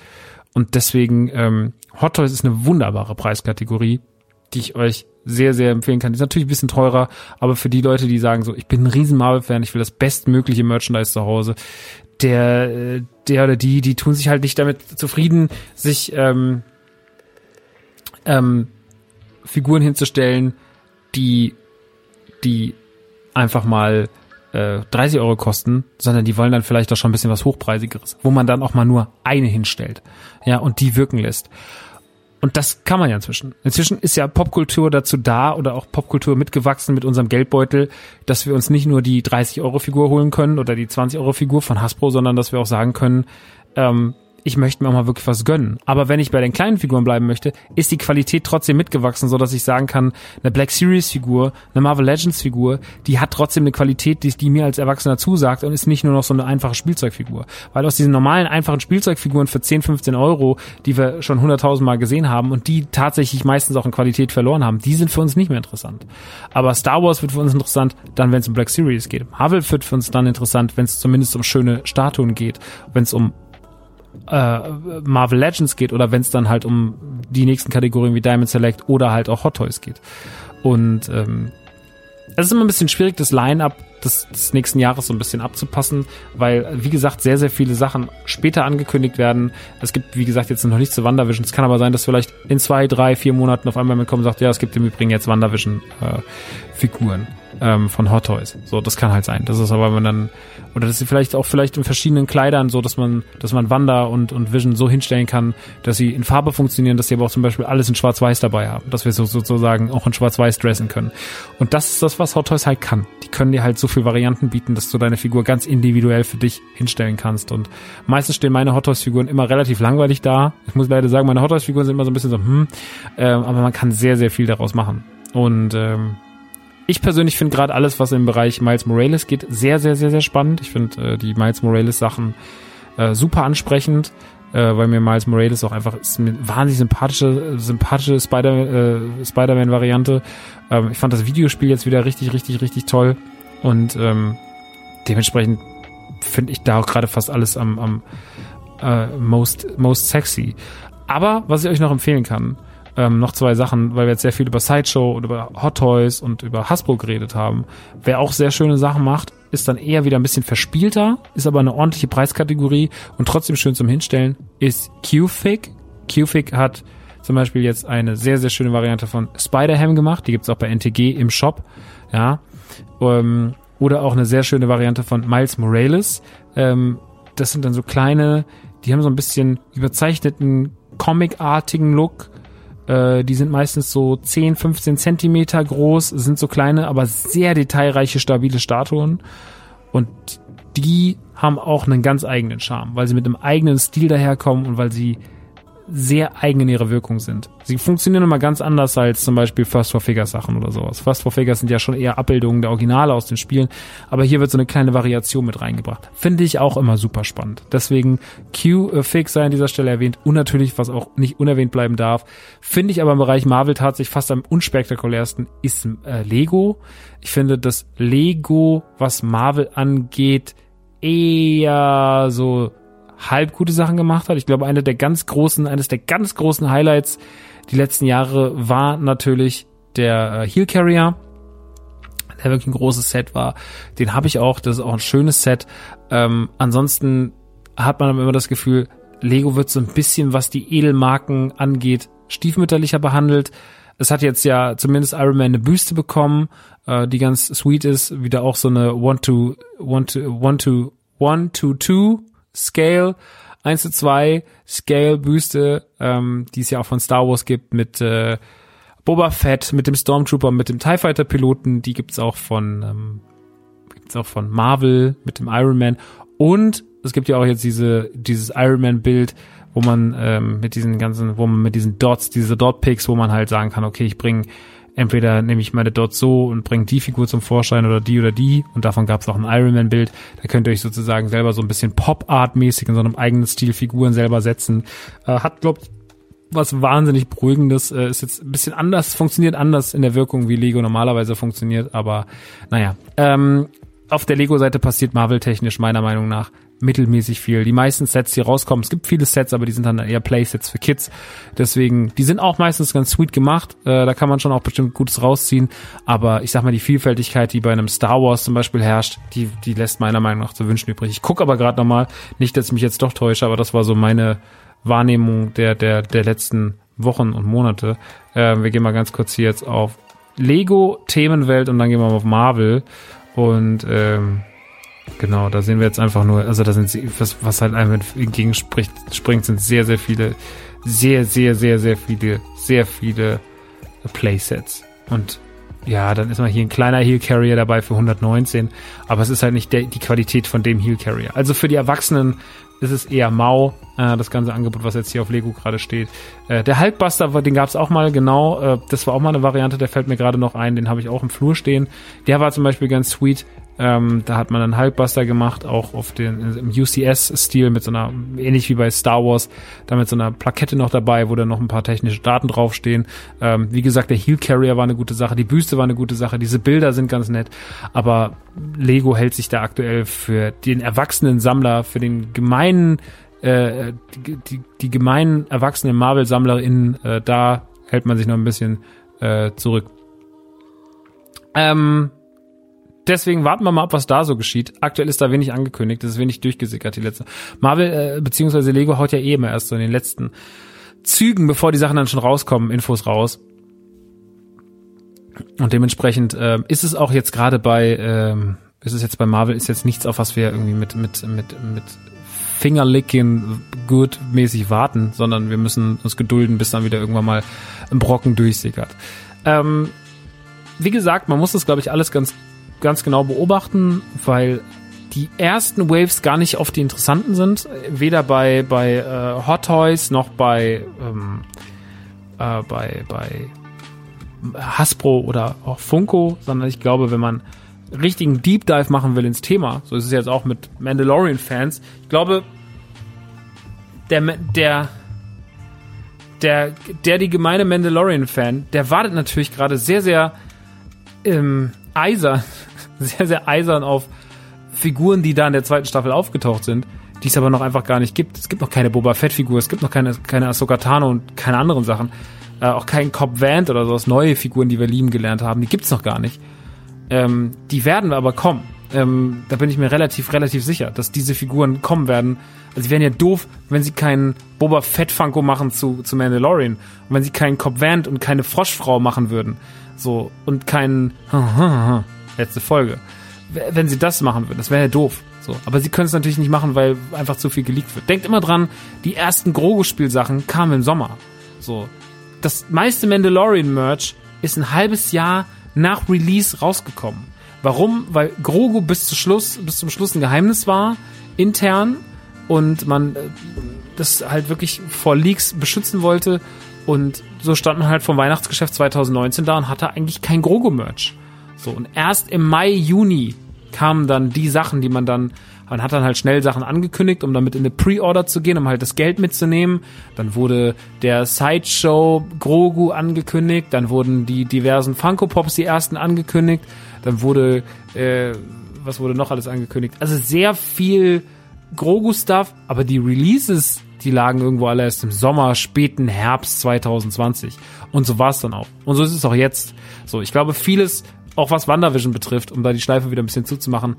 Und deswegen, ähm, Hot Toys ist eine wunderbare Preiskategorie, die ich euch sehr, sehr empfehlen kann. Ist natürlich ein bisschen teurer, aber für die Leute, die sagen so, ich bin ein riesen Marvel-Fan, ich will das bestmögliche Merchandise zu Hause, der, äh, der oder die, die tun sich halt nicht damit zufrieden, sich ähm, ähm, Figuren hinzustellen, die, die einfach mal äh, 30 Euro kosten, sondern die wollen dann vielleicht auch schon ein bisschen was Hochpreisigeres, wo man dann auch mal nur eine hinstellt, ja, und die wirken lässt. Und das kann man ja inzwischen. Inzwischen ist ja Popkultur dazu da oder auch Popkultur mitgewachsen mit unserem Geldbeutel, dass wir uns nicht nur die 30 Euro Figur holen können oder die 20 Euro Figur von Hasbro, sondern dass wir auch sagen können, ähm, ich möchte mir auch mal wirklich was gönnen. Aber wenn ich bei den kleinen Figuren bleiben möchte, ist die Qualität trotzdem mitgewachsen, so dass ich sagen kann, eine Black Series Figur, eine Marvel Legends Figur, die hat trotzdem eine Qualität, die, die mir als Erwachsener zusagt und ist nicht nur noch so eine einfache Spielzeugfigur. Weil aus diesen normalen, einfachen Spielzeugfiguren für 10, 15 Euro, die wir schon 100.000 Mal gesehen haben und die tatsächlich meistens auch in Qualität verloren haben, die sind für uns nicht mehr interessant. Aber Star Wars wird für uns interessant, dann wenn es um Black Series geht. Marvel wird für uns dann interessant, wenn es zumindest um schöne Statuen geht, wenn es um äh, Marvel Legends geht oder wenn es dann halt um die nächsten Kategorien wie Diamond Select oder halt auch Hot Toys geht. Und ähm, es ist immer ein bisschen schwierig, das Line-up des, des nächsten Jahres so ein bisschen abzupassen, weil, wie gesagt, sehr, sehr viele Sachen später angekündigt werden. Es gibt, wie gesagt, jetzt noch nicht zu WandaVision. Es kann aber sein, dass vielleicht in zwei, drei, vier Monaten auf einmal kommen und sagt, ja, es gibt im Übrigen jetzt WandaVision-Figuren. Äh, ähm, von Hot Toys. So, das kann halt sein. Das ist aber, wenn man dann, oder das ist vielleicht auch vielleicht in verschiedenen Kleidern so, dass man, dass man Wanda und, und Vision so hinstellen kann, dass sie in Farbe funktionieren, dass sie aber auch zum Beispiel alles in Schwarz-Weiß dabei haben, dass wir so sozusagen auch in Schwarz-Weiß dressen können. Und das ist das, was Hot Toys halt kann. Die können dir halt so viel Varianten bieten, dass du deine Figur ganz individuell für dich hinstellen kannst. Und meistens stehen meine Hot Toys Figuren immer relativ langweilig da. Ich muss leider sagen, meine Hot Toys Figuren sind immer so ein bisschen so, hm, ähm, aber man kann sehr, sehr viel daraus machen. Und ähm, ich persönlich finde gerade alles, was im Bereich Miles Morales geht, sehr, sehr, sehr, sehr spannend. Ich finde äh, die Miles Morales Sachen äh, super ansprechend, äh, weil mir Miles Morales auch einfach ist eine wahnsinnig sympathische, sympathische Spider, äh, Spider-Man-Variante. Ähm, ich fand das Videospiel jetzt wieder richtig, richtig, richtig toll und ähm, dementsprechend finde ich da auch gerade fast alles am, am äh, most, most sexy. Aber was ich euch noch empfehlen kann, ähm, noch zwei Sachen, weil wir jetzt sehr viel über Sideshow und über Hot Toys und über Hasbro geredet haben. Wer auch sehr schöne Sachen macht, ist dann eher wieder ein bisschen verspielter, ist aber eine ordentliche Preiskategorie und trotzdem schön zum Hinstellen, ist Qfig. Qfig hat zum Beispiel jetzt eine sehr, sehr schöne Variante von Spider-Ham gemacht. Die gibt's auch bei NTG im Shop. Ja. Ähm, oder auch eine sehr schöne Variante von Miles Morales. Ähm, das sind dann so kleine, die haben so ein bisschen überzeichneten, comicartigen Look Äh, die sind meistens so 10, 15 Zentimeter groß, sind so kleine, aber sehr detailreiche, stabile Statuen. Und die haben auch einen ganz eigenen Charme, weil sie mit einem eigenen Stil daherkommen und weil sie sehr eigen in ihrer Wirkung sind. Sie funktionieren immer ganz anders als zum Beispiel First for Figures Sachen oder sowas. First for Figures sind ja schon eher Abbildungen der Originale aus den Spielen, aber hier wird so eine kleine Variation mit reingebracht. Finde ich auch immer super spannend. Deswegen Q-Fix sei an dieser Stelle erwähnt und natürlich, was auch nicht unerwähnt bleiben darf, finde ich aber im Bereich Marvel tatsächlich fast am unspektakulärsten ist äh, Lego. Ich finde, dass Lego, was Marvel angeht, eher so halb gute Sachen gemacht hat. Ich glaube, eine der ganz großen, eines der ganz großen Highlights die letzten Jahre war natürlich der äh, Heel Carrier, der wirklich ein großes Set war. Den habe ich auch, das ist auch ein schönes Set. Ähm, ansonsten hat man immer das Gefühl, Lego wird so ein bisschen, was die Edelmarken angeht, stiefmütterlicher behandelt. Es hat jetzt ja zumindest Iron Man eine Büste bekommen, äh, die ganz sweet ist. Wieder auch so eine One to One to One to One to Two Scale 1 zu 2 Scale Büste, ähm, die es ja auch von Star Wars gibt mit äh, Boba Fett, mit dem Stormtrooper, mit dem TIE Fighter Piloten, die gibt's auch von ähm, gibt's auch von Marvel mit dem Iron Man. Und es gibt ja auch jetzt diese dieses Iron Man Bild, wo man ähm, mit diesen ganzen, wo man mit diesen Dots, diese Dot Picks, wo man halt sagen kann, okay, ich bringe entweder nehme ich meine dort so und bringe die Figur zum Vorschein oder die oder die. Und davon gab es auch ein Iron Man Bild. Da könnt ihr euch sozusagen selber so ein bisschen Pop-Art-mäßig in so einem eigenen Stil Figuren selber setzen. Äh, hat, glaube ich, was wahnsinnig beruhigendes. Äh, ist jetzt ein bisschen anders, funktioniert anders in der Wirkung, wie Lego normalerweise funktioniert. Aber naja, ähm, auf der Lego-Seite passiert Marvel-technisch meiner Meinung nach mittelmäßig viel. Die meisten Sets, die rauskommen, es gibt viele Sets, aber die sind dann eher Playsets für Kids. Deswegen, die sind auch meistens ganz sweet gemacht. Äh, da kann man schon auch bestimmt Gutes rausziehen. Aber ich sag mal, die Vielfältigkeit, die bei einem Star Wars zum Beispiel herrscht, die, die lässt meiner Meinung nach zu wünschen übrig. Ich gucke aber gerade nochmal, nicht, dass ich mich jetzt doch täusche, aber das war so meine Wahrnehmung der, der, der letzten Wochen und Monate. Äh, wir gehen mal ganz kurz hier jetzt auf Lego Themenwelt und dann gehen wir mal auf Marvel. Und ähm, Genau, da sehen wir jetzt einfach nur, also da sind sie, was, was halt einem entgegenspricht, springt, sind sehr, sehr viele, sehr, sehr, sehr, sehr viele, sehr viele Playsets. Und ja, dann ist mal hier ein kleiner Heel Carrier dabei für 119, aber es ist halt nicht der, die Qualität von dem Heel Carrier. Also für die Erwachsenen ist es eher mau, äh, das ganze Angebot, was jetzt hier auf Lego gerade steht. Äh, der Hulkbuster, den gab es auch mal, genau, äh, das war auch mal eine Variante, der fällt mir gerade noch ein, den habe ich auch im Flur stehen. Der war zum Beispiel ganz sweet, ähm, da hat man einen Hulkbuster gemacht, auch auf den im UCS-Stil mit so einer, ähnlich wie bei Star Wars, da mit so einer Plakette noch dabei, wo dann noch ein paar technische Daten draufstehen. Ähm, wie gesagt, der Heel Carrier war eine gute Sache, die Büste war eine gute Sache, diese Bilder sind ganz nett, aber Lego hält sich da aktuell für den erwachsenen Sammler, für den gemeinen, äh, die, die, die gemeinen erwachsenen Marvel-SammlerInnen, äh, da hält man sich noch ein bisschen äh, zurück. Ähm, deswegen warten wir mal ab, was da so geschieht. Aktuell ist da wenig angekündigt, es ist wenig durchgesickert, die letzte. Marvel, äh, beziehungsweise Lego haut ja eh immer erst so in den letzten Zügen, bevor die Sachen dann schon rauskommen, Infos raus. Und dementsprechend äh, ist es auch jetzt gerade bei, ähm, ist es jetzt bei Marvel, ist jetzt nichts, auf was wir irgendwie mit, mit, mit, mit Fingerlicking gut mäßig warten, sondern wir müssen uns gedulden, bis dann wieder irgendwann mal ein Brocken durchsickert. Ähm, wie gesagt, man muss das, glaube ich, alles ganz ganz genau beobachten, weil die ersten Waves gar nicht oft die interessanten sind. Weder bei, bei äh, Hot Toys noch bei, ähm, äh, bei, bei Hasbro oder auch Funko, sondern ich glaube, wenn man richtigen Deep Dive machen will ins Thema, so ist es jetzt auch mit Mandalorian-Fans, ich glaube, der, der, der, der die gemeine Mandalorian-Fan, der wartet natürlich gerade sehr, sehr ähm, eisern, sehr, sehr eisern auf Figuren, die da in der zweiten Staffel aufgetaucht sind, die es aber noch einfach gar nicht gibt. Es gibt noch keine Boba Fett-Figur, es gibt noch keine, keine Ahsoka Tano und keine anderen Sachen. Äh, auch kein Cobb Vant oder sowas, neue Figuren, die wir lieben gelernt haben, die gibt's noch gar nicht. Ähm, die werden aber kommen. Ähm, da bin ich mir relativ, relativ sicher, dass diese Figuren kommen werden. Also sie wären ja doof, wenn sie keinen Boba Fett Funko machen zu, zu Mandalorian. Und wenn sie keinen Cobb Vant und keine Froschfrau machen würden. So, und keinen letzte Folge. Wenn sie das machen würden, das wäre ja doof. So, aber sie können es natürlich nicht machen, weil einfach zu viel geleakt wird. Denkt immer dran, die ersten Grogu-Spielsachen kamen im Sommer. So, das meiste Mandalorian-Merch ist ein halbes Jahr nach Release rausgekommen. Warum? Weil Grogu bis zum Schluss, bis zum Schluss ein Geheimnis war, intern, und man äh, das halt wirklich vor Leaks beschützen wollte. Und so stand man halt vom Weihnachtsgeschäft 2019 da und hatte eigentlich kein Grogu-Merch. So, und erst im Mai, Juni kamen dann die Sachen, die man dann man hat dann halt schnell Sachen angekündigt, um damit in eine Pre-Order zu gehen, um halt das Geld mitzunehmen. Dann wurde der Sideshow Grogu angekündigt, dann wurden die diversen Funko Pops die ersten angekündigt, dann wurde äh, was wurde noch alles angekündigt? Also sehr viel Grogu-Stuff, aber die Releases, die lagen irgendwo alle erst im Sommer, späten Herbst 2020. Und so war es dann auch. Und so ist es auch jetzt. So, ich glaube, vieles, auch was WandaVision betrifft, um da die Schleife wieder ein bisschen zuzumachen,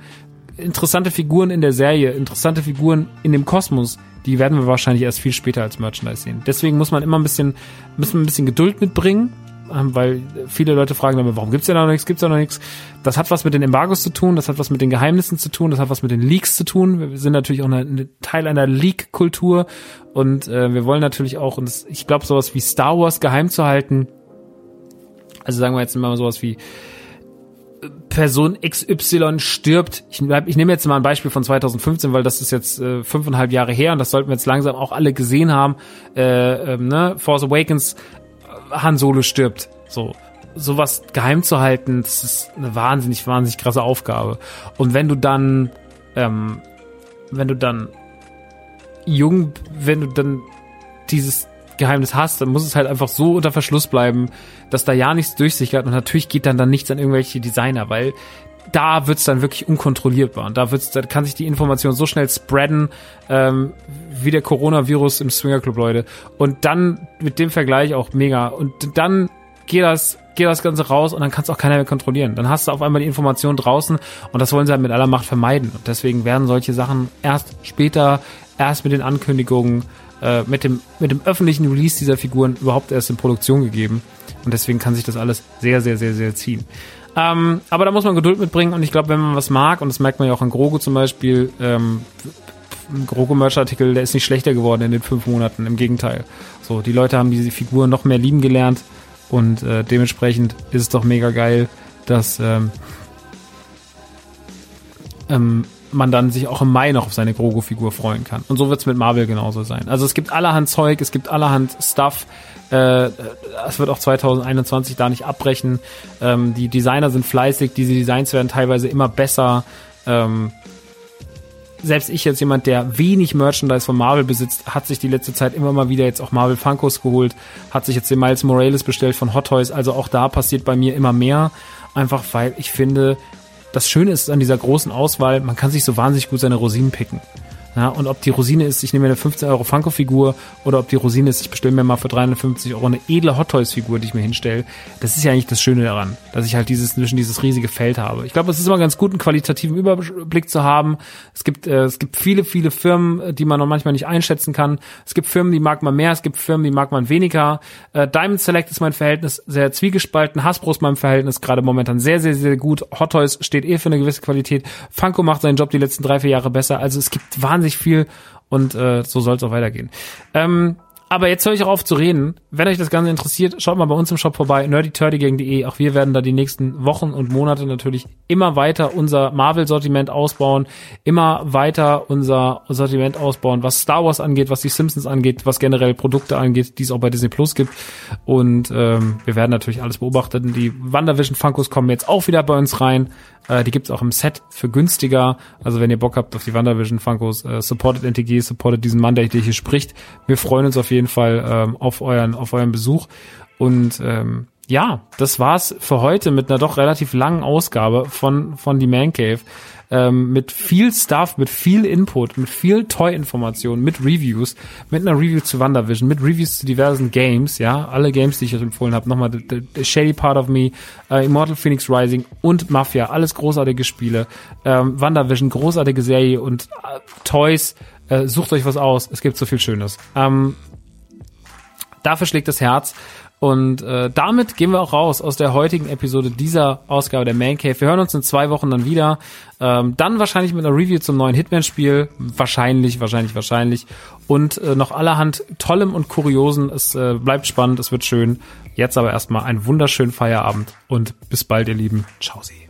interessante Figuren in der Serie, interessante Figuren in dem Kosmos, die werden wir wahrscheinlich erst viel später als Merchandise sehen. Deswegen muss man immer ein bisschen, müssen wir ein bisschen Geduld mitbringen, weil viele Leute fragen dann, warum gibt's ja noch nichts, gibt's ja noch nichts. Das hat was mit den Embargos zu tun, das hat was mit den Geheimnissen zu tun, das hat was mit den Leaks zu tun. Wir sind natürlich auch eine, eine Teil einer Leak-Kultur und äh, wir wollen natürlich auch, und das, ich glaube, sowas wie Star Wars geheim zu halten, also sagen wir jetzt mal sowas wie Person XY stirbt. Ich, ich nehme jetzt mal ein Beispiel von 2015, weil das ist jetzt äh, fünfeinhalb Jahre her und das sollten wir jetzt langsam auch alle gesehen haben. Äh, äh, ne? Force Awakens, äh, Han Solo stirbt. So sowas geheim zu halten, das ist eine wahnsinnig, wahnsinnig krasse Aufgabe. Und wenn du dann, ähm, wenn du dann jung, wenn du dann dieses Geheimnis hast, dann muss es halt einfach so unter Verschluss bleiben, dass da ja nichts durchsickert und natürlich geht dann dann nichts an irgendwelche Designer, weil da wird's dann wirklich unkontrollierbar und da wird's, da kann sich die Information so schnell spreaden ähm, wie der Coronavirus im Swinger Club, Leute. Und dann mit dem Vergleich auch mega. Und dann geht das geht das Ganze raus und dann kannst auch keiner mehr kontrollieren. Dann hast du auf einmal die Information draußen und das wollen sie halt mit aller Macht vermeiden. Und deswegen werden solche Sachen erst später, erst mit den Ankündigungen äh, mit, dem, mit dem öffentlichen Release dieser Figuren überhaupt erst in Produktion gegeben. Und deswegen kann sich das alles sehr, sehr, sehr, sehr ziehen. Ähm, aber da muss man Geduld mitbringen und ich glaube, wenn man was mag, und das merkt man ja auch an Grogu zum Beispiel, ähm, ein Grogu-Merch-Artikel, der ist nicht schlechter geworden in den fünf Monaten, im Gegenteil. So, die Leute haben diese Figuren noch mehr lieben gelernt und äh, dementsprechend ist es doch mega geil, dass ähm, ähm, man dann sich auch im Mai noch auf seine Grogu-Figur freuen kann. Und so wird es mit Marvel genauso sein. Also es gibt allerhand Zeug, es gibt allerhand Stuff. Äh, es wird auch 2021 da nicht abbrechen. Ähm, die Designer sind fleißig, diese Designs werden teilweise immer besser. Ähm, selbst ich jetzt jemand, der wenig Merchandise von Marvel besitzt, hat sich die letzte Zeit immer mal wieder jetzt auch Marvel Funkos geholt, hat sich jetzt den Miles Morales bestellt von Hot Toys. Also auch da passiert bei mir immer mehr. Einfach weil ich finde, das Schöne ist an dieser großen Auswahl, man kann sich so wahnsinnig gut seine Rosinen picken. Ja, und ob die Rosine ist, ich nehme mir eine 15 Euro Funko-Figur oder ob die Rosine ist, ich bestelle mir mal für 350 Euro eine edle Hot Toys-Figur, die ich mir hinstelle. Das ist ja eigentlich das Schöne daran, dass ich halt dieses zwischen dieses riesige Feld habe. Ich glaube, es ist immer ganz gut, einen qualitativen Überblick zu haben. Es gibt, äh, es gibt viele, viele Firmen, die man noch manchmal nicht einschätzen kann. Es gibt Firmen, die mag man mehr, es gibt Firmen, die mag man weniger. Äh, Diamond Select ist mein Verhältnis sehr zwiegespalten. Hasbro ist mein Verhältnis gerade momentan sehr, sehr, sehr gut. Hot Toys steht eh für eine gewisse Qualität. Funko macht seinen Job die letzten drei, vier Jahre besser. Also es gibt wahnsinnig wahnsinnig viel und äh, so soll es auch weitergehen. Ähm, aber jetzt höre ich auch auf zu reden. Wenn euch das Ganze interessiert, schaut mal bei uns im Shop vorbei, nerdyturdygang.de. Auch wir werden da die nächsten Wochen und Monate natürlich immer weiter unser Marvel-Sortiment ausbauen, immer weiter unser Sortiment ausbauen, was Star Wars angeht, was die Simpsons angeht, was generell Produkte angeht, die es auch bei Disney Plus gibt. Und ähm, wir werden natürlich alles beobachten. Die WandaVision Funkos kommen jetzt auch wieder bei uns rein. Äh, die gibt's auch im Set für günstiger. Also wenn ihr Bock habt auf die WandaVision Funkos, äh, supportet NTG, supportet diesen Mann, der hier spricht. Wir freuen uns auf jeden Fall ähm, auf euren auf euren Besuch und ähm, ja, das war's für heute mit einer doch relativ langen Ausgabe von von die Man Cave ähm, mit viel Stuff, mit viel Input, mit viel Toy-Informationen, mit Reviews, mit einer Review zu WandaVision, mit Reviews zu diversen Games, ja, alle Games, die ich euch empfohlen habe, nochmal the, the, Shady Part of Me, äh, Immortal Phoenix Rising und Mafia, alles großartige Spiele, ähm, WandaVision, großartige Serie und äh, Toys, äh, sucht euch was aus, es gibt so viel Schönes. Ähm, dafür schlägt das Herz Und äh, damit gehen wir auch raus aus der heutigen Episode dieser Ausgabe der Man Cave. Wir hören uns in zwei Wochen dann wieder. Ähm, dann wahrscheinlich mit einer Review zum neuen Hitman-Spiel. Wahrscheinlich, wahrscheinlich, wahrscheinlich. Und äh, noch allerhand Tollem und Kuriosen. Es äh, bleibt spannend, es wird schön. Jetzt aber erstmal einen wunderschönen Feierabend und bis bald, ihr Lieben. Ciao, Sie.